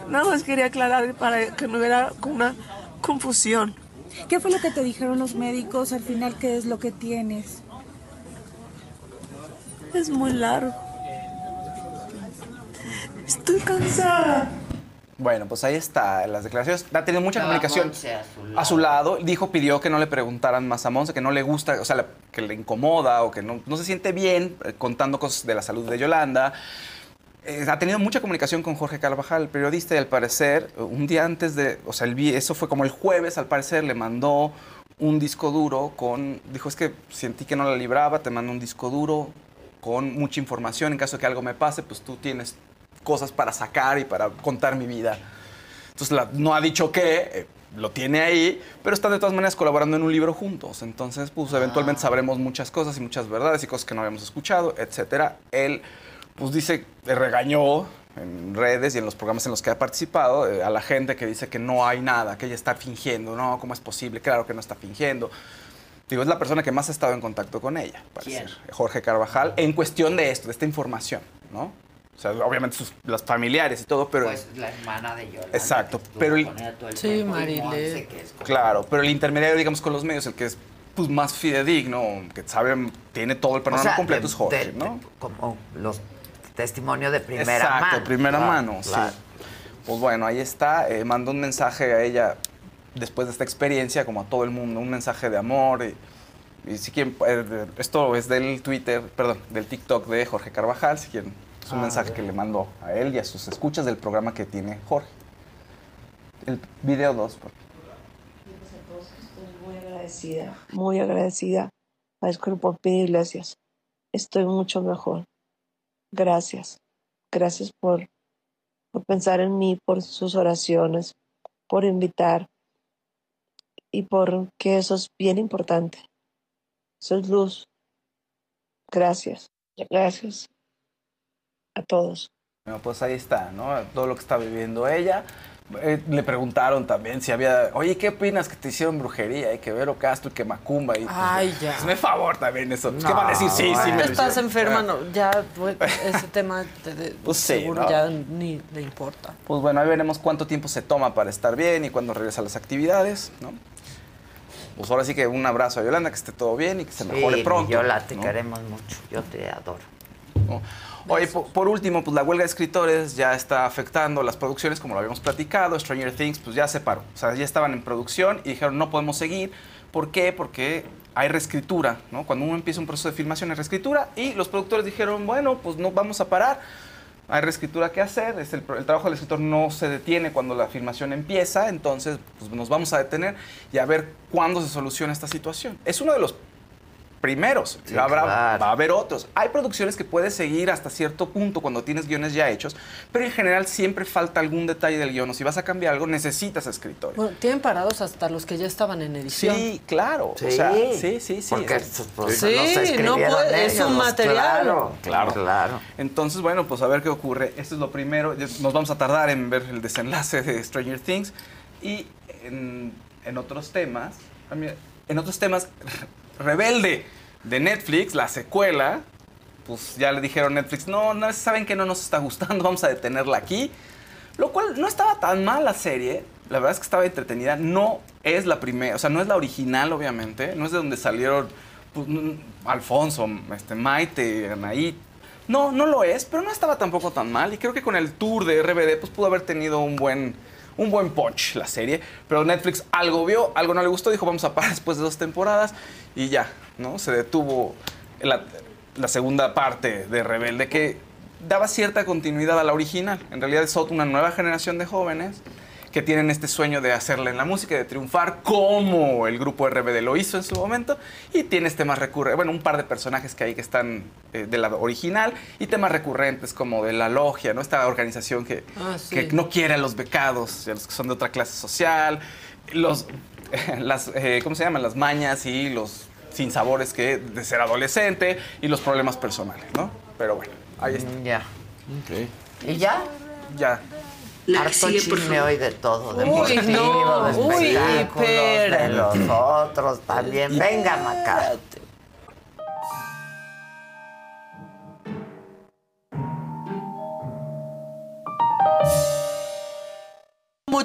nada más quería aclarar para que no hubiera una confusión. ¿Qué fue lo que te dijeron los médicos al final? ¿Qué es lo que tienes? Es muy largo. Estoy cansada. Bueno, pues ahí está, las declaraciones. Ha tenido mucha comunicación a su a su lado. Dijo, pidió que no le preguntaran más a Monse, que no le gusta, o sea, la- que le incomoda o que no, no se siente bien eh, contando cosas de la salud de Yolanda. Eh, ha tenido mucha comunicación con Jorge Carvajal, el periodista, y al parecer, un día antes de, o sea, el, eso fue como el jueves, al parecer le mandó un disco duro con, dijo, es que sentí que no la libraba, te mando un disco duro con mucha información, en caso de que algo me pase, pues tú tienes cosas para sacar y para contar mi vida. Entonces la- no ha dicho qué, eh, lo tiene ahí, pero están de todas maneras colaborando en un libro juntos. Entonces, pues eventualmente sabremos muchas cosas y muchas verdades y cosas que no habíamos escuchado, etcétera. Él, pues dice, eh, regañó en redes y en los programas en los que ha participado eh, a la gente que dice que no hay nada, que ella está fingiendo, ¿no? ¿Cómo es posible? Claro que no está fingiendo. Digo, es la persona que más ha estado en contacto con ella, parece. Jorge Carvajal, en cuestión de esto, de esta información, ¿no? O sea, obviamente sus, las familiares y todo, pero... Pues la hermana de Yolanda. Exacto, pero el- Sí, Marilé. Claro, pero el intermediario, digamos, con los medios, el que es pues, más fidedigno, que sabe, tiene todo el panorama O sea, completo, de- es Jorge, de- ¿no? Como los testimonios de primera Exacto, mano. de primera Claro, mano, claro. sí. Pues bueno, ahí está. eh, mandó un mensaje a ella después de esta experiencia, como a todo el mundo, un mensaje de amor. Y, y si quieren, eh, esto es del Twitter, perdón, del TikTok de Jorge Carvajal, si quieren. Es un Ah, mensaje que le mandó a él y a sus escuchas del programa que tiene Jorge. El video 2, por Estoy muy agradecida, muy agradecida a este grupo Pide Iglesias. Estoy mucho mejor. Gracias. Gracias por, por pensar en mí, por sus oraciones, por invitar y por que eso es bien importante. Eso es luz. Gracias. Gracias a todos. Bueno, pues ahí está, ¿no? Todo lo que está viviendo ella. Eh, le preguntaron también si había, oye, ¿qué opinas que te hicieron brujería? Y que Vero Castro y que Macumba. Y, pues, Ay, ya. Hazme favor también eso. Pues, ¿Qué No, van a decir? Sí, sí, me Estás hicieron. enferma, no, ya pues, ese tema de, de- Pues sí, seguro ¿no? ya ni le importa. Pues bueno, ahí veremos cuánto tiempo se toma para estar bien y cuándo regresa a las actividades, ¿no? Pues ahora sí que un abrazo a Yolanda, que esté todo bien y que se mejore Sí, pronto. Yola, te ¿no? queremos mucho. Yo te adoro. Oye, po- por, último, pues la huelga de escritores ya está afectando las producciones, como lo habíamos platicado. Stranger Things, pues ya se paró. O sea, ya estaban en producción y dijeron, no podemos seguir. ¿Por qué? Porque hay reescritura, ¿no? Cuando uno empieza un proceso de filmación hay reescritura y los productores dijeron, bueno, pues no vamos a parar. Hay reescritura que hacer, es el, el trabajo del escritor no se detiene cuando la filmación empieza, entonces pues nos vamos a detener y a ver cuándo se soluciona esta situación. Es uno de los primeros. Sí, Habrá- claro. Va a haber otros. Hay producciones que puedes seguir hasta cierto punto cuando tienes guiones ya hechos, pero en general siempre falta algún detalle del guion. O si vas a cambiar algo, necesitas escritores. Bueno, tienen parados hasta los que ya estaban en edición. Sí, claro. Sí. O sea, sí, sí, sí. Porque Es- pues, Sí, no puede- es un material. Claro, Claro. claro. Entonces, bueno, pues a ver qué ocurre. Esto es lo primero. Nos vamos a tardar en ver el desenlace de Stranger Things. Y en, en otros temas, en otros temas, Rebelde de Netflix, la secuela, pues ya le dijeron Netflix, no, no, saben que no nos está gustando, vamos a detenerla aquí. Lo cual no estaba tan mal la serie. La verdad es que estaba entretenida. No es la primera, o sea, no es la original, obviamente. No es de donde salieron pues, Alfonso, este, Maite, Anaí. No, no lo es, pero no estaba tampoco tan mal. Y creo que con el tour de RBD, pues pudo haber tenido un buen, un buen punch la serie. Pero Netflix algo vio, algo no le gustó, dijo vamos a parar después de dos temporadas. Y ya, ¿no? Se detuvo la, segunda parte de Rebelde que daba cierta continuidad a la original. En realidad es una nueva generación de jóvenes que tienen este sueño de hacerle en la música, de triunfar como el grupo RBD lo hizo en su momento. Y tienes temas recurrentes, bueno, un par de personajes que hay que están eh, de la original y temas recurrentes como de la logia, ¿no? Esta organización que, Ah, sí. que no quiere a los becados, a los que son de otra clase social, los, las, eh, ¿cómo se llaman? Las mañas y los sinsabores que de ser adolescente y los problemas personales, ¿no? Pero bueno, ahí está. Ya. ¿Y ya? Ya. Harto chisme hoy de todo, de Uy, no, de uy, espectáculos, de los otros también. Venga, Maca.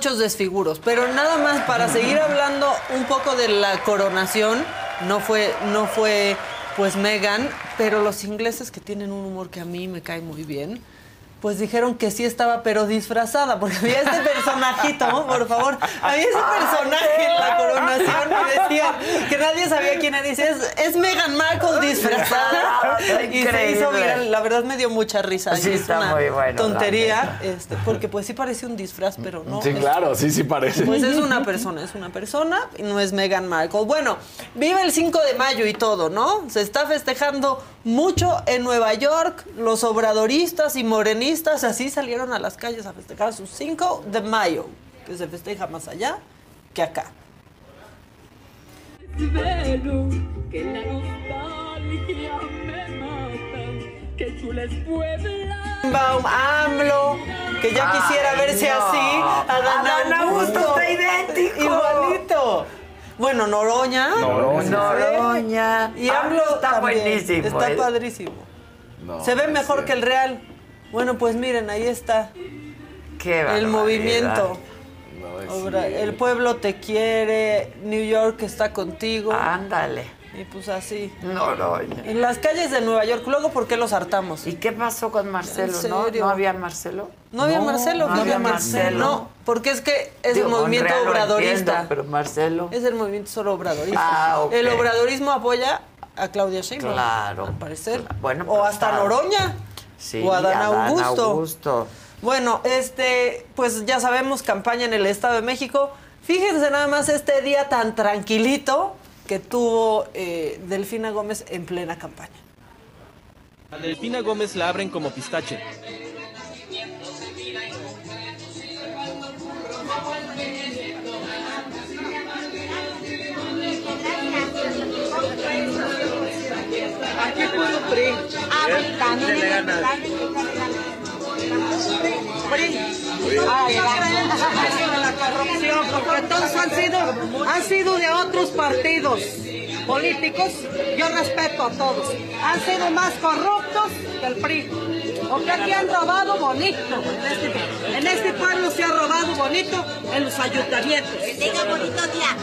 muchos desfiguros, pero nada más para seguir hablando un poco de la coronación, no fue, no fue pues Megan, pero los ingleses que tienen un humor que a mí me cae muy bien, pues dijeron que sí estaba, pero disfrazada, porque había este personajito, por favor, había ese personaje en la coronación y decía que nadie sabía quién era. Dice, es, es Meghan Markle disfrazada. Y se hizo viral. La verdad me dio mucha risa. Sí, es está una muy bueno, tontería, este, porque pues sí parece un disfraz, pero no. Sí, claro, sí, sí parece. pues es una persona, es una persona y no es Meghan Markle. Bueno, vive el 5 de mayo y todo, ¿no? Se está festejando mucho en Nueva York. Los obradoristas y morenistas así salieron a las calles a festejar su 5 de mayo, que se festeja más allá que acá. Desvelo, que la nostalgia me mata, que chula es Puebla. Baum, AMLO, que ya Ay, quisiera verse no. así. Adán Adán Augusto Augusto. está idéntico. Igualito. Bueno, Noroña. Noroña. ¿sí? Noroña. Y AMLO AMLO está también. buenísimo, Está ¿eh? padrísimo. No, Se ve mejor cierto. que el Real. Bueno, pues miren, ahí está. Qué El movimiento. No, Obra- el pueblo te quiere, New York está contigo. Ándale. Y pues así. Noroña. En las calles de Nueva York, luego, ¿por qué los hartamos? ¿Y qué pasó con Marcelo? ¿En ¿No? ¿No había Marcelo? No había Marcelo, no no había Marcelo. Marcelo. No, porque es que es Digo, el movimiento Monreal obradorista. entiendo, pero Marcelo. Es el movimiento solo obradorista. Ah, ok. El obradorismo apoya a Claudia Sheinbaum. Claro. Al parecer. Bueno, o hasta Noroña. Sí, o Adán Augusto. Augusto. Bueno, este, pues ya sabemos, campaña en el Estado de México. Fíjense nada más este día tan tranquilito que tuvo eh, Delfina Gómez en plena campaña. A Delfina Gómez la abren como pistache. Aquí puro La corrupción, porque todos han sido, han sido de otros partidos políticos. Yo respeto a todos. Han sido más corruptos que el PRI. Porque aquí han robado bonito. En este, en este pueblo se ha robado bonito en los ayuntamientos. Que tenga bonito día.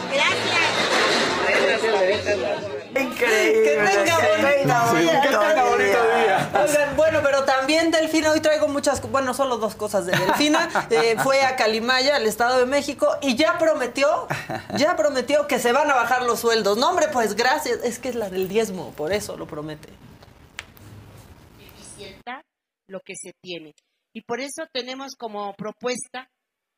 Increíble. Que tenga bonito Sí, día. que tenga bonito día. Oigan, bueno, pero también Delfina, hoy traigo muchas, bueno, solo dos cosas de Delfina. Eh, fue a Calimaya, al Estado de México, y ya prometió, ya prometió que se van a bajar los sueldos. No, hombre, pues gracias. Es que es la del diezmo, por eso lo promete. eficienta lo que se tiene. Y por eso tenemos como propuesta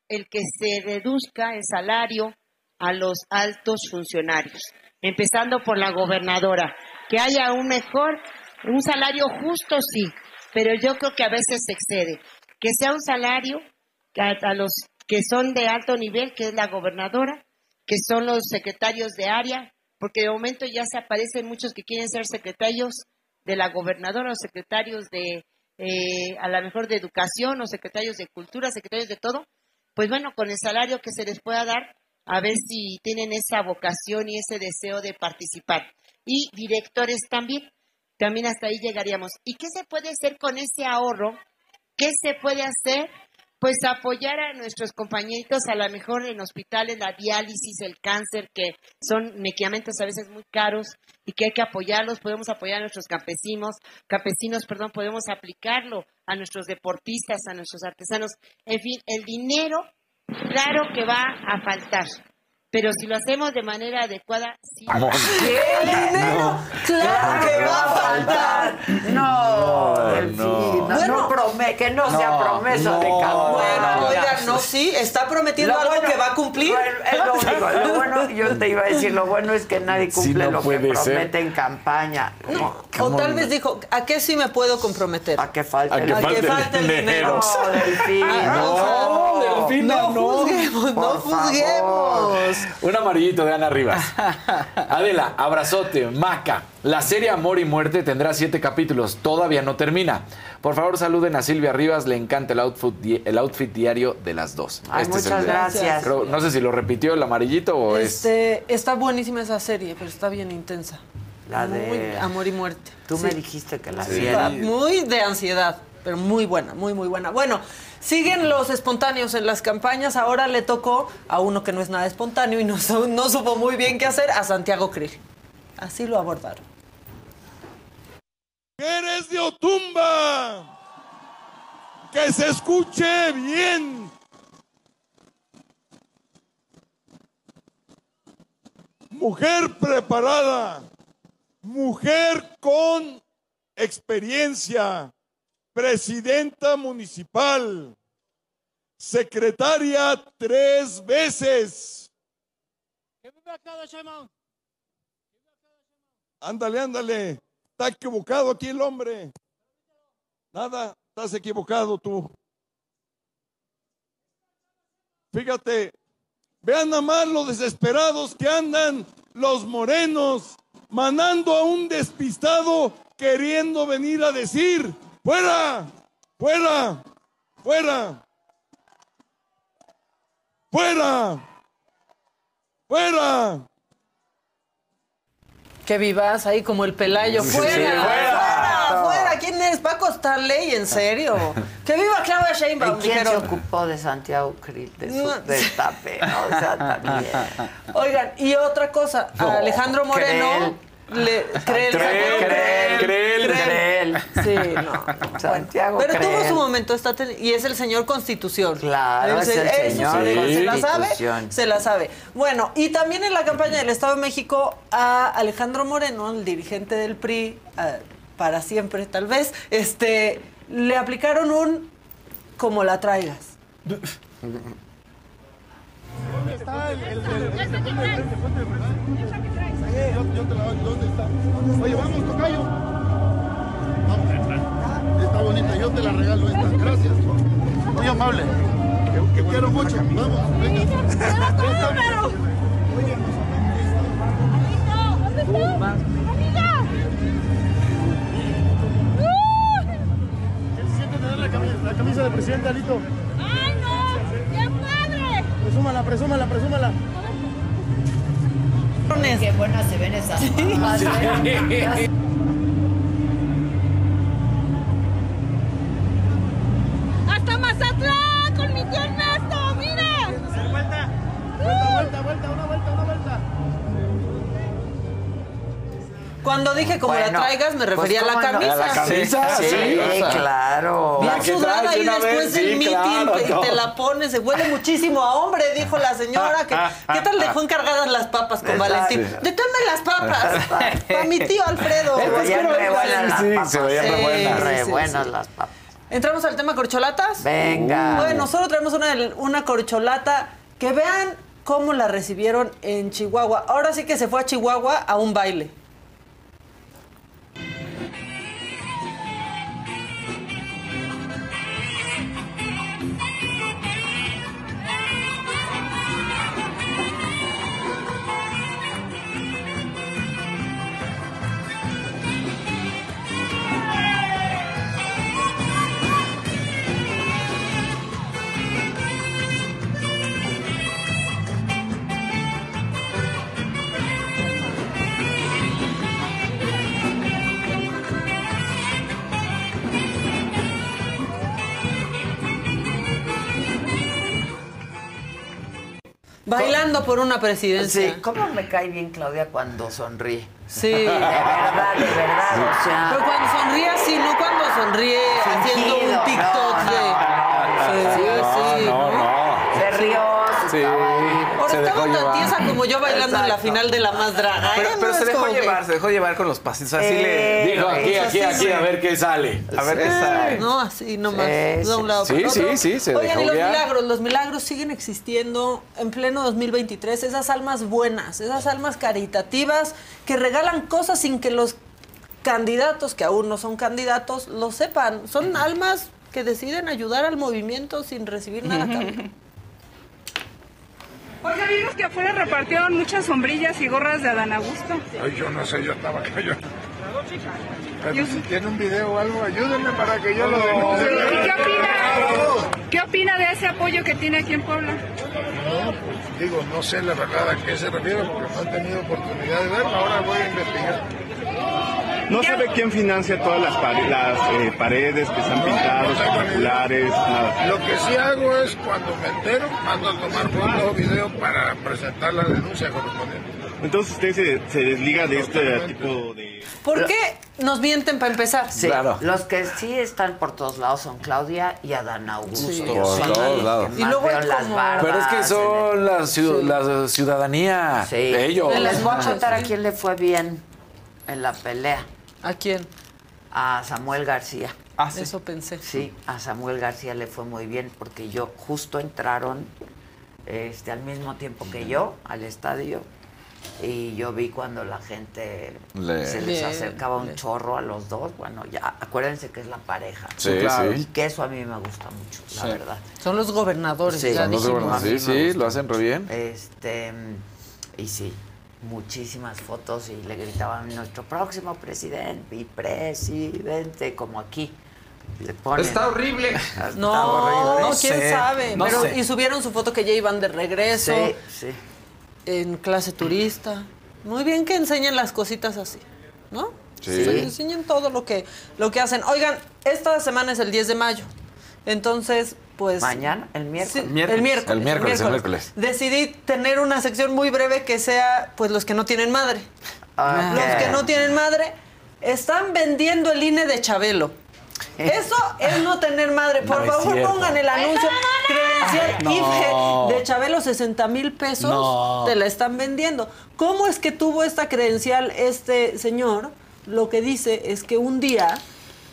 el que se reduzca el salario a los altos funcionarios, empezando por la gobernadora. que haya un mejor, un salario justo, sí, pero yo creo que a veces se excede. Que sea un salario a los que son de alto nivel, que es la gobernadora, que son los secretarios de área, porque de momento ya se aparecen muchos que quieren ser secretarios de la gobernadora o secretarios de, eh, a lo mejor de educación o secretarios de cultura, secretarios de todo, pues bueno, con el salario que se les pueda dar, a ver si tienen esa vocación y ese deseo de participar. Y directores también, también hasta ahí llegaríamos. ¿Y qué se puede hacer con ese ahorro? ¿Qué se puede hacer? Pues apoyar a nuestros compañeritos, a lo mejor en hospitales, la diálisis, el cáncer, que son medicamentos a veces muy caros y que hay que apoyarlos. Podemos apoyar a nuestros campesinos, campesinos, perdón, podemos aplicarlo a nuestros deportistas, a nuestros artesanos. En fin, el dinero, claro que va a faltar. Pero si lo hacemos de manera adecuada, sí. ¿Qué dinero? Claro que va a faltar. No, Delfina, Bueno, no prome- que no, sea no, promesa de no, campaña. bueno, oigan, no, sí, está prometiendo Lo algo bueno- que va a cumplir. Bueno, es lo único. Lo bueno, yo te iba a decir, lo bueno es que nadie cumple no lo que ser. promete en campaña. O tal vez dijo, ¿a qué sí me puedo comprometer? A que falte A que A que falte el dinero. No, Delfina, No, no. Delfina, no. juzguemos, no juzguemos. Un amarillito de Ana Rivas. Adela, abrazote, Maca. La serie Amor y Muerte tendrá siete capítulos. Todavía no termina. Por favor, saluden a Silvia Rivas. Le encanta el outfit, di- el outfit diario de las dos. Ay, Este es el muchas gracias. Creo- no sé si lo repitió el amarillito o es. Este, está buenísima esa serie, pero está bien intensa. La de- Muy amor y muerte. Tú Sí. me dijiste que la viera. muy de ansiedad, pero muy buena, muy, muy buena. Bueno, siguen los espontáneos en las campañas. Ahora le tocó a uno que no es nada espontáneo y no, su- no supo muy bien qué hacer, a Santiago Krill. Así lo abordaron. eres de Otumba. Que se escuche bien. Mujer preparada, mujer con experiencia, presidenta municipal, secretaria tres veces. Ándale, ándale. Está equivocado aquí el hombre. Nada, estás equivocado tú. Fíjate, vean nada más los desesperados que andan los morenos, mandando a un despistado queriendo venir a decir, fuera, fuera, fuera, fuera, fuera. Que vivas ahí como el pelayo. ¡Fuera! sí, ¡Fuera! fuera. ¡Fuera! ¿Quién es? Paco Stanley, en serio. ¡Que viva Claudia Sheinbaum! ¿Y quién se ocupó de Santiago Krill? De su No. O sea, también. Oigan, y otra cosa, a No, Alejandro Moreno le cree Creel, Creel, Creel. Sí, no. Santiago Pero tuvo su momento está ten- y es el señor Constitución. Claro, es el eso señor sí, se la sabe, Constitución. se la sabe. Bueno, y también en la campaña del Estado de México a Alejandro Moreno, el dirigente del PRI, ah, para siempre tal vez, este, le aplicaron un como la traigas. ¿Dónde está el, el- Yo, yo te la doy, ¿dónde está? Oye, vamos, tocayo. Vamos, está bonita, yo te la regalo esta. Gracias. Muy amable. Te quiero mucho. Vamos, venga. Oye, ¿Qué se siente tener la camisa, la camisa de presidente, Alito? ¡Ay, no! ¡Qué padre! Presúmala, presúmala, presúmala. Qué buenas se ven esas Cuando dije como Bueno, la traigas, me pues, refería a la camisa. A la camisa, Sí, sí, o sea, claro. Bien sudada y después del sí, meeting claro, te, no. te la pones, se huele muchísimo a hombre, dijo la señora. Que, ¿Qué tal dejó encargadas las papas con Exacto. Valentín? Deténme las papas. Para mi tío Alfredo. Se veían re buenas las Sí, papas. se veían re Sí, buenas. Re sí, buenas sí. las papas. ¿Entramos al tema corcholatas? Venga. Bueno, solo traemos una, una corcholata que vean cómo la recibieron en Chihuahua. Ahora sí que se fue a Chihuahua a un baile. Bailando por una presidencia. Sí, ¿cómo me cae bien Claudia cuando sonríe? Sí. De verdad, de verdad, o sea... Pero cuando sonríe así, no cuando sonríe haciendo un TikTok no, de. no, Sí, no, sí, no, no. Se rió, se Sí, estaba ahí. Tan llevar. tiesa como yo bailando en la final de la más draga. Pero, ¿eh? pero No se dejó que- llevar, se dejó llevar con los pasitos. Así le. Eh, Dijo aquí, aquí, aquí, sí. a ver qué sale. A ver qué sale. No, así nomás. Sí, de sí. un lado Sí, sí, otro. sí, se Oigan, dejó y los guiar. milagros, los milagros siguen existiendo en pleno 2023. Esas almas buenas, esas almas caritativas que regalan cosas sin que los candidatos, que aún no son candidatos, lo sepan. Son almas que deciden ayudar al movimiento sin recibir nada a cambio. Oiga, vimos que afuera repartieron muchas sombrillas y gorras de Adán Augusto. Ay, yo no sé, yo estaba callado. Pero si tiene un video o algo, ayúdenme para que yo lo denuncie. ¿Y qué opina? ¿Qué opina de ese apoyo que tiene aquí en Puebla? No, pues, digo, no sé la verdad a qué se refiere porque no he tenido oportunidad de verlo. Ahora voy a investigar. No sabe quién financia todas las, pare- las eh, paredes que están pintadas, espectaculares, nada. Lo que sí hago es cuando me entero, mando a tomar fotos o video para presentar la denuncia correspondiente. Entonces usted se, se desliga de este tipo de... ¿Por qué nos mienten para empezar? Sí, los que sí están por todos lados son Claudia y Adán Augusto. Sí. Por todos lados. que Y luego hay las como- barbas. Pero es que son la, ciu- Sí. la ciudadanía. Sí. Ellos. Les voy a contar a quién le fue bien en la pelea. ¿A quién? A Samuel García. Ah, sí. Eso pensé. Sí, a Samuel García le fue muy bien porque yo justo entraron este, al mismo tiempo que yo al estadio y yo vi cuando la gente Le- se les acercaba un chorro a los dos. Bueno, ya acuérdense que es la pareja. Sí, claro. sí. Y que eso a mí me gusta mucho, la Sí. verdad. Son los gobernadores. Sí, ya son Los dijimos. gobernadores. Sí, sí, lo hacen re bien. Este, y sí, muchísimas fotos y le gritaban nuestro próximo presidente y presidente, como aquí. Le ponen. Está horrible. Está No, horrible. no, No quién sé, sabe. no Pero, sé. y subieron su foto que ya iban de regreso Sí, sí. en clase turista. Muy bien que enseñen las cositas así, ¿no? Sí. Enseñen todo lo que, lo que hacen. Oigan, esta semana es el 10 de mayo. Entonces, pues. Mañana, el Sí, miércoles. el miércoles. El miércoles, el miércoles. Decidí tener una sección muy breve que sea, pues, los que no tienen madre. Ok. Los que no tienen madre están vendiendo el INE de Chabelo. Eso es no tener madre. Por No favor, pongan el anuncio. Credencial No. IFE de Chabelo, 60 mil pesos. No. Te la están vendiendo. ¿Cómo es que tuvo esta credencial este señor? Lo que dice es que un día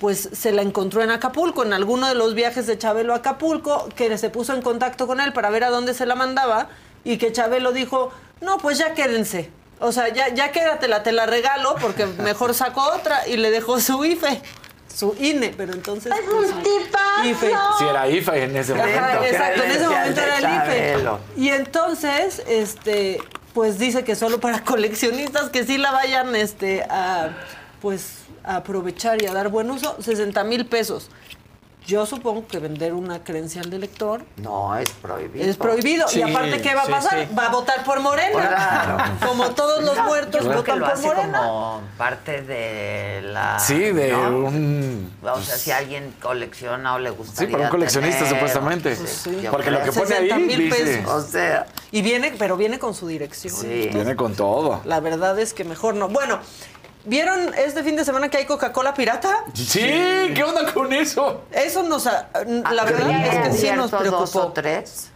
pues se la encontró en Acapulco, en alguno de los viajes de Chabelo a Acapulco, que se puso en contacto con él para ver a dónde se la mandaba y que Chabelo dijo, no, pues ya quédense. O sea, ya, ya quédatela, te la regalo porque mejor sacó otra y le dejó su IFE, su INE, pero entonces... pues, su IFE. Si era IFA en ese momento. Ajá, exacto, en ese momento era el IFE. Y entonces, este, pues dice que solo para coleccionistas que sí la vayan, este, a, pues, a aprovechar y a dar buen uso, 60 mil pesos. Yo supongo que vender una credencial de lector No, es prohibido. es prohibido. Sí, y aparte, ¿qué va a sí, pasar? sí. Va a votar por Morena. Claro. Como todos los muertos Yo creo que votan lo por hace Morena. como parte de la... Sí, de ¿no? un. O sea, si alguien colecciona o le gustaría Sí, para un coleccionista, tener, supuestamente. pues Porque creo lo que pone ahí 60,000 dice. pesos. O sea, Y viene, pero viene con su dirección. Sí. Viene con todo. La verdad es que mejor no. Bueno, ¿vieron este fin de semana que hay Coca-Cola pirata? Sí, ¿qué onda con eso? Eso nos... a- La ah, verdad ¿tienen es que sí nos cierto dos o preocupó. tres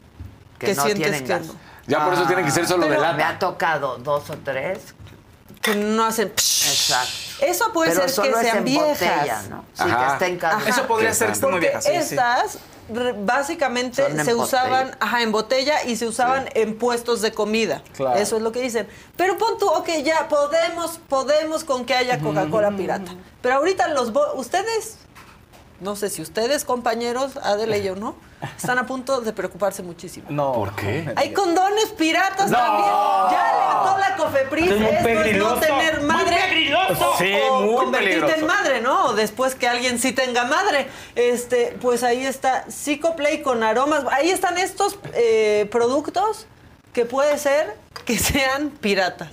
que, ¿Qué no sientes tienen que gas. no? Ya por eso tiene que ser solo de Me lata. ha tocado dos o tres. Que no hacen... psh. Exacto. Eso puede Pero ser que sean en viejas. botella, ¿no? Sí, Ajá. que estén caducadas. Eso podría ser que estén muy Porque viejas, sí, estas re- básicamente Son en se usaban botella. ajá, en botella y se usaban en puestos de comida. Claro. Eso es lo que dicen. Pero pon tú, ok, ya podemos, podemos con que haya Coca-Cola pirata. Pero ahorita los bo- ustedes, no sé si ustedes, compañeros, Adele y yo, ¿no? Están a punto de preocuparse muchísimo. No. ¿Por qué? Hay condones piratas también. Ya levantó la COFEPRIS. Es Esto es no tener madre. Muy peligroso. Sí, o muy convertirte peligroso. en madre, ¿no? O después que alguien sí tenga madre. Este, pues ahí está Psicoplay con aromas. Ahí están estos eh, productos que puede ser que sean piratas.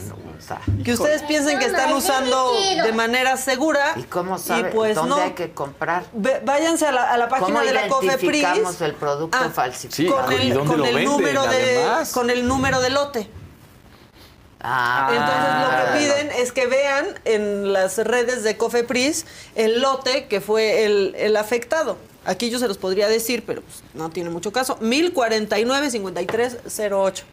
Que ustedes piensen que están usando de manera segura. ¿Y cómo sabe pues dónde no. hay que comprar? Ve- váyanse a la, a la página ¿Cómo de la COFEPRIS. el producto Ah, falsificado? con el, con el número de con el número de lote. Ah, Entonces lo que piden es que vean en las redes de Cofepris el lote que fue el, el afectado. Aquí yo se los podría decir, pero pues, no tiene mucho caso. 1049-5308.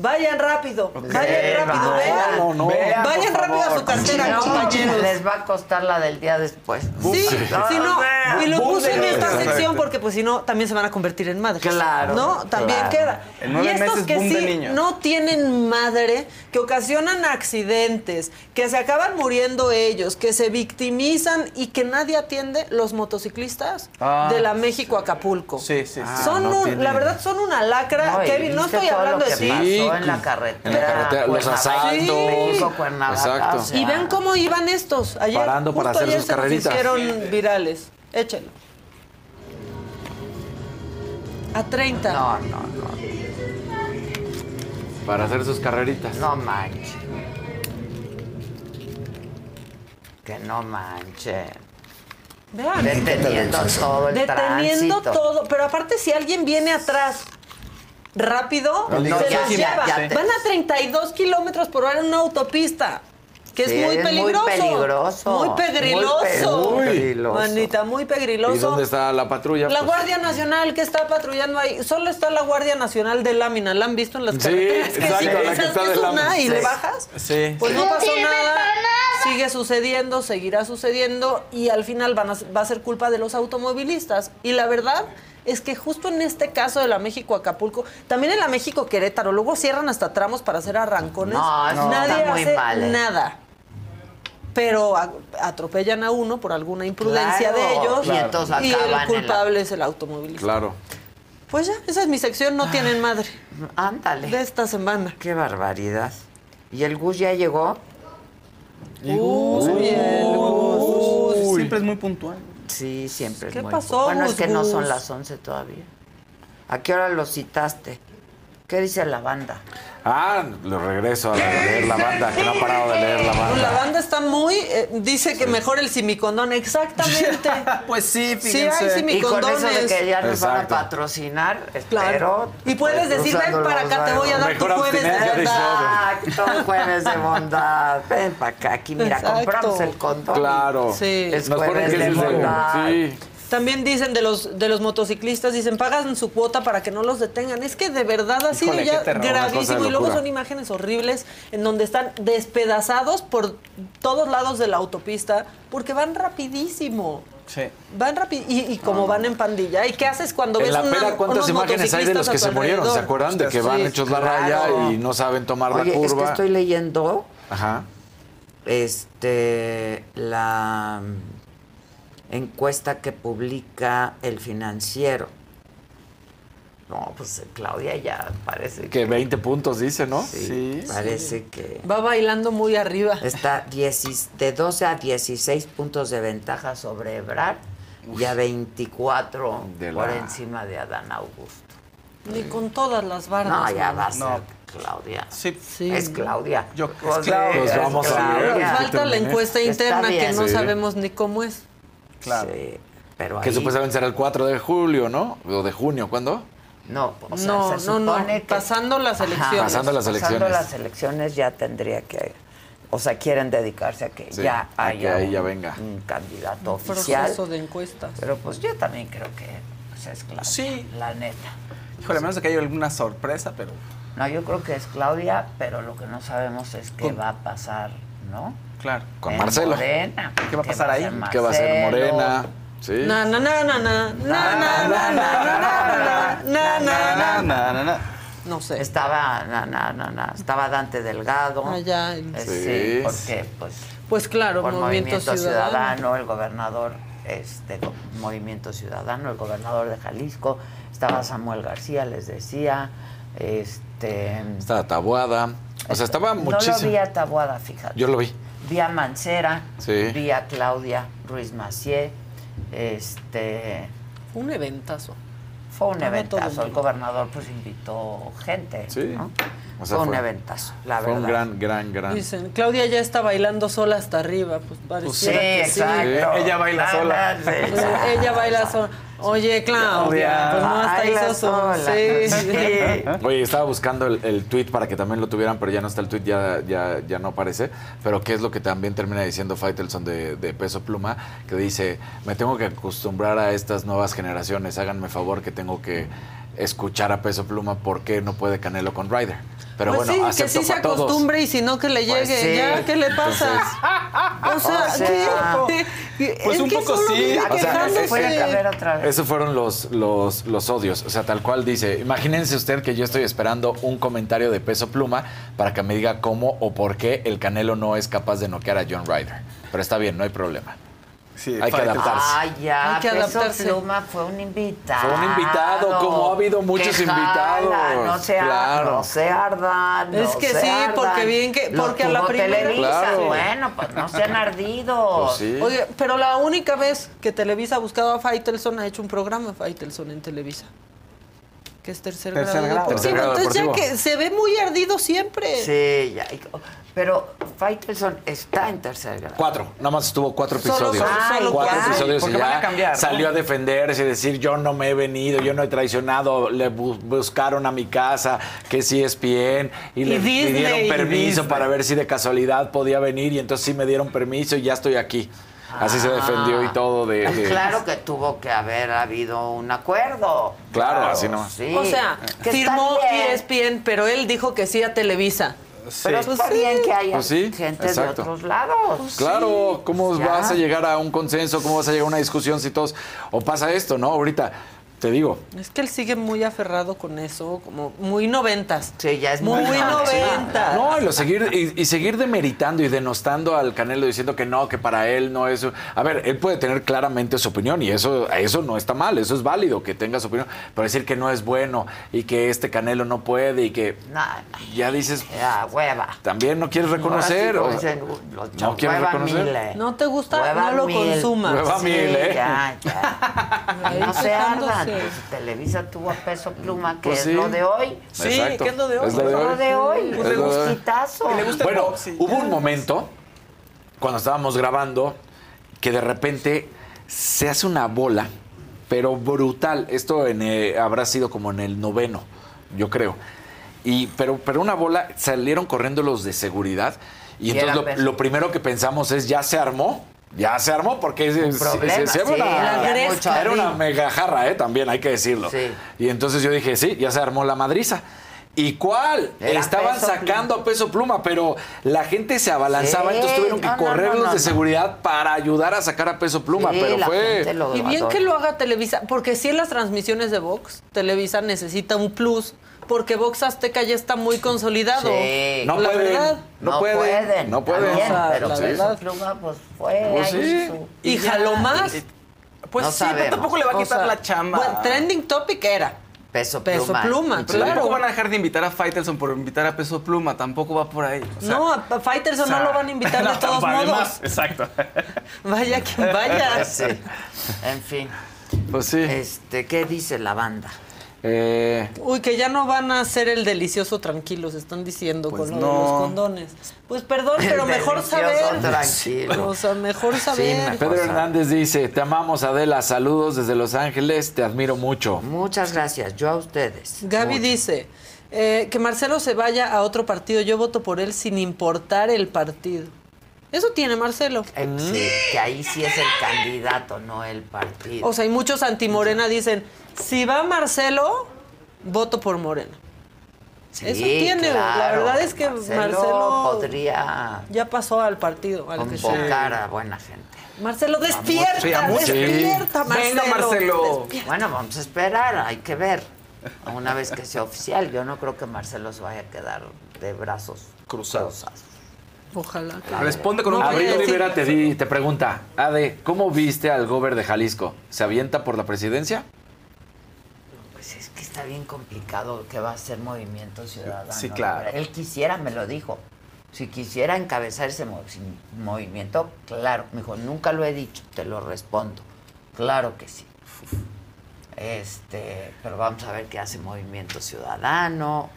Vayan rápido, vayan rápido, vean. No, no, Vean, vayan rápido a su cartera, no, compañeros. Les va a costar la del día después. Sí, sí, no. Y lo puse en esta sección porque pues si no también se van a convertir en madres. Claro, ¿No? También claro. queda. En y estos meses, que sí no tienen madre, que ocasionan accidentes, que se acaban muriendo ellos, que se victimizan y que nadie atiende, los motociclistas Ah, de la México Acapulco. Sí, sí, sí. son no un- la verdad son una lacra, Kevin, no estoy hablando de ti. En la carretera. En la carretera, los asaltos. México, Exacto. o sea, Y vean cómo iban estos. Ayer, Parando para hacer ayer sus carreritas. hicieron virales. Échenlo. A 30. No, no, no. Para hacer sus carreritas. No manches. Que no manche. Vean. Deteniendo todo el Deteniendo tránsito. todo. Pero aparte, si alguien viene atrás rápido, No, se no, los ya, lleva. ya, ya te- Van a 32 kilómetros por hora en una autopista. Que Sí, es muy es muy peligroso. peligroso. Muy Muy pe- pegriloso. muy peligroso. Manita, muy pegriloso. ¿Y dónde está la patrulla? La Pues, Guardia Nacional que está patrullando ahí, solo está la Guardia Nacional de lámina, ¿la han visto en las Sí, carreteras? Que exacto, sí, la que está que de es una lámina. y le Sí. bajas. Sí. Pues no No pasó nada, sigue sucediendo, seguirá sucediendo y al final van a- va a ser culpa de los automovilistas. Y la verdad es que justo en este caso de la México Acapulco, también en la México Querétaro, luego cierran hasta tramos para hacer arrancones. No, eso Nadie está muy hace mal, ¿eh? nada. Pero a- atropellan a uno por alguna imprudencia Claro, de ellos y entonces y acaban el en la- culpable es el automovilista. Claro. Pues ya, esa es mi sección, no tienen madre. Ándale. De esta semana. Qué barbaridad. ¿Y el Gus ya llegó? Uy, el Gus. Siempre es muy puntual. Sí, siempre es ¿Qué muy pasó, Bueno, es que no son las 11 todavía. ¿A qué hora lo citaste? ¿Qué dice la banda? Ah, lo regreso a leer la banda, que no ha parado de leer la La banda. banda está muy. eh, dice que mejor el simicondón. Exactamente. Pues sí, Sí, hay Y con eso de que ya nos van a patrocinar, Claro. espero. Y puedes decir, ven para acá, te voy a dar tu jueves de verdad. Exacto, jueves de bondad. Ven para acá, aquí mira, Exacto. compramos el condón. Claro. Sí. Es Nos jueves de bondad. Sí. También dicen de los de los motociclistas, dicen, pagan su cuota para que no los detengan. Es que de verdad ha sido Híjole, ya una gravísimo. Y luego son imágenes horribles en donde están despedazados por todos lados de la autopista porque van rapidísimo. Sí. Van rápido y, y como van en pandilla. ¿Y qué haces cuando En ves la una, pera, ¿cuántas unos imágenes hay de los motociclistas que se murieron? ¿Se acuerdan? De que van Sí, hechos la claro. raya y no saben tomar Oye, la es que curva. estoy leyendo Ajá. este la encuesta que publica el financiero. No, pues Claudia ya parece Que 20 puntos dice, ¿no? sí, parece que Va bailando muy arriba. está 10 de 12 a 16 puntos de ventaja sobre Ebrard y a 24 De por la- encima de Adán Augusto. Ni con todas las barras. No, ya va a ser No. Claudia. Sí. Sí. Es Claudia. Yo- Pues, Claudia. Pues es vamos a ver. Falta la encuesta interna que no Sí. sabemos ni cómo es. Claro. Sí, pero Que ahí- supuestamente será el 4 de julio, ¿no? O de junio, ¿cuándo? No, o sea, No, se no, no. supone que- Pasando las Ajá, elecciones. Pasando las Pasando elecciones. las elecciones ya tendría que, o sea, quieren dedicarse a que Sí, ya a haya que ahí un, ya venga. un candidato Un oficial. proceso de encuestas. Pero pues yo también creo que pues, es Claudia. Sí. La neta. Híjole, a menos de que haya alguna sorpresa, pero. No, yo creo que es Claudia, pero lo que no sabemos es qué va a pasar, ¿no? Claro. Con En Marcelo. Morena. ¿Qué va a pasar ahí? ¿Qué va a ser? Morena? Sí. Na, na, na, na, na, na, na, na, na, na, na, na, na, na. No sé. Estaba, na, na, na, na, estaba Dante Delgado. Allá. en- Eh, Sí. sí, porque pues Pues claro, por Movimiento, Ciudadano. el gobernador este Movimiento Ciudadano, el gobernador de Jalisco, estaba Samuel García, les decía, este Estaba Tabuada. O sea, estaba no lo muchísimo. vi a Tabuada, fíjate. Yo lo vi. Vi a Mancera, Sí. vi a Claudia Ruiz Macié, este Fue un eventazo. fue un todo eventazo. El gobernador pues invitó gente, Sí. ¿no? O sea, fue un fue- eventazo, la Fue un verdad. gran, gran, gran. Dicen, Claudia ya está bailando sola hasta arriba. Pues pareciera sí, que exacto. Ella baila Ah, sola. sí. Ella baila sola. Oye, Claudia, pues no hasta hizo su... sola. Sí. Sí. Oye, estaba buscando el, el tweet para que también lo tuvieran, pero ya no está el tweet, ya, ya, ya no aparece. Pero ¿qué es lo que también termina diciendo Faitelson de, de Peso Pluma? Que dice, me tengo que acostumbrar a estas nuevas generaciones, háganme favor que tengo que escuchar a Peso Pluma, ¿por qué no puede Canelo con Ryder? Pero pues bueno, sí, que sí se acostumbre y si no que le llegue. Pues sí. Ya, ¿qué le pasa? o sea, O sea, ¿qué? Pues Es un que poco solo sí. O sea. Esos fueron los, los, los odios. O sea, tal cual dice, imagínense usted que yo estoy esperando un comentario de peso pluma para que me diga cómo o por qué el Canelo no es capaz de noquear a John Ryder. Pero está bien, no hay problema. Hay que adaptarse. Ah, ya, Hay que Peso adaptarse. Pluma fue un invitado. Fue un invitado, como ha habido muchos Que jala, invitados. No se, Claro. no se ardan. Es no que se sí, ardan. porque bien que- porque a la primera- Televisa. Claro. Bueno, pues no sean ardidos. Oye, pero la única vez que Televisa ha buscado a Faitelson ha hecho un programa Faitelson en Televisa. Que es tercer, Tercer grado, grado. deportivo. Tercer grado Entonces ya que se ve muy ardido siempre. Sí, ya. Pero Faitelson está en tercer grado. Cuatro, nada más estuvo cuatro episodios. solo- solo cuatro episodios y van ya a cambiar, ¿no? salió a defenderse y decir yo no me he venido, yo no he traicionado, le bu- buscaron a mi casa, que sí es bien, y, le Disney, pidieron permiso para ver si de casualidad podía venir y entonces sí me dieron permiso y ya estoy aquí. Así se defendió y todo de... de- Claro que tuvo que haber habido un acuerdo. Claro, así nomás. Sí. O sea, Que firmó bien. ESPN, pero él dijo que sí a Televisa. Pero Pues está sí. bien que haya Pues sí, gente exacto. de otros lados. Claro, ¿cómo Ya. vas a llegar a un consenso? ¿Cómo vas a llegar a una discusión si todos... O pasa esto, ¿no? Ahorita, te digo, Es que él sigue muy aferrado con eso, como muy noventas. Sí, ya es muy, muy noventas. No, y, lo seguir, y, y seguir demeritando y denostando al Canelo diciendo que no, que para él no es... A ver, él puede tener claramente su opinión y eso, eso no está mal, eso es válido que tenga su opinión, pero decir que no es bueno y que este Canelo no puede y que No, ya dices, ya, hueva. también no quieres reconocer. Ahora sí, o sea, como dicen, los no quieres reconocer. mil, eh. ¿No te gusta? Hueva no lo mil. consumas. Hueva Sí, mil, ¿eh? Ya, ya. No se ardan. Pues Televisa tuvo a peso pluma, que Pues es lo de hoy. Sí, Exacto. ¿qué es lo de hoy? Es lo de hoy. Es de hoy. gustitazo. Bueno, hubo un momento cuando estábamos grabando que de repente se hace una bola, pero brutal. Esto en, eh, habrá sido como en el noveno, yo creo. Y, pero, pero una bola, salieron corriendo los de seguridad. Y Y entonces lo primero que pensamos es, ya se armó. Ya se armó porque se- se- problema, se- se- sí, era, la una, gresca. era una mega jarra, eh, también hay que decirlo. Sí. Y entonces yo dije, sí, ya se armó la madriza. ¿Y cuál? Era Estaban Peso sacando a peso pluma, pero la gente se abalanzaba, Sí, entonces tuvieron que no, correr los no, de no. seguridad para ayudar a sacar a peso pluma, Sí, pero la fue... gente lo Y bien que lo haga Televisa, porque si en las transmisiones de Vox, Televisa necesita un plus, porque Vox Azteca ya está muy consolidado. Sí. No la pueden, verdad. no pueden, no pueden. También, O sea, pero verdad. Pluma, pues fue Pues ahí sí. su- Y ya- jaló más. Pues No sí, pero tampoco le va a O quitar sea, la chamba. bueno, trending topic era. Peso Peso Pluma. Pluma, Pero claro. tampoco van a dejar de invitar a Faitelson por invitar a Peso Pluma, tampoco va por ahí. o sea, no, a Faitelson o sea, no lo van a invitar de no, todos modos. Exacto. Vaya quien vaya. Sí. En fin. Pues sí. Este, ¿qué dice la banda? Eh, Uy, que ya no van a hacer el delicioso tranquilos, están diciendo Pues con lo de no. los condones. Pues perdón, El pero mejor saber. tranquilo. O sea, mejor saber. me- Pedro cosa. Hernández dice, te amamos Adela, saludos desde Los Ángeles, te admiro mucho. Muchas gracias. Yo a ustedes. Gaby Mucho. dice eh, que Marcelo se vaya a otro partido. Yo voto por él sin importar el partido. Eso tiene Marcelo. Eh, sí, que ahí sí es el candidato, no el partido. O sea, y muchos antimorena dicen, si va Marcelo, voto por Morena. Sí, eso tiene, la verdad es que Marcelo, podría ya pasó al partido. al que convocar a buena gente. Marcelo, despierta, Sí, a mucho. despierta, Sí. Marcelo. Venga, Marcelo. despierta. Bueno, vamos a esperar, hay que ver. Una vez que sea oficial, yo no creo que Marcelo se vaya a quedar de brazos Cruzados. Ojalá. que- Responde con un Abril Rivera te, di- te pregunta, Ade, ¿cómo viste al gober de Jalisco? ¿Se avienta por la presidencia? Está bien complicado que va a ser Movimiento Ciudadano. Sí, la claro. Él quisiera, me lo dijo. Si quisiera encabezar ese movimiento, claro. Me dijo, nunca lo he dicho, te lo respondo. Claro que sí. Este, pero vamos a ver qué hace Movimiento Ciudadano.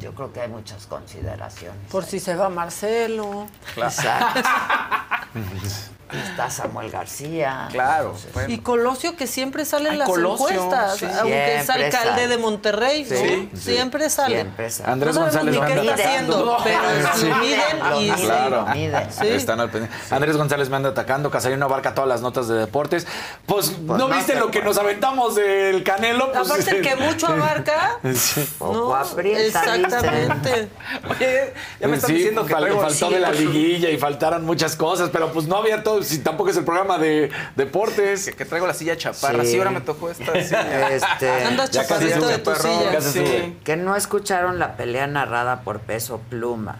Yo creo que hay muchas consideraciones. Por si se va Marcelo. Exacto. Está Samuel García. Claro. Y Colosio que siempre sale en las Colosio, encuestas, sí. aunque es alcalde sale. de Monterrey, ¿no? Sí, sí. Siempre sale. Siempre sale. Andrés no González ni qué manda está haciendo, atacando. pero miden y. Claro. miden. Sí. Están al pendiente. Andrés González me anda atacando, Casarino abarca todas las notas de deportes. Pues, ¿no no viste te lo que nos aventamos del Canelo? Pues, Aparte el que mucho abarca. Poco no, aprieta, exactamente. Oye, ya me están Sí, diciendo que faltó de la liguilla y faltaron muchas cosas, pero pues no había todo, si tampoco es el programa de deportes. Que, que traigo la silla chaparra. Sí. Sí, ahora me tocó esta silla. Este, sube, de tu perro, silla. Sí. que no escucharon la pelea narrada por Peso Pluma.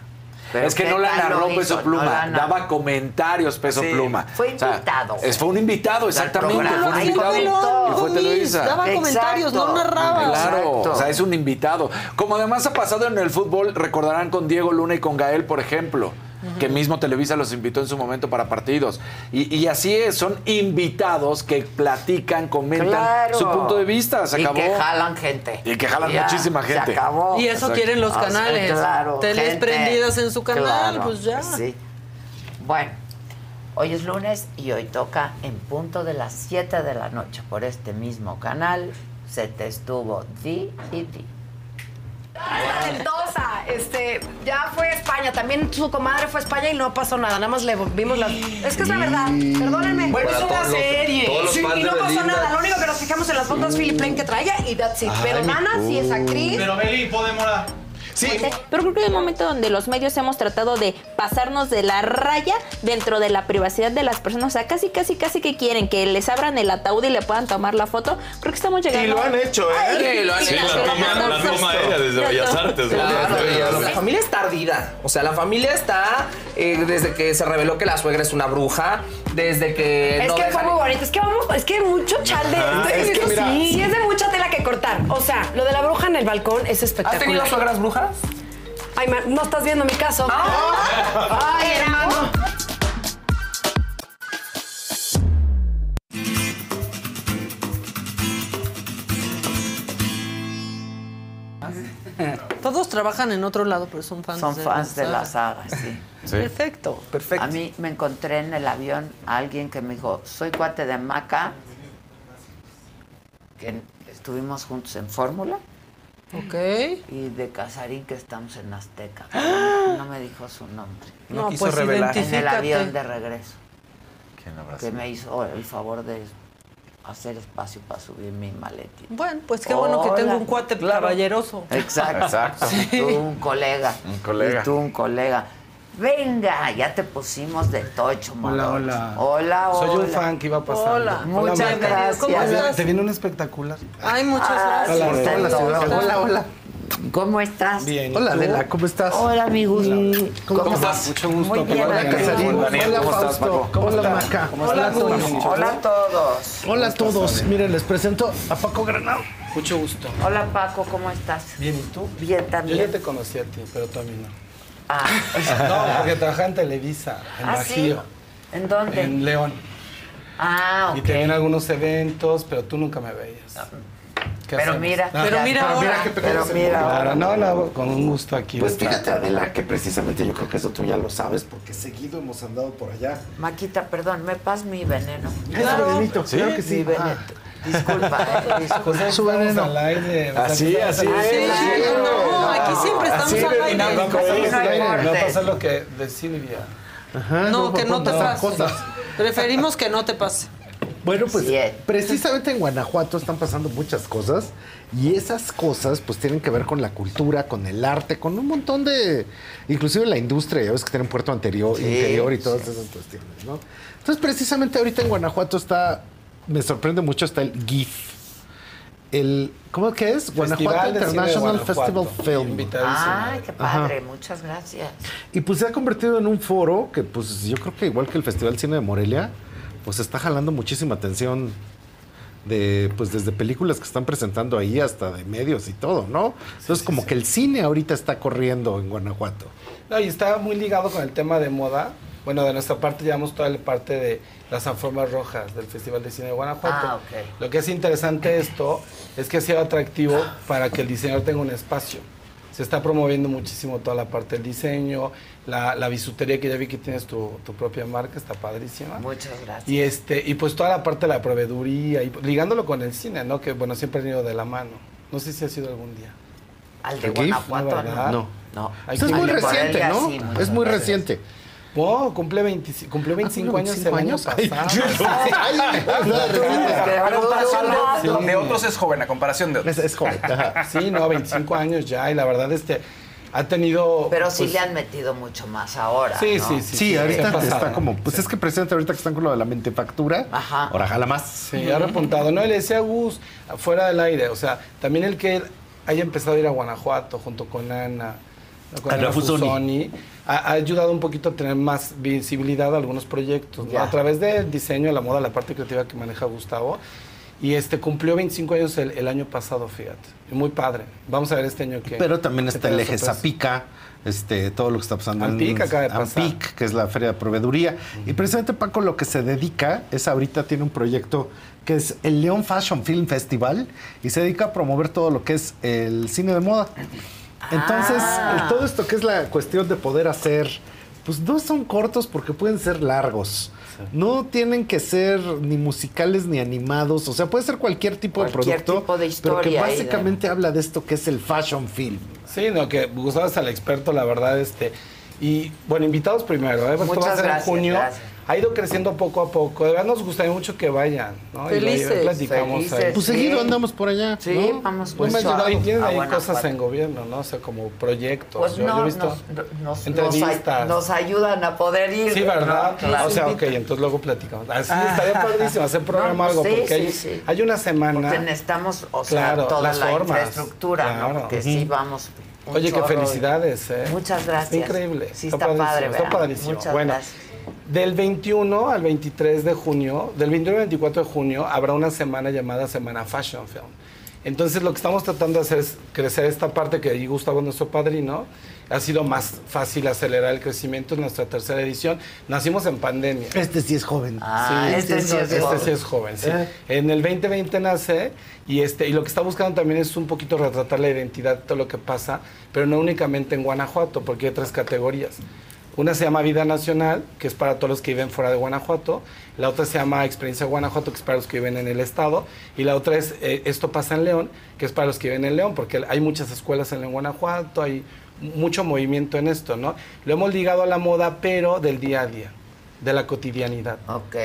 Pero es que ¿qué no la narró hizo? Peso Pluma, daba comentarios Peso Sí. Pluma. Fue O sea, invitado. es, fue un invitado, exactamente. Fue un invitado. comentó. Y fue Televisa. Daba Exacto. comentarios, no narraba. Claro, Exacto. o sea, es un invitado. Como además ha pasado en el fútbol, recordarán con Diego Luna y con Gael, por ejemplo, que mismo Televisa los invitó en su momento para partidos. Y, y así es, son invitados que platican, comentan Claro. su punto de vista. Se y acabó. que jalan gente. Y que jalan Ya, muchísima gente. Se acabó. Y eso Exacto. quieren los O sea, canales. claro, Teles gente. prendidas en su canal, Claro, pues ya. Sí. Bueno, hoy es lunes y hoy toca en punto de las 7 de la noche por este mismo canal. Se te estuvo di y di. Mendoza, este, ya fue a España, también su comadre fue a España y no pasó nada, nada más le vimos la... Es que es la verdad, perdónenme. Bueno, es una serie. Sí, y no pasó Belinda. nada, lo único que nos fijamos en las fotos Philip Plain que traía y that's it. Pero Nana sí es actriz. Beli, podemos Sí, Pero creo que hay un momento donde los medios hemos tratado de pasarnos de la raya dentro de la privacidad de las personas. O sea, casi, casi, casi que quieren que les abran el ataúd y le puedan tomar la foto. Creo que estamos llegando. y lo han hecho, ¿eh? Ay, lo han sí, hecho. la toma- la toma aérea desde Bellas Artes, Claro, La familia está ardida. O sea, la familia está eh, desde que se reveló que la suegra es una bruja, desde que Es no que fue muy bonito, es que vamos, es que mucho chal de es que mira- sí. sí es de mucha tela que cortar. O sea, lo de la bruja en el balcón es ¿Has espectacular. tenido suegras brujas? Ay, no estás viendo mi caso. Ay, hermano. Todos trabajan en otro lado, pero son fans Son de fans de la saga. saga, sí. Perfecto. Perfecto. A mí me encontré en el avión a alguien que me dijo, soy cuate de Maca, que estuvimos juntos en Fórmula, Ok. y de Casarín, que estamos en Azteca. ¡Ah! No me dijo su nombre. No, No quiso pues revelar. En el avión de regreso. ¿Quién habrá Que me hizo el favor de hacer espacio para subir mi maletín. Bueno, pues qué bueno que tengo un cuate caballeroso. Exacto. Exacto. Y tú un colega. Un colega. Y tú un colega. Venga, ya te pusimos de tocho, Hola, hola. Hola, hola. Soy un fan que iba pasando. Hola. Muchas Marta. gracias. ¿Cómo Te- estás? Te viene un espectacular. Ay, muchas Ah, gracias. Hola, hola, hola, hola, hola. ¿Cómo estás? Bien. ¿y Hola, tú? Adela, ¿cómo estás? Hola, amigos. ¿Cómo, ¿Cómo estás? Mucho gusto. Muy bien, Hola. Casarín. Daniel, Hola, ¿cómo estás, Fausto. Paco? ¿Cómo Hola, estás? Maca. ¿Cómo Hola, estás, Toño. Hola a todos. Hola a todos. Miren, les presento a Paco Granado. Mucho gusto. Hola, Paco, ¿cómo estás? Bien, ¿y tú? Bien Yo también. ya te conocí a ti, pero tú a mí no. Ah, No, porque trabajaba en Televisa, en ¿Ah, sí? Bajío, ¿En dónde? en León. Ah, Y ok. tenía en algunos eventos, pero tú nunca me veías. ¿Qué Pero mira, Ah, Pero ya- mira ahora. Pero mira Claro, ahora. no, no, con un gusto aquí. Pues fíjate, Adela, que precisamente yo creo que eso tú ya lo sabes, porque seguido hemos andado por allá. Maquita, perdón, me pas mi veneno. Claro, venenito, claro que Mi sí. veneno. Disculpa, eh, disculpa. Pues ahí Su estamos veneno. al aire. Así, así Sí, es. no, aquí siempre estamos Así al aire. No, no no pasa lo que de Silvia. Ajá, No, que no te pase. cosas. Preferimos que no te pase. Bueno, pues Bien. precisamente en Guanajuato están pasando muchas cosas y esas cosas pues tienen que ver con la cultura, con el arte, con un montón de, inclusive la industria, ya ves que tienen puerto anterior, Sí, interior y todas sí. esas cuestiones, ¿no? Entonces precisamente ahorita en Guanajuato está, me sorprende mucho, está el GIF. El, ¿Cómo que es? Guanajuato International Guanajuato. Festival Film. Ay, qué padre, muchas gracias. Y pues se ha convertido en un foro que pues yo creo que igual que el Festival Cine de Morelia, pues está jalando muchísima atención de pues desde películas que están presentando ahí hasta de medios y todo, ¿no? Entonces como que el cine ahorita está corriendo en Guanajuato. No, y está muy ligado con el tema de moda. Bueno, de nuestra parte llevamos toda la parte de las alfombras rojas del Festival de Cine de Guanajuato. Ah. Lo que es interesante esto es que ha sido atractivo para que el diseñador tenga un espacio. se está promoviendo muchísimo toda la parte del diseño, la, la bisutería que ya vi que tienes tu, tu propia marca, está padrísima. Muchas gracias. Y este, y pues toda la parte de la proveeduría, y ligándolo con el cine, ¿no? Que bueno, siempre han ido de la mano. No sé si ha sido algún día. Al de. Guanajuato, No, ¿verdad? No. No. Es muy reciente, ¿no? sí, es muy gracias. No, cumple 25, cumplió 25 años el 25 año años. Ay, pasado. ay, Sí. de, otros es joven, a comparación de otros. Es, es joven. ajá. Sí, no, 25 años ya, y la verdad, este, ha tenido... Pero sí pues, le han metido mucho más ahora. Sí, ¿no? sí, sí. Sí, ahorita ha pasado. está como, pues es que presente ahorita que están con lo de la mentefactura. Ajá. Ahora jala más. Sí, ha repuntado. No, y le decía a Gus, fuera del aire, o sea, también el que haya empezado a ir a Guanajuato junto con Ana, con Ana Ana Fusoni. Fusoni, ha, ha ayudado un poquito a tener más visibilidad a algunos proyectos, ¿no? A través del diseño, la moda, la parte creativa que maneja Gustavo. Y este cumplió 25 años el, el año pasado, fíjate. Muy padre. Vamos a ver este año que... Pero también está el eje. Zapica, este, todo lo que está pasando Ampic en acaba de pasar. Ampic, que es la feria de proveeduría. Y precisamente Paco lo que se dedica es ahorita tiene un proyecto que es el León Fashion Film Festival y se dedica a promover todo lo que es el cine de moda. Entonces, Ah. el- todo esto que es la cuestión de poder hacer, pues no son cortos porque pueden ser largos. No tienen que ser ni musicales ni animados, o sea, puede ser cualquier tipo Cualquier de producto, tipo de pero historia que ahí de- básicamente habla de esto que es el fashion film. Sí, no, que es el experto, la verdad, este. Y bueno, invitados primero, ¿eh? Esto va a Muchas ser en junio. gracias. Ha ido creciendo poco a poco. De verdad nos gustaría mucho que vayan, ¿no? Y ahí Felices, platicamos felices. ahí. Pues Sí. seguido andamos por allá. Sí, ¿no? vamos No pues me has a- llevado, y tienen ahí cosas en gobierno, ¿no? O sea, como proyectos. Pues yo, no, yo he visto nos, nos, entrevistas. nos, ayudan a poder ir. Sí, ¿verdad? ¿no? Claro. O sea, ok, entonces luego platicamos. Así Ah. estaría padrísimo hacer programa No, algo, sí, porque sí, hay, sí. hay una semana. Porque necesitamos, o sea, Claro, toda las la formas. infraestructura, ¿no? Claro. Porque Ujú. sí vamos. un Oye, qué felicidades, ¿eh? Muchas gracias. Increíble. Sí, está, está padrísimo, padre, Está padrísimo. Muchas bueno, gracias. Del 21 al 23 de junio, del 21 al 24 de junio, habrá una semana llamada Semana Fashion Film. Entonces, lo que estamos tratando de hacer es crecer esta parte que ahí Gustavo, nuestro padrino, ha sido más fácil acelerar el crecimiento en nuestra tercera edición. Nacimos en pandemia. Este sí es joven. Ah, este sí es este joven. sí es joven, sí. Eh. En el 2020 nace y este y lo que está buscando también es un poquito retratar la identidad de todo lo que pasa, pero no únicamente en Guanajuato, porque hay tres categorías. Una se llama Vida Nacional, que es para todos los que viven fuera de Guanajuato. La otra se llama Experiencia Guanajuato, que es para los que viven en el estado. Y la otra es eh, Esto pasa en León, que es para los que viven en León, porque hay muchas escuelas en León, Guanajuato, hay mucho movimiento en esto, ¿no? Lo hemos ligado a la moda, pero del día a día, de la cotidianidad. Ok.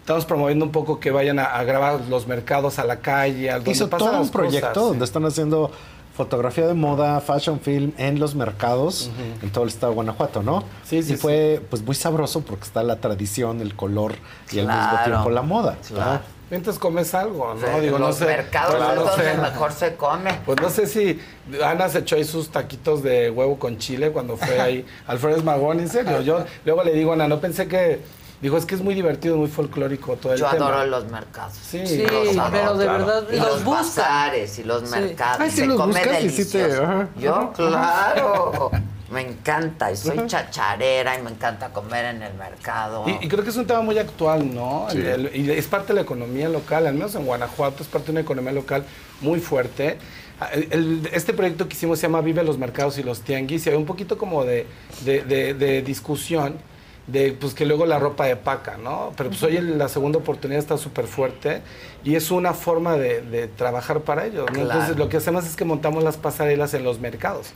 Estamos promoviendo un poco que vayan a, a grabar los mercados a la calle, al donde Hizo pasan todo un las proyecto cosas, donde sí. están haciendo fotografía de moda, fashion film en los mercados en todo el estado de Guanajuato, ¿no? Sí, sí, Y fue pues muy sabroso porque está la tradición, el color y al mismo Claro, tiempo la moda. claro. Mientras comes algo, ¿no? Sí, Digo, no los sé. mercados Claro, es no donde sé. mejor se come. Pues no sé si Ana se echó ahí sus taquitos de huevo con chile cuando fue ahí al Flores Magón, en serio. Yo luego le digo a Ana, no pensé que. Dijo, es que es muy divertido, muy folclórico todo el Yo tema. adoro los mercados. Sí, Sí, Los adoro, pero de claro. verdad y los bazares y los Sí. mercados. Ay, sí se los come buscas y sí te- delicioso. ajá, Yo, ajá, claro. Me encanta. Y soy chacharera y me encanta comer en el mercado. Y, y creo que es un tema muy actual, ¿no? El- el- y es parte de la economía local, al menos en Guanajuato es parte de una economía local muy fuerte. Ah, el- el- este proyecto que hicimos se llama Vive los mercados y los tianguis y hay un poquito como de, de- de- de discusión de pues que luego la ropa de paca, ¿no? Pero pues hoy la segunda oportunidad está súper fuerte y es una forma de, de trabajar para ellos, ¿no? Claro. Entonces lo que hacemos es que montamos las pasarelas en los mercados.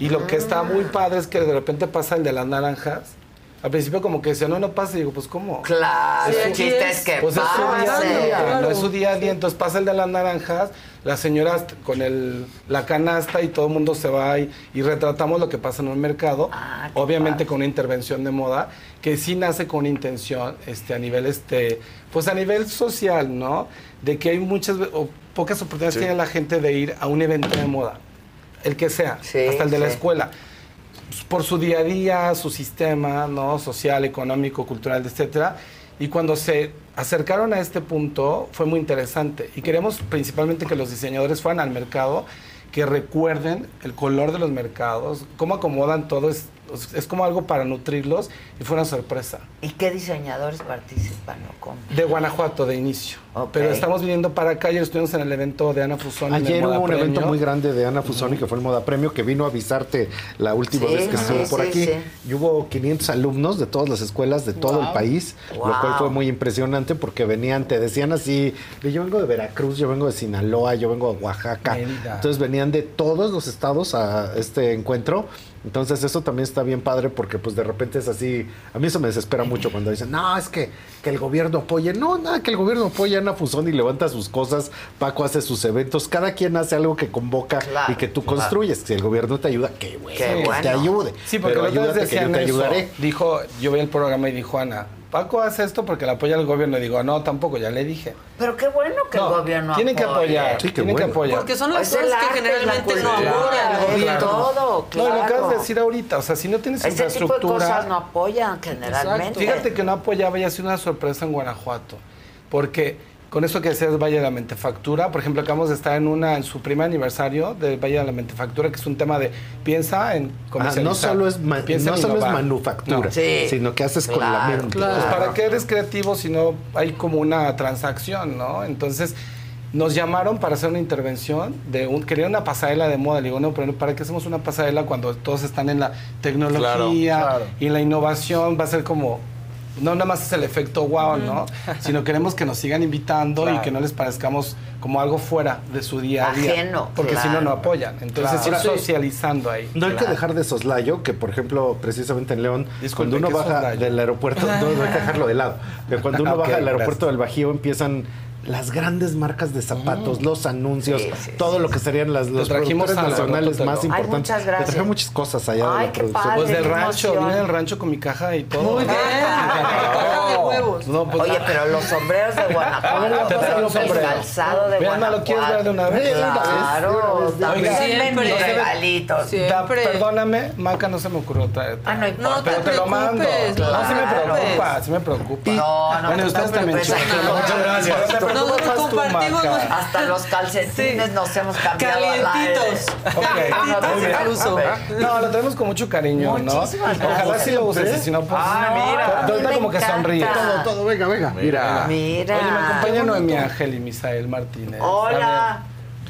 Y lo que está muy padre es que de repente pasa el de las naranjas. Al principio como que decía, no, no pasa. Y digo, pues ¿cómo? Claro, Es el chiste es que pues es su día a día, Claro. no es su día a día. Entonces pasa el de las naranjas, las señoras con el, la canasta y todo el mundo se va y, y retratamos lo que pasa en un mercado. Ah, obviamente con una intervención de moda que sí nace con una intención este, a nivel, este, pues a nivel social, ¿no? De que hay muchas o pocas oportunidades Sí. que tiene la gente de ir a un evento de moda. El que sea, Sí, hasta el de la sí. Por su día a día, su sistema, ¿no? Social, económico, cultural, etcétera. Y cuando se acercaron a este punto fue muy interesante. Y queremos principalmente que los diseñadores fueran al mercado, que recuerden el color de los mercados, cómo acomodan todo es pues, es como algo para nutrirlos y fue una sorpresa. ¿Y qué diseñadores participan o cómo? De Guanajuato, de inicio. Pero estamos viniendo para acá. Ayer estuvimos en el evento de Ana Fusoni. en el Ayer Moda hubo un Premio. evento muy grande de Ana Fusoni, que fue el Moda Premio, que vino a avisarte la última Sí, vez que sí, estuvo por sí, aquí. sí. Y hubo 500 alumnos de todas las escuelas de todo Wow. el país, lo cual fue muy impresionante porque venían, te decían así, yo vengo de Veracruz, yo vengo de Sinaloa, yo vengo de Oaxaca. Mérida. Entonces venían de todos los estados a este encuentro. Entonces eso también está bien padre porque pues de repente es así, a mí eso me desespera mucho cuando dicen, no, es que, que el gobierno apoye, no, nada, que el gobierno apoye a Ana Fusón y levanta sus cosas, Paco hace sus eventos, cada quien hace algo que convoca Claro, y que tú claro. construyes, si el gobierno te ayuda, qué bueno, Qué bueno. te ayude, Sí, porque pero ayúdate que yo te eso. ayudaré. Dijo, yo vi el programa y dijo Ana, Paco hace esto porque le apoya al gobierno. Y digo, no, tampoco, ya le dije. Pero qué bueno que No, el gobierno tienen que apoye. apoyar, Sí, tienen que apoyar. Porque son las Es el cosas que generalmente no apoyan y gobierno. todo, No, y lo acabas de claro. decir ahorita, o sea, si no tienes Ese tipo de infraestructura... cosas no apoyan generalmente. Fíjate que no apoyaba y ha sido una sorpresa en Guanajuato, porque con eso que decías Valle de la Mentefactura, por ejemplo, acabamos de estar en una en su primer aniversario del Valle de la Mentefactura, que es un tema de piensa en Ah, comercializar. no solo es, ma- piensa no solo es manufactura, No. sino que haces con la mente. Pues para qué eres creativo si no hay como una transacción, ¿no? Entonces nos llamaron para hacer una intervención de un querían una pasarela de moda. Le digo, no, pero ¿para qué hacemos una pasarela cuando todos están en la tecnología Claro, claro. y en la innovación? Va a ser como no nada más es el efecto wow, ¿no? Sino queremos que nos sigan invitando y que no les parezcamos como algo fuera de su día a día. Ajeno, Porque si no, claro. no apoyan. Entonces, Claro. ir socializando ahí. No hay que dejar de soslayo, que por ejemplo, precisamente en León, Disculpe, cuando uno ¿qué baja soslayo? del aeropuerto, no, no hay que dejarlo de lado, pero cuando uno baja del gracias. aeropuerto del Bajío empiezan las grandes marcas de zapatos, los anuncios, Sí, sí, todo lo que serían las, los productores la nacionales Rototo. más Ay, importantes. muchas Te gracias. traje muchas cosas allá Ay, de la qué producción. padre. Pues del rancho, emoción. vine del rancho con mi caja y todo. Muy bien. Caja de huevos. No, pues, Oye, ah, pero los sombreros de Te Guanajuato, traigo el un sombrero. calzado de Vean, ¿no Guanajuato. lo quieres ver de una vez? Claro, también siempre. regalitos. Da- perdóname, Maca no se me ocurrió traer. Ah, no. No te pero te lo mando. No, sí me preocupa, sí me preocupa. No, no, Bueno, no ustedes te también, no, Muchas no, gracias. No, no, nosotros compartimos. Hasta los calcetines nos hemos cambiado. Calientitos. Ok, Calientitos muy bien. incluso. No, lo tenemos con mucho cariño, ¿no? Muchísimas Ojalá gracias. sí lo uses, si no, pues. Ah, mira. Pero A mí ahorita me como que sonríe. Todo, todo, venga, venga. Mira. Mira. Oye, me acompaña Qué Noemí bonito. Ángel y Misael Martínez. Hola.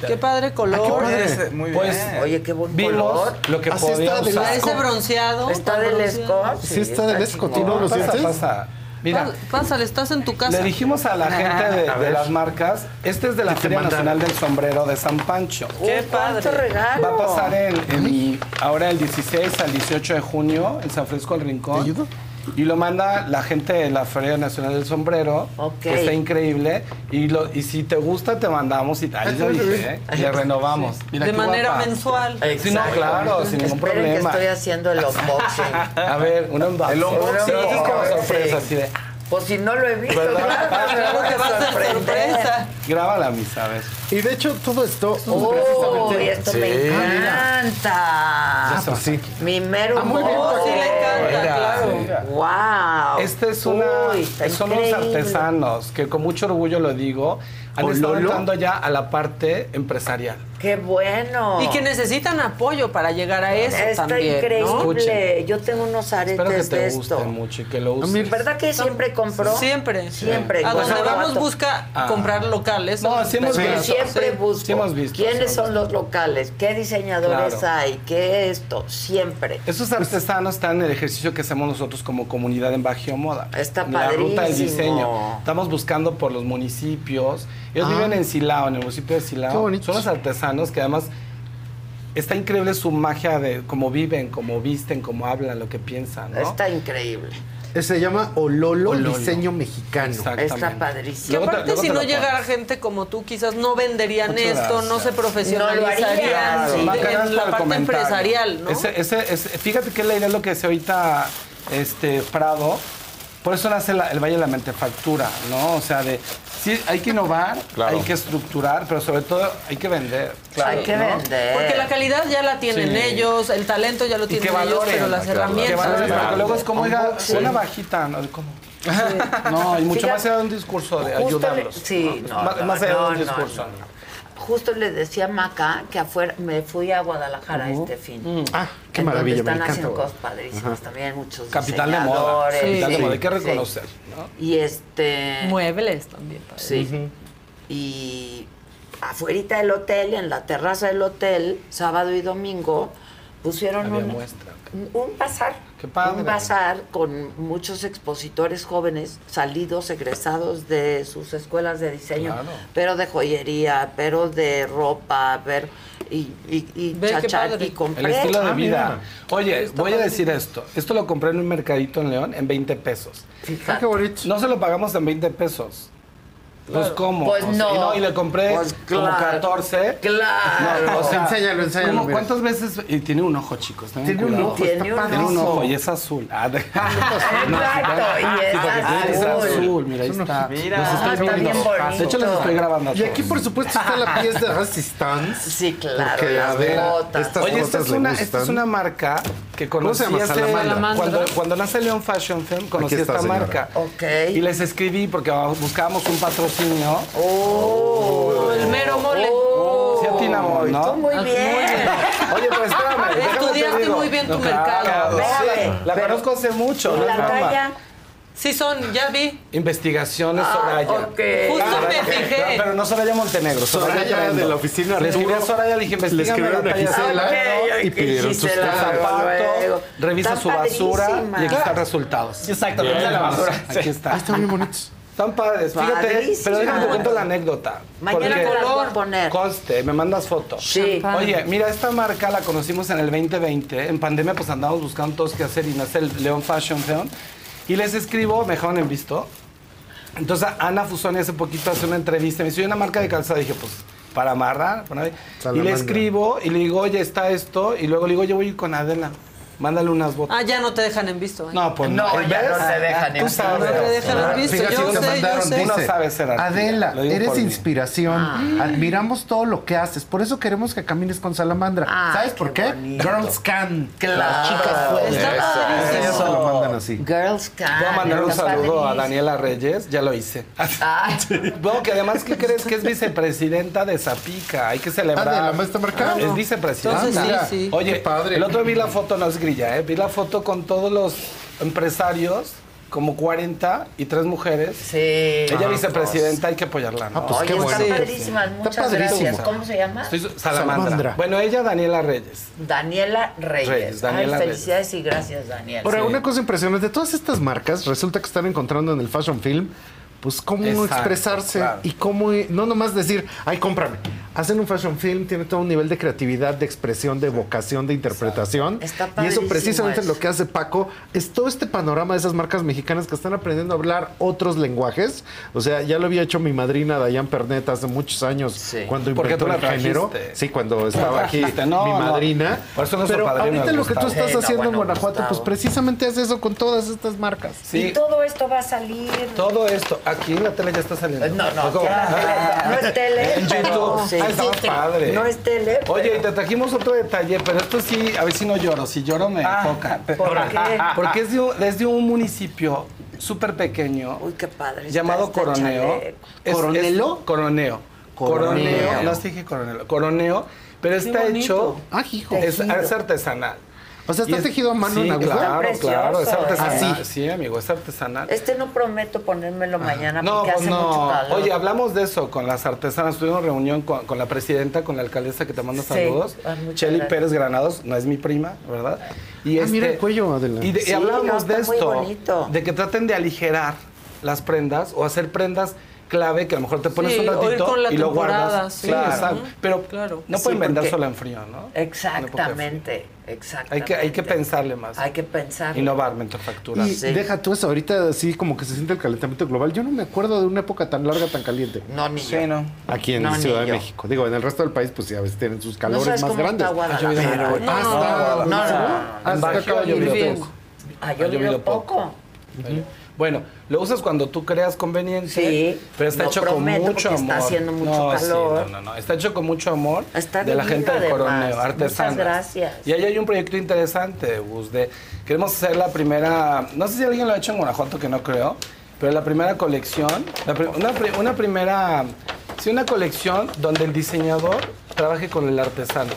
Qué padre color. padre. Muy Pues bien. Oye, qué buen vimos color. lo que podía está de usar. Ese bronceado. Está del. Scott. Sí, está del Scott, ¿y no chingón. lo Pasa, sientes? pasa. Mira, Pásale, estás en tu casa. le dijimos a la gente de, A de ver. las marcas, este es de la ¿Qué te Feria? Nacional del Sombrero de San Pancho. Qué padre. regalo. Va a pasar en, en- ahora el 16 al 18 de junio en San Francisco del Rincón. ¿Te ayudo? Y lo manda la gente de la Feria Nacional del Sombrero, Ok. que está increíble. Y, lo, y si te gusta, te mandamos y ahí lo dije, ¿eh? le renovamos. Mira de manera guapa. mensual. Sí, no, claro, sin ningún Esperen problema. que estoy haciendo el unboxing. A ver, un unboxing. El unboxing. Sí, es como sorpresa, Sí. así de, Pues si no lo he visto, ¿Verdad? claro, Claro que va a ser sorpresa. graba la misa, a ver. Y de hecho, todo esto. Uy, precisamente- esto Sí. me encanta. Ah, pues sí. Mi mero Ah, muy bien. Oh, sí le encanta, claro. Wow. Este es una, Uy, está son increíble. artesanos que con mucho orgullo lo digo, han ¿O estado entrando ya a la parte empresarial. Qué bueno. Y que necesitan apoyo para llegar a eso Está también. increíble. Yo tengo unos Espero que aretes de te guste esto. mucho y que lo uses. ¿Verdad que siempre compró? Siempre. Siempre. A donde vamos busca Ah. comprar locales. No, sí hemos visto. siempre Sí, busco. sí hemos visto, ¿Quiénes sí son los locales? ¿Qué diseñadores Claro. hay? ¿Qué esto? Siempre. Esos artesanos están en el ejercicio que hacemos nosotros como comunidad en Bajío Moda. Está La ruta del padrísimo. diseño. Estamos buscando por los municipios. Ellos Ah. viven en Silao, en el municipio de Qué Silao. bonito. Son los artesanos que además está increíble su magia de cómo viven, cómo visten, cómo hablan, lo que piensan, ¿no? Está increíble. Se llama Ololo, Ololo. Diseño Mexicano. Exactamente. Está Que padrísimo. Te- aparte, si no llegara pones. gente como tú, quizás no venderían Muchas esto, no se profesionalizarían No lo harían, sí. En la parte comentario. empresarial, ¿no? Ese- ese- ese- fíjate que la idea es lo que decía ahorita este, Prado. Por eso nace la- el Valle de la Mentefactura, ¿no? O sea, de sí, hay que innovar, Claro. hay que estructurar, pero sobre todo hay que vender. hay que ¿no? vender. Porque la calidad ya la tienen Sí. ellos, el talento ya lo tienen ellos, valoren. pero las Que herramientas. valoren, ¿no? porque luego es como, oiga, Unboxing. suena bajita, ¿no? ¿Cómo? No, y mucho Fíjate, más allá de un discurso de ayudarlos. sí, no, más, no, más allá no, de un no, discurso. Justo le decía a Maca que afuera me fui a Guadalajara Ujú. este fin. Mm. Ah, qué en donde maravilla, me Están haciendo cosas padrísimas Ajá. también, muchos Capital de moda. Capital de moda, hay que sí. reconocer. ¿no? Y este. Muebles también. padre. Sí. Y afuera del hotel, en la terraza del hotel, sábado y domingo, pusieron Había un, muestra. un bazar. Qué padre. Un bazar con muchos expositores jóvenes salidos, egresados de sus escuelas de diseño, Claro. pero de joyería, pero de ropa, ver y, y, y chachar, y compré. El estilo de Ah, vida. mira. Oye, voy a padre. decir esto. Esto lo compré en un mercadito en León en 20 pesos. Fíjate. Ah, qué bonito. No se lo pagamos en 20 pesos. Pues. ¿cómo? Pues O sea, no. y no. Y le compré Pues como claro. 14. Claro. No, o sea, Enséñalo, enséñalo, ¿cómo- mira. ¿Cuántas veces? Y tiene un ojo, chicos. Tiene un ojo, está Tiene un Tiene un ojo. y es azul. Ah, de- Exacto, y es Sí, que ser azul. azul. Mira, ahí Es está. Mira. Los Ah, estoy está viendo. bien bonito. De hecho, les estoy grabando a Y todos. aquí, por supuesto, está la pieza de Resistance. Sí, claro, Porque las a estas Oye, esta es, una, esta es una marca que ¿Cómo conocí se llama? hace- Salamandra. Cuando, cuando nace León Fashion Film, conocí está, esta señora. marca. Ok. Y les escribí porque buscábamos un patrocinio. Oh, el mero mole. Sí atinamos, ¿no? Muy Ah, bien. muy bien. Oye, pues espérame. te Estudiaste digo. muy bien tu No, mercado. sí. La pero- conozco hace mucho, no ¿Y es la talla? Sí son, ya vi. Investigaciones Ah, Soraya. ok. Justo Soraya- me fijé. No, pero no Soraya Montenegro. Soraya, Soraya de la oficina Le escribí a. Soraya, le dije, Le escribieron la a Gisela cero, y pidieron sus Gisela, el tallas. luego, zapato, luego. revisa su basura y aquí están resultados. Exacto, revisa la basura. Aquí está. Ah, están bien bonitos. Están padres, fíjate. Pero déjame te cuento la anécdota. Mañana te las voy a poner. Conste, me mandas fotos. Sí. Oye, mira, esta marca la conocimos en el 2020. En pandemia, pues andamos buscando todos qué hacer y nace el León Fashion Film. Y les escribo, me dejaron en visto. Entonces, Ana Fusoni hace poquito hace una entrevista. Me dice, "Oye, una marca de calzado. Dije, pues, para amarrar. para ahí". Y le escribo y le digo, oye, está esto. Y luego le digo, yo voy a ir con Adela. Mándale unas botas. Ah, ya no te dejan en visto. ¿eh? No, pues No, ¿ves? ya no te dejan en visto. No te dejan en visto. Fíjate, Yo te sé, yo mandaron, sé. Tú no dice, sabes ser artista, Adela, eres inspiración. Admiramos todo lo que haces. Por eso queremos que camines con Salamandra. Ah, ¿Sabes qué por qué? bonito. Girls can. Claro. Las chicas pueden. Está padrísimo. Eso lo mandan así. Girls Can. Voy a mandar un está saludo a. Daniela Reyes, ya lo hice. Ah, Bueno, que además, ¿qué crees? Que es vicepresidenta de Zapica. Hay que celebrar. Ah, ¿de la maestra marca? Es vicepresidenta. Entonces, sí, mira. sí. Oye, padre. el otro vi la foto, no es grilla, ¿eh? Vi la foto con todos los empresarios, como 40 y tres mujeres. sí. Ella vicepresidenta, hay que apoyarla, ¿no? Ah, pues Oye, qué están bueno. padrísimas. Muchas padrísimo. gracias. ¿Cómo se llama? Estoy Salamandra. Salamandra. Bueno, ella, Daniela Reyes. Daniela Reyes. Reyes, Daniela Ay, Reyes. felicidades y gracias, Daniela. Ahora, Sí. una cosa impresionante, todas estas marcas resulta que están encontrando en el fashion film, pues cómo Exacto, expresarse claro. y cómo, no nomás decir, ay, cómprame. Hacen un fashion film, tiene todo un nivel de creatividad, de expresión, de vocación, de interpretación. Está y eso precisamente eso. lo que hace Paco, es todo este panorama de esas marcas mexicanas que están aprendiendo a hablar otros lenguajes. O sea, ya lo había hecho mi madrina Dayan Pernet hace muchos años, Sí. cuando Porque inventó tú la el género. trajiste. Sí, cuando estaba aquí no, mi no. madrina. Por eso Pero ahorita es lo que tú estás Sí, no, haciendo en Guanajuato, pues precisamente haces eso con todas estas marcas. Sí. Y todo esto va a salir. Todo esto, aquí en la tele ya está saliendo. No, no, tele- no es tele, En YouTube. sí. Ah, estaba Sí, padre. no es tele, Oye, y te trajimos otro detalle, pero esto sí, a ver si no lloro. Si lloro me enfoca. ¿Por qué? Porque es de un, es de un municipio súper pequeño Uy, qué padre. llamado este Coroneo. Es- ¿Coronelo? es- Coroneo. Coroneo. Coroneo. No te dije Coronelo. Coroneo. Pero está bonito. hecho. Ah, hijo. Es artesanal. O sea, está Y es- tejido a mano sí, en aguja. Claro, claro, es precioso, artesanal. ¿eh? Sí, amigo, es artesanal. Este no prometo ponérmelo mañana No, porque pues hace no. mucho calor. Oye, hablamos de eso con las artesanas. Tuvimos reunión con, con la presidenta, con la alcaldesa que te manda Sí. saludos. Ah, Cheli gracias. Pérez Granados, no es mi prima, ¿verdad? Y Ah, mira el cuello, Adela. Y, de- y Sí, hablábamos no, de muy esto, bonito. de que traten de aligerar las prendas o hacer prendas clave que a lo mejor te pones Sí, un ratito con la y lo guardas. sí. Claro. Pero Claro. no Sí, pueden vender solo en frío, ¿no? Exactamente, Hay exactamente. que, hay que pensarle más. Hay que pensar. Innovar, manufacturar. Y deja tú eso, ahorita así como que se siente el calentamiento global. Yo no me acuerdo de una época tan larga, tan caliente. No, ni Sí, yo. no. Aquí en No, Ciudad de. México. Digo, en el resto del país, pues sí, a veces tienen sus No calores sabes más cómo grandes. está Guadalajara. Pero No, hasta no, no, hasta ha llovido llovido poco. Ha llovido poco. Bueno, lo usas cuando tú creas conveniente. Sí, pero está no hecho con mucho amor. está haciendo mucho No, sí, calor. no, no, no. Está hecho con mucho amor Está de la gente de. Coroneo, artesanas. Muchas gracias. Y ahí hay un proyecto interesante, Gus, de queremos hacer la primera, no sé si alguien lo ha hecho en Guanajuato, que no creo, pero la primera colección, la una primera Sí, una colección donde el diseñador trabaje con el artesano.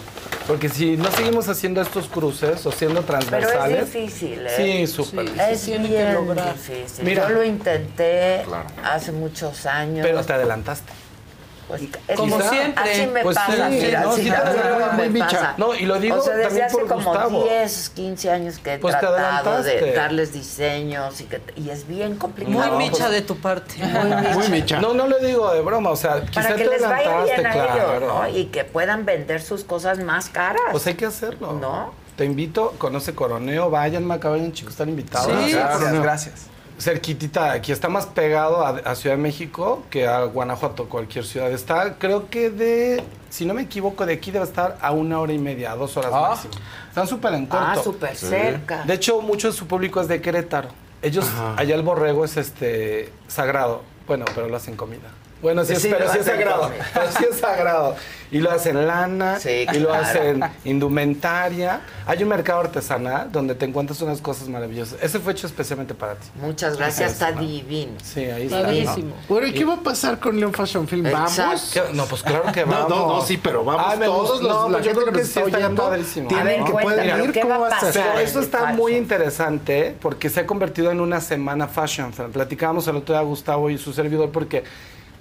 Porque si no seguimos haciendo estos cruces o siendo Pero transversales. es difícil, ¿eh? Sí, súper. Es bien difícil. Mira. Yo lo intenté hace muchos años. Pero te adelantaste. Pues, Como quizá, siempre. Así me Pues pasa, sí, mira, no, así sí, me- también me muy micha. pasa. No, y lo digo o sea, desde también hace por como Gustavo. 10, 15 años que he Pues tratado de darles diseños y, que, y es bien complicado. Muy micha de tu parte. Muy micha. No, no lo digo de broma, o sea, quizá Para que te les vaya bien a claro. ellos, ¿no? Y que puedan vender sus cosas más caras. Pues hay que hacerlo. ¿No? Te invito, conoce Coroneo, vayan, me vayan chicos, están invitados. Sí, gracias, gracias. Cerquitita, aquí está más pegado a, a Ciudad de México que a Guanajuato, cualquier ciudad. Está, creo que de, si no me equivoco, de aquí debe estar a una hora y media, a dos horas Ah. máximo. Están súper en corto. Ah, súper cerca. De hecho, mucho de su público es de Querétaro. Ellos, allá el borrego es este sagrado. Bueno, pero lo hacen comida. Bueno, sí, es, Sí, pero sí es sagrado. Pero sí es sagrado. Y lo hacen lana, Sí, y lo claro. hacen indumentaria. Hay un mercado artesanal donde te encuentras unas cosas maravillosas. Ese fue hecho especialmente para ti. Muchas gracias, está divino. Sí, ahí está. Padrísimo. Bueno, ¿y qué va a pasar con León Fashion Film? ¿Vamos? No, pues claro que No, vamos. no, no, sí, pero vamos Ay, todos gusta. los- No, la pues yo gente creo que que sí está estaría oyendo padrísimo. tienen A ver, que pueden ir, ¿qué ¿cómo va a a pasar? ser? Pero esto el está fashion. muy interesante porque se ha convertido en una semana fashion. film. Platicábamos el otro día Gustavo y su servidor porque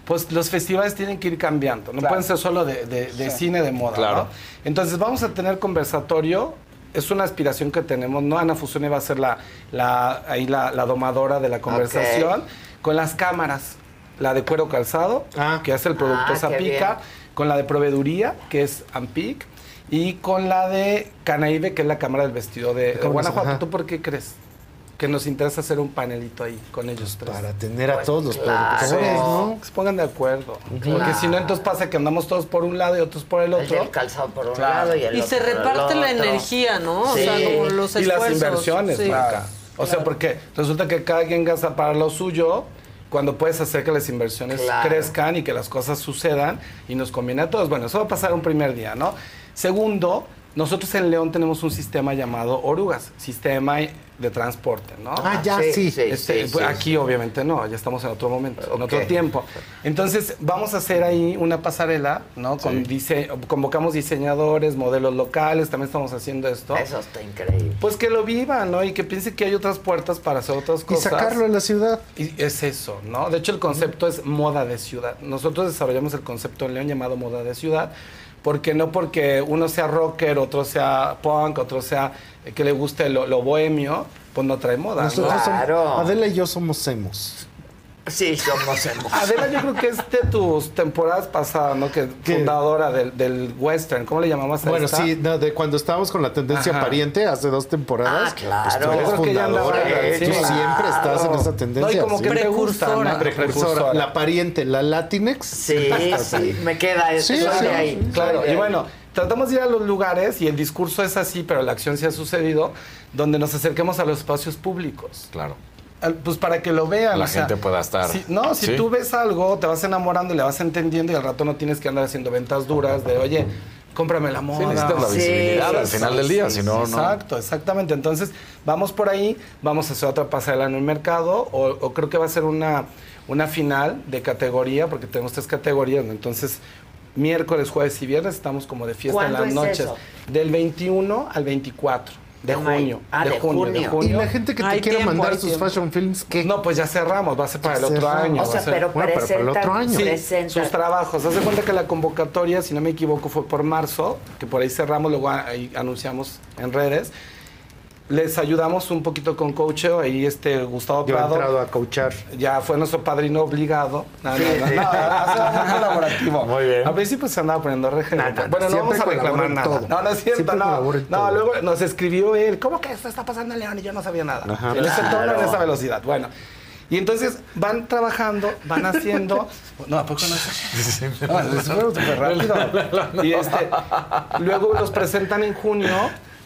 pues los festivales tienen que ir cambiando. No Claro. pueden ser solo de, de- de cine de moda. Claro. ¿no? Entonces vamos a tener conversatorio. Es una aspiración que tenemos, ¿no? Ana Fusone va a ser la, la, ahí la, la domadora de la conversación con las cámaras. La de cuero calzado, Ah. que es el producto Ah, Zapica, con la de proveeduría, que es Ampic, y con la de Canaíbe, que es la cámara del vestido de, de Guanajuato. ¿Tú por qué crees? Que nos interesa hacer un panelito ahí con ellos tres. Para tener a todos los claro. productores, ¿no? Que se pongan de acuerdo. Claro. Porque si no, entonces pasa que andamos todos por un lado y otros por el El otro. del calzado por un Claro. lado y el Y otro se por el reparte la otro. energía, ¿no? O sea, como los y las esfuerzos. inversiones, Sí. O sea, porque resulta que cada quien gasta para lo suyo cuando puedes hacer que las inversiones Claro. crezcan y que las cosas sucedan y nos conviene a todos. Bueno, eso va a pasar un primer día, ¿no? Segundo, nosotros en León tenemos un sistema llamado Orugas, sistema de transporte, ¿no? Ah, ya, sí. Este, sí, pues, sí, aquí obviamente no, ya estamos en otro momento, en otro tiempo. Entonces vamos a hacer ahí una pasarela, ¿no? Con dise- convocamos diseñadores, modelos locales, también estamos haciendo esto. Eso está increíble. Pues que lo vivan, ¿no? Y que piense que hay otras puertas para hacer otras Y cosas. sacarlo en la ciudad. Y es eso, ¿no? De hecho, el concepto es moda de ciudad. Nosotros desarrollamos el concepto en León llamado moda de ciudad, porque no porque uno sea rocker, otro sea punk, otro sea eh, que le guste lo, lo bohemio, pues no trae moda. ¿no? Nosotros Claro. somos, Adela y yo somos emos. Sí, somos hemos. Adela, yo creo que es de tus temporadas pasadas, ¿no? Que ¿Qué? fundadora del, del western, ¿cómo le llamamos a Bueno, esta? sí, no, de cuando estábamos con la tendencia Ajá. pariente hace dos temporadas. Ah, claro. Pues tú eres Yo creo que ya fundadora. andaba, Tú sí. siempre estás en Claro. esa tendencia. No, y como sí. que gusta, Precursora. ¿no? Precursora. La pariente, la Latinex. Sí, sí, me queda eso. Sí, soy sí, de ahí. sí, Claro, soy de y ahí. bueno, tratamos de ir a los lugares y el discurso es así, pero la acción sí ha sucedido, donde nos acerquemos a los espacios públicos. Claro. Pues para que lo vean. La o sea, gente pueda estar. si- no, si Sí. tú ves algo, te vas enamorando y le vas entendiendo y al rato no tienes que andar haciendo ventas duras de, oye, cómprame la moda. Sí, necesitas la Sí, visibilidad al final sí, del día, sí, si no, no. Exacto, exactamente. Entonces, vamos por ahí, vamos a hacer otra pasarela en el mercado, o, o creo que va a ser una, una final de categoría, porque tenemos tres categorías, ¿no? Entonces, miércoles, jueves y viernes estamos como de fiesta en ¿Cuándo las es noches. eso? Del 21 al 24 de De junio. Ah, de, de junio, de junio. Y la gente que te tiempo, mandar sus tiempo. fashion films, ¿qué? No, pues ya cerramos, va a ser para el otro Cerramos. año. O va sea, a ser- pero Bueno, pero para el otro año. Sí, presenta. sus trabajos. Haz de cuenta que la convocatoria, si no me equivoco, fue por marzo, que por ahí cerramos, luego ahí anunciamos en redes. Les ayudamos un poquito con coacheo, ahí este Gustavo Yo he Prado entrado a coachar. ya fue nuestro padrino obligado. No, no, no, no, sido muy colaborativo. Muy bien. Al principio se andaba poniendo reje. No, no, no, bueno, no vamos a reclamar nada. todo. No, no es cierto, Siempre no. No, luego nos escribió él, ¿cómo que esto está pasando en León? Y yo no sabía nada. Ajá. en ese tono, en esa velocidad. Bueno. Y entonces van trabajando, van haciendo. No, ¿a poco no es? No, súper súper rápido. Y este, luego los presentan en junio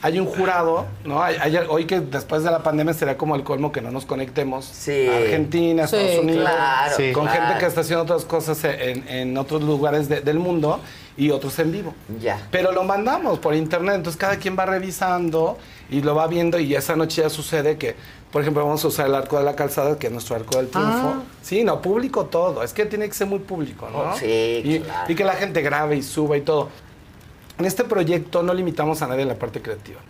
hay un jurado, ¿no? Hay- hay- hoy que después de la pandemia sería como el colmo que no nos conectemos Sí. Argentina, Sí, Estados Unidos, claro, Sí. con claro. gente que está haciendo otras cosas en, en otros lugares de- del mundo y otros en vivo. Ya. Pero lo mandamos por internet, entonces cada quien va revisando y lo va viendo y esa noche ya sucede que, por ejemplo, vamos a usar el arco de la calzada, que es nuestro arco del triunfo. Ah. Sí, no, público todo. Es que tiene que ser muy público, ¿no? Sí, y, claro. y que la gente grabe y suba y todo. En este proyecto no limitamos a nadie en la parte creativa.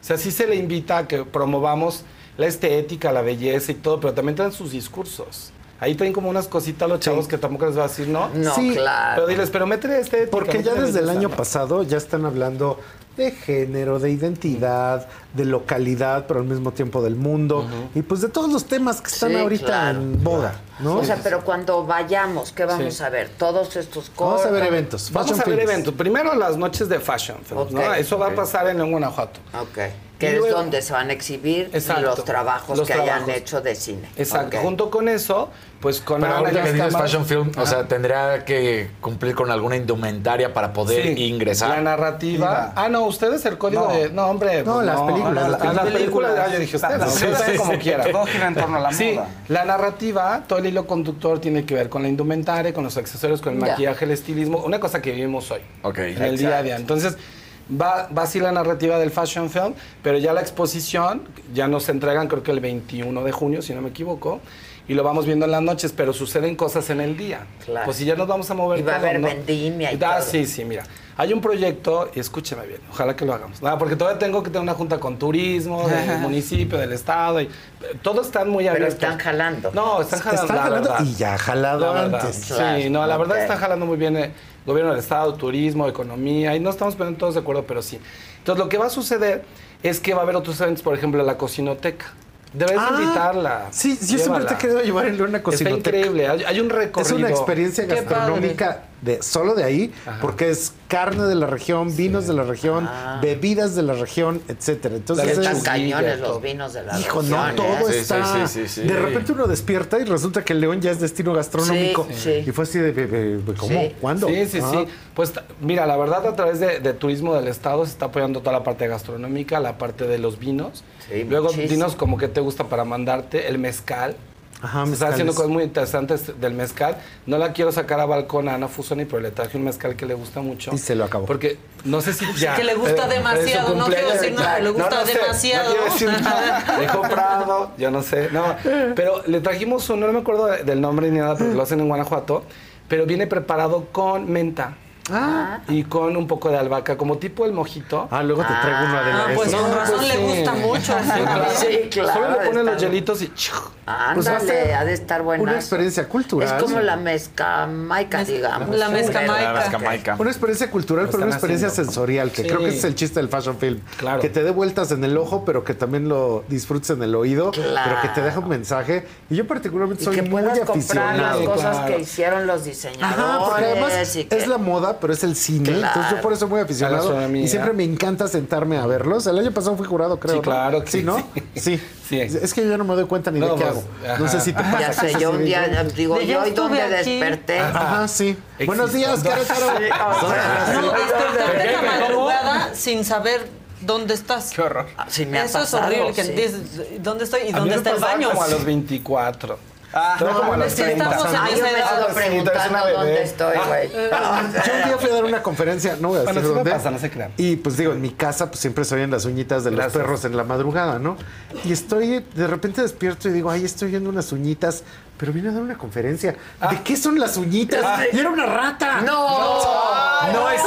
O sea, sí se le invita a que promovamos la estética, la belleza y todo, pero también traen sus discursos. Ahí traen como unas cositas los chavos que tampoco les va a decir, ¿no? No, Sí, claro. Pero diles, pero métele estética. Porque ya desde el año pasado ya están hablando de género, de identidad, de localidad, pero al mismo tiempo del mundo. Y pues de todos los temas que están Sí, ahorita claro, en boda, ¿no? O sea, pero cuando vayamos, ¿qué vamos Sí. a ver? Todos estos Vamos a ver eventos. Vamos a ver Films. eventos. Primero las noches de Fashion Films, ¿no? Ok, Eso va a pasar en León, Guanajuato. Ok. Que Y es luego- donde se van a exhibir Exacto. los trabajos Los que hayan hecho de cine. Exacto. Junto con eso, pues con Pero ahorita ya que dices Fashion Film, o sea, tendría que cumplir con alguna indumentaria para poder Sí, ingresar. La narrativa. Ah, no, ustedes el código No. de. No, hombre. No, pues las películas, no, las las películas. películas. ah, yo dije ustedes. Sí, ustedes sí, como sí. quieran. Todo gira en torno a la Sí, moda. la narrativa, todo el hilo conductor tiene que ver con la indumentaria, con los accesorios, con el Ya. maquillaje, el estilismo. Una cosa que vivimos hoy. Ok. En el día a día. Entonces. Va, va así la narrativa del Fashion Film, pero ya la exposición ya nos entregan creo que el 21 de junio, si no me equivoco, y lo vamos viendo en las noches, pero suceden cosas en el día. Claro. Pues si ya nos vamos a mover Y va a haber ¿no? vendimia y Ah, todo. sí, sí, mira. Hay un proyecto, y escúcheme bien, ojalá que lo hagamos. Nada, porque todavía tengo que tener una junta con turismo, del municipio, del estado, y todos están muy Pero abiertos. están jalando. No, están jalando. Están la jalando verdad. y ya jalado antes. Claro, Sí, no, la verdad ok. está jalando muy bien el gobierno del estado, turismo, economía, y no estamos poniendo todos de acuerdo, pero sí. Entonces, lo que va a suceder es que va a haber otros eventos, por ejemplo, la cocinoteca. Debes Ah, invitarla. Sí, yo siempre te he querido llevar en una Está cocinoteca. increíble. Hay, hay un Es recorrido. una experiencia gastronómica de solo de ahí, porque es carne de la región, vinos de la región, Ah. bebidas de la región, etcétera. Entonces Están cañones los vinos de la hijo, región, no, ¿eh? todo Sí, está. sí, sí, sí, sí. De repente uno despierta y resulta que el León ya es destino gastronómico. Sí, sí. Y fue así de, ¿cómo? Sí. ¿Cuándo? Sí, sí, Ah. sí. Pues mira, la verdad a través de, de turismo del estado se está apoyando toda la parte gastronómica, la parte de los vinos. Sí, Luego muchísimo. dinos como que te gusta para mandarte, el mezcal. Ajá, se está haciendo cosas muy interesantes del mezcal. No la quiero sacar a balcón a Ana Fusoni, pero le traje un mezcal que le gusta mucho. Y se lo acabó. Porque no sé si ya. que le gusta eh, demasiado, no quiero decir nada, le gusta sé, demasiado. No decir nada. Le he comprado, yo no sé. No, pero le trajimos uno, no me acuerdo de- del nombre ni nada, porque lo hacen en Guanajuato, pero viene preparado con menta. Ah. Y con un poco de albahaca, como tipo el mojito. Ah, luego te traigo una de Ah, pues con razón le sí. gusta mucho. Sí, claro. Solo le ponen los hielitos y... Pues Ándale, ser ha de estar buena. Una experiencia cultural. Es como la mezcamaica, digamos. La mezcamaica. La mezcamaica. Una experiencia cultural, pero una experiencia haciendo. sensorial, que Sí. creo que ese es el chiste del fashion film. Claro. Que te dé vueltas en el ojo, pero que también lo disfrutes en el oído, pero que te deje un mensaje. Y yo particularmente Y soy que muy puedas comprar aficionado. las cosas Claro. que hicieron los diseñadores. Ajá, porque además y que- es la moda, pero es el cine. Claro. Entonces yo por eso muy aficionado. Y siempre me encanta sentarme a verlos. El año pasado fui jurado, creo. Sí, ¿no? claro que sí. ¿no? sí. Sí. Sí. Es que yo no me doy cuenta ni No, de qué pues, hago. No ajá. sé si te pasa. Ya sé, yo un día yo- digo, yo hoy donde aquí. desperté. Ajá, sí. Buenos días, Querétaro. No, despertarte en la ¿Qué? madrugada sin saber dónde estás. Qué horror. Sí, me ha Eso es horrible. Que sí. ¿Dónde estoy y A mí dónde me está el baño? Como a los 24. Ah, Estaba como a los sí, 30. estamos en Ah, yo me preguntando dónde estoy, güey. Yo un día fui a dar una conferencia, no voy a decir dónde. pasa, no se crean. Y pues digo, en mi casa pues siempre se oyen las uñitas de Gracias. los perros en la madrugada, ¿no? Y estoy, de repente despierto y digo, ay, estoy oyendo unas uñitas, pero vine a dar una conferencia. ¿De qué son las uñitas? Y era una rata. No, No es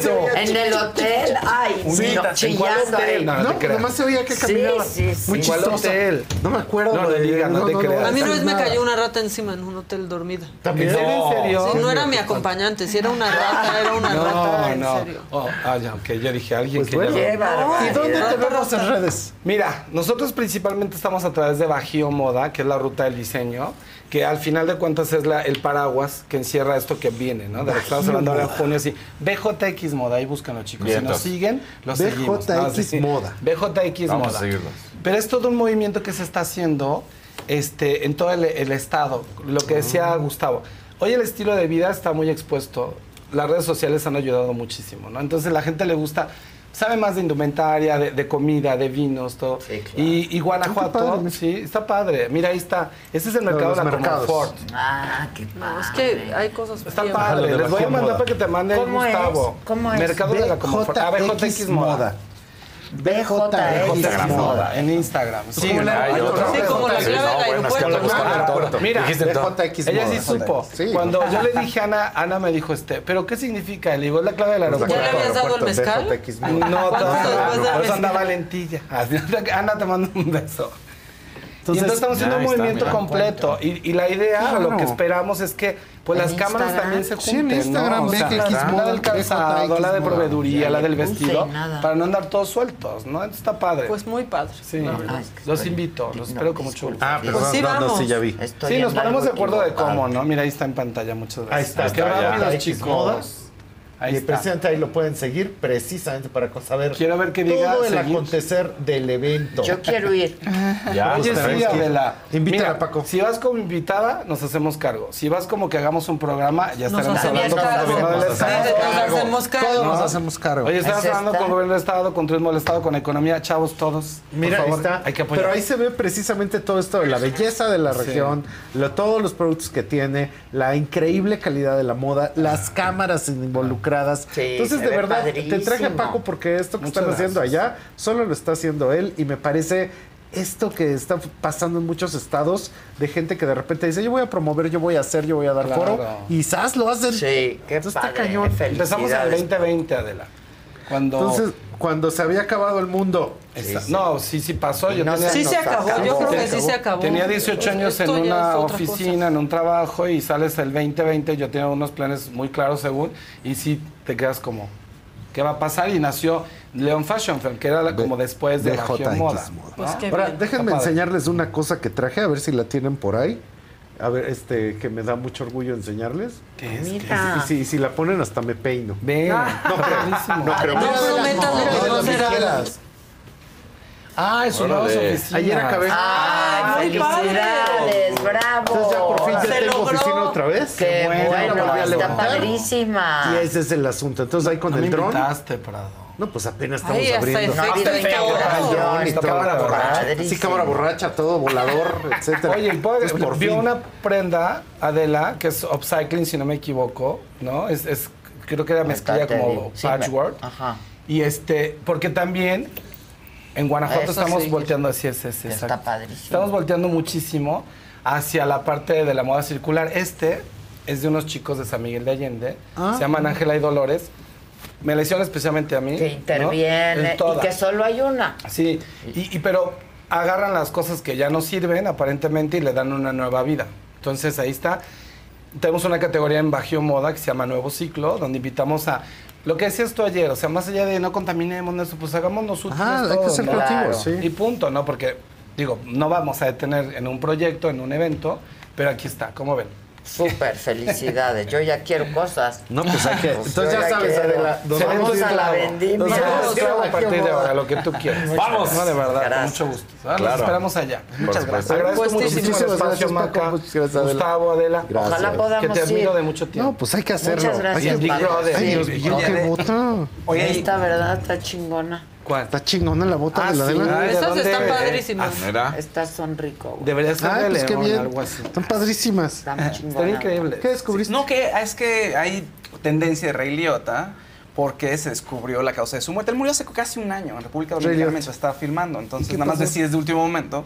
cierto. En el hotel, ay, Sí, no, ¿en chillando ahí. No, no No, nomás se oía que Sí, caminaba. sí, sí. Muy ¿En cuál chistoso. hotel? No me acuerdo. No le de- digas, no te creas. A mí una vez me cayó una rata encima en un hotel dormida. ¿También? ¿En serio? Sí, no era mi acompañante, si era una rata, era una No, rata, en no. serio. Oh, ah, ya, ok. Yo dije, alguien Pues que bueno. barbaridad. ¿Y dónde te vemos en redes? Mira, nosotros principalmente estamos a través de Bajío Moda, que es la ruta del diseño, que al final de cuentas es la, el paraguas que encierra esto que viene, ¿no? De lo que estamos hablando ahora en junio, así. BJX Moda, ahí búscanlo, chicos. Si nos siguen, los BJX seguimos. No, sí. Moda. BJX Vamos Moda. a seguirlos. Pero es todo un movimiento que se está haciendo este, en todo el, el estado. Lo que decía Gustavo. Hoy el estilo de vida está muy expuesto. Las redes sociales han ayudado muchísimo, ¿no? Entonces la gente le gusta sabe más de indumentaria, de, de comida, de vinos, todo. y, y Guanajuato, padre. sí, está padre. Mira, ahí está. Ese es el mercado de los la mercados. Comfort. Ah, qué No, es que hay cosas Está bien padre. Les voy a mandar para que te mande. Gustavo. ¿Cómo es? Mercado de la Comfort. Ah, BJX Moda. BJX Moda. En Instagram. Sí, como la- clave del aeropuerto. Claro. Mira, ella sí supo. Cuando yo le dije a Ana, Ana me dijo, este, ¿pero qué significa? Le digo, es la clave del aeropuerto. ¿Ya le habías dado el mezcal? No, ¿Cuánto todavía después no. de Por eso mezcal? anda Valentilla. Así, Ana, te mando un beso. Y entonces estamos haciendo un movimiento completo. Y, y la idea, Claro. lo que esperamos es que pues las cámaras también se Sí, en junten, Instagram, ¿no? O sea, BJX la del calzado, la de proveeduría, Ya la del vestido, para no andar todos sueltos, ¿no? Entonces está padre. Pues muy padre. sí. Ay, los invito, los no, espero con mucho gusto. Ah, Pues perdón, sí, no, ya vi. Estoy Sí, nos ponemos de acuerdo de cómo, ¿no? Mira, ahí está en pantalla, muchas gracias. Ahí está, Qué X chicos. Ahí y está. precisamente ahí lo pueden seguir precisamente para saber Quiero ver que diga todo el seguir. acontecer del evento. Yo quiero ir. Ya, Oye, sí. Adela. Invítala, Mira, Paco. Si vas como invitada, nos hacemos cargo. Si vas como que hagamos un programa, ya Nos estaremos hablando con el cargo. gobierno del Nos hacemos Estado. Nos hacemos cargo. Todos nos ¿No? hacemos cargo. Oye, estamos hablando está. con el gobierno del Estado, con turismo del Estado, con economía, chavos, todos. Por Mira, ahí favor, está. Hay que apoyar. Pero ahí se ve precisamente todo esto de la belleza de la Sí. región, lo- todos los productos que tiene, la increíble calidad de la moda, las cámaras involucradas. Sí, Entonces, se de ve verdad, te traje a. Paco porque esto que Muchas están haciendo allá solo lo está haciendo él y me parece esto que está pasando en muchos estados de gente que de repente dice yo voy a promover, yo voy a hacer, yo voy a dar Claro. foro y quizás lo hacen. Sí, qué Entonces, está padre. cañón. Empezamos en el Felicidades. 2020, Adela. Cuando. Entonces, cuando se había acabado el mundo, Esta- No, sí, sí pasó. Yo no tenía, Sí se acabó, acabó. yo creo que sí se acabó. Tenía 18 años en Esto ya una oficina, en un trabajo y sales el 2020. Yo tenía unos planes muy claros según y sí te quedas como, ¿qué va a pasar? Y nació León Fashion Fair, que era la- como después de BJX Bajío Moda. Moda. Pues Ahora, bien. déjenme enseñarles una cosa que traje, a ver si la tienen por ahí. A ver, este, que me da mucho orgullo enseñarles. ¿Qué es? Mira. Y si, y si la ponen hasta me peino. Ven, No creo, no creo. No no. Ah, es una oficina. Ayer acabé. Ay, felicidades, bravo. Entonces ya por fin ya Se tengo logró. oficina otra vez. Qué bueno, está padrísima. Y ese es el asunto. Entonces ahí con No me el dron. invitaste, Prado. No, pues apenas estamos Ay, hasta abriendo. No, está y todo. cámara borracha. Sí, cámara borracha, todo volador, etcétera. Oye, ¿puedo- Entonces, por vio fin. una prenda, Adela, que es upcycling, si no me equivoco, ¿no? Es, es- creo que era mezclilla como. Sí, me- patchwork. Ajá. Y este, porque también en Guanajuato Eso estamos sí. volteando así, es, es, Está exacto. padrísimo. Estamos volteando muchísimo hacia la parte de la moda circular. Este es de unos chicos de San Miguel de Allende, Ah. se llaman Ángela y Dolores. Me la hicieron especialmente a mí. Que interviene En y que solo hay una. Sí, y, y pero agarran las cosas que ya no sirven aparentemente y le dan una nueva vida. Entonces ahí está. Tenemos una categoría en Bajío Moda que se llama Nuevo Ciclo, donde invitamos a lo que decías tú ayer, o sea, más allá de no contaminemos eso, pues hagámonos útiles Ajá, hay que ser ¿no? creativos, sí. Y punto, ¿no? Porque, digo, no vamos a detener en un proyecto, en un evento, pero aquí está, ¿cómo ven? Súper, felicidades. Yo ya quiero cosas. No, pues hay que. Pues Entonces ya sabes. Adela. nos vamos a la vendimia. Nos vamos a partir de ahora, lo que tú quieras. Vamos. No, de verdad, con mucho gusto. Los Claro. esperamos allá. Muchas gracias. Agradezco Puestísimo. muchísimo Muchísimas espacio, gracias. Maca. Muchas gracias, Adela. Gustavo, Adela. Gracias. Ojalá Que podamos te admiro ir. de mucho tiempo. No, pues hay que hacerlo. Muchas gracias, en Big. Brother. Ay, Sí. Dios mío, Oye, qué de- bota. Oye, Esta verdad está chingona. ¿Cuál? Está chingona la bota Ah, de la sí. Adela. ¿de Esas dónde? están Eh, padrísimas. Mira. Estas son rico, güey. Debería ser Ay, de pues qué León, bien. algo así. Están padrísimas. Están chingonas. Están increíbles. ¿Qué descubriste? No, que es que hay tendencia de Rey Liotta porque se descubrió la causa de su muerte. Él murió hace casi un año en República Dominicana mientras estaba filmando. Entonces, ¿Qué nada más decides de último momento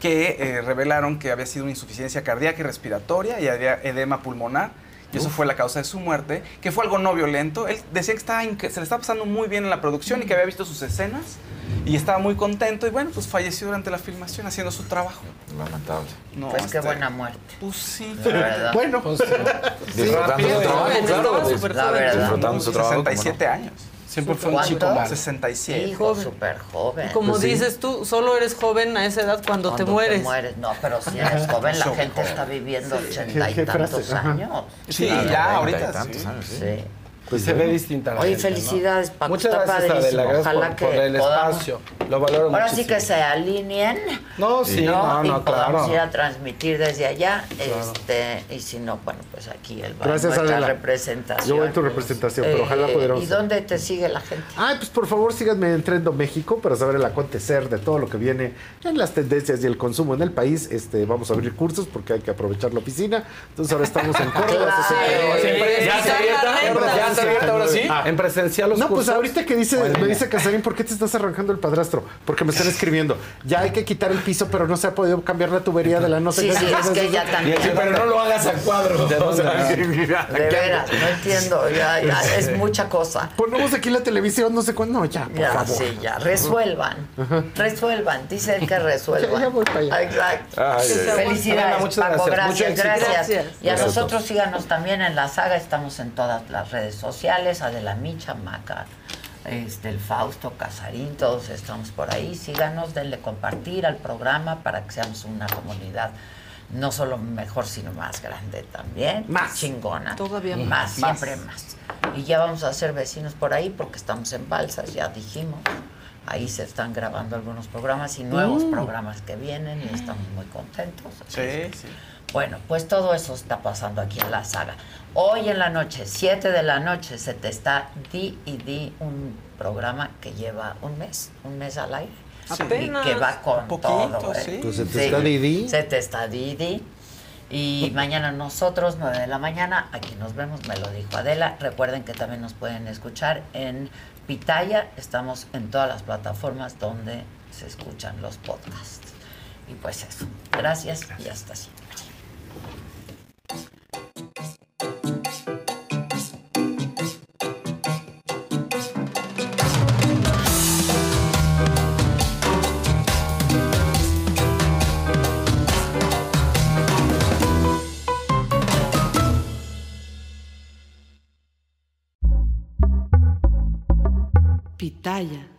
que eh, revelaron que había sido una insuficiencia cardíaca y respiratoria y había edema pulmonar. Y eso fue la causa de su muerte, que fue algo no violento. Él decía que estaba se le estaba pasando muy bien en la producción y que había visto sus escenas y estaba muy contento. Y bueno, pues falleció durante la filmación haciendo su trabajo. Lamentable. No, Pues qué este, buena muerte. Pues sí. La verdad. Bueno, Disfrutando su trabajo, claro. verdad. Disfrutando su trabajo. ¿cómo no? 67 años. Siempre fue un chico malo. 67. Hijo, joven. súper joven. Como Pues sí. dices tú, solo eres joven a esa edad cuando, Cuando te mueres. No, pero si eres joven, la gente joven. está viviendo ochenta y ¿Qué- qué frase? tantos años. Sí, Claro, ya 30 ahorita. y tantos sí. años, sí. Sí. Pues se ve distinta la Oye, gente, ¿no? felicidades, Paco. Muchas está gracias, Adela. padrísimo. Gracias Ojalá por, que por el podamos- espacio. Lo valoro Ahora muchísimo. sí que se alineen. No, sí, no, y no, podamos claro. ir a transmitir desde allá. Este, y si no, bueno, pues aquí el Gracias, nuestra Adela. representación. Yo voy en tu representación, pero ojalá Eh, pudiéramos ¿Y dónde te sigue la gente? Ay, pues por favor síganme en Trendo México para saber el acontecer de todo lo que viene en las tendencias y el consumo en el país. Este, vamos a abrir cursos porque hay que aprovechar la oficina. Entonces ahora estamos en Córdoba. Siempre- ¿Ya? ¿Ya está abierta ahora sí? Ah, En presencial los no, pues ahorita que dice, me dice Casarín, ¿por qué te estás arrancando el padrastro? Porque me están escribiendo. Ya hay que quitar el piso, pero no se ha podido cambiar la tubería de la no sé Sí, qué. sí, es que ya también. Sí, pero no lo hagas a cuadro. ¿De O sea, Ah. mira, De veras, no entiendo, ya, ya, es mucha cosa. Ponemos aquí la televisión, no sé cuándo. No, ya, por Ya, favor. sí, ya, resuelvan, resuelvan, dice él que resuelvan. Ya, ya voy para allá. Exacto. Ay. Felicidades, Paco, gracias. gracias, gracias. Y a nosotros síganos también en la saga, estamos en todas las redes sociales, Adela Micha, Maca, este, el Fausto, Casarín, todos estamos por ahí. Síganos, denle compartir al programa para que seamos una comunidad no solo mejor, sino más grande también. Más chingona. Todavía más. más. Siempre más. Y ya vamos a ser vecinos por ahí porque estamos en Balsas, ya dijimos. Ahí se están grabando algunos programas y nuevos Mm. programas que vienen y estamos muy contentos. Sí, sí. Bueno, pues todo eso está pasando aquí en la saga. Hoy en la noche, 7 de la noche, se te está di y di un programa que lleva un mes, un mes al aire. Sí. Y que va con Poquito, todo. ¿eh? sí. Pues se te está Didi. Se te está Didi. Y mañana nosotros, 9 de la mañana, aquí nos vemos, me lo dijo Adela. Recuerden que también nos pueden escuchar en Pitaya. Estamos en todas las plataformas donde se escuchan los podcasts. Y pues eso. Gracias y hasta siempre. Pitaya.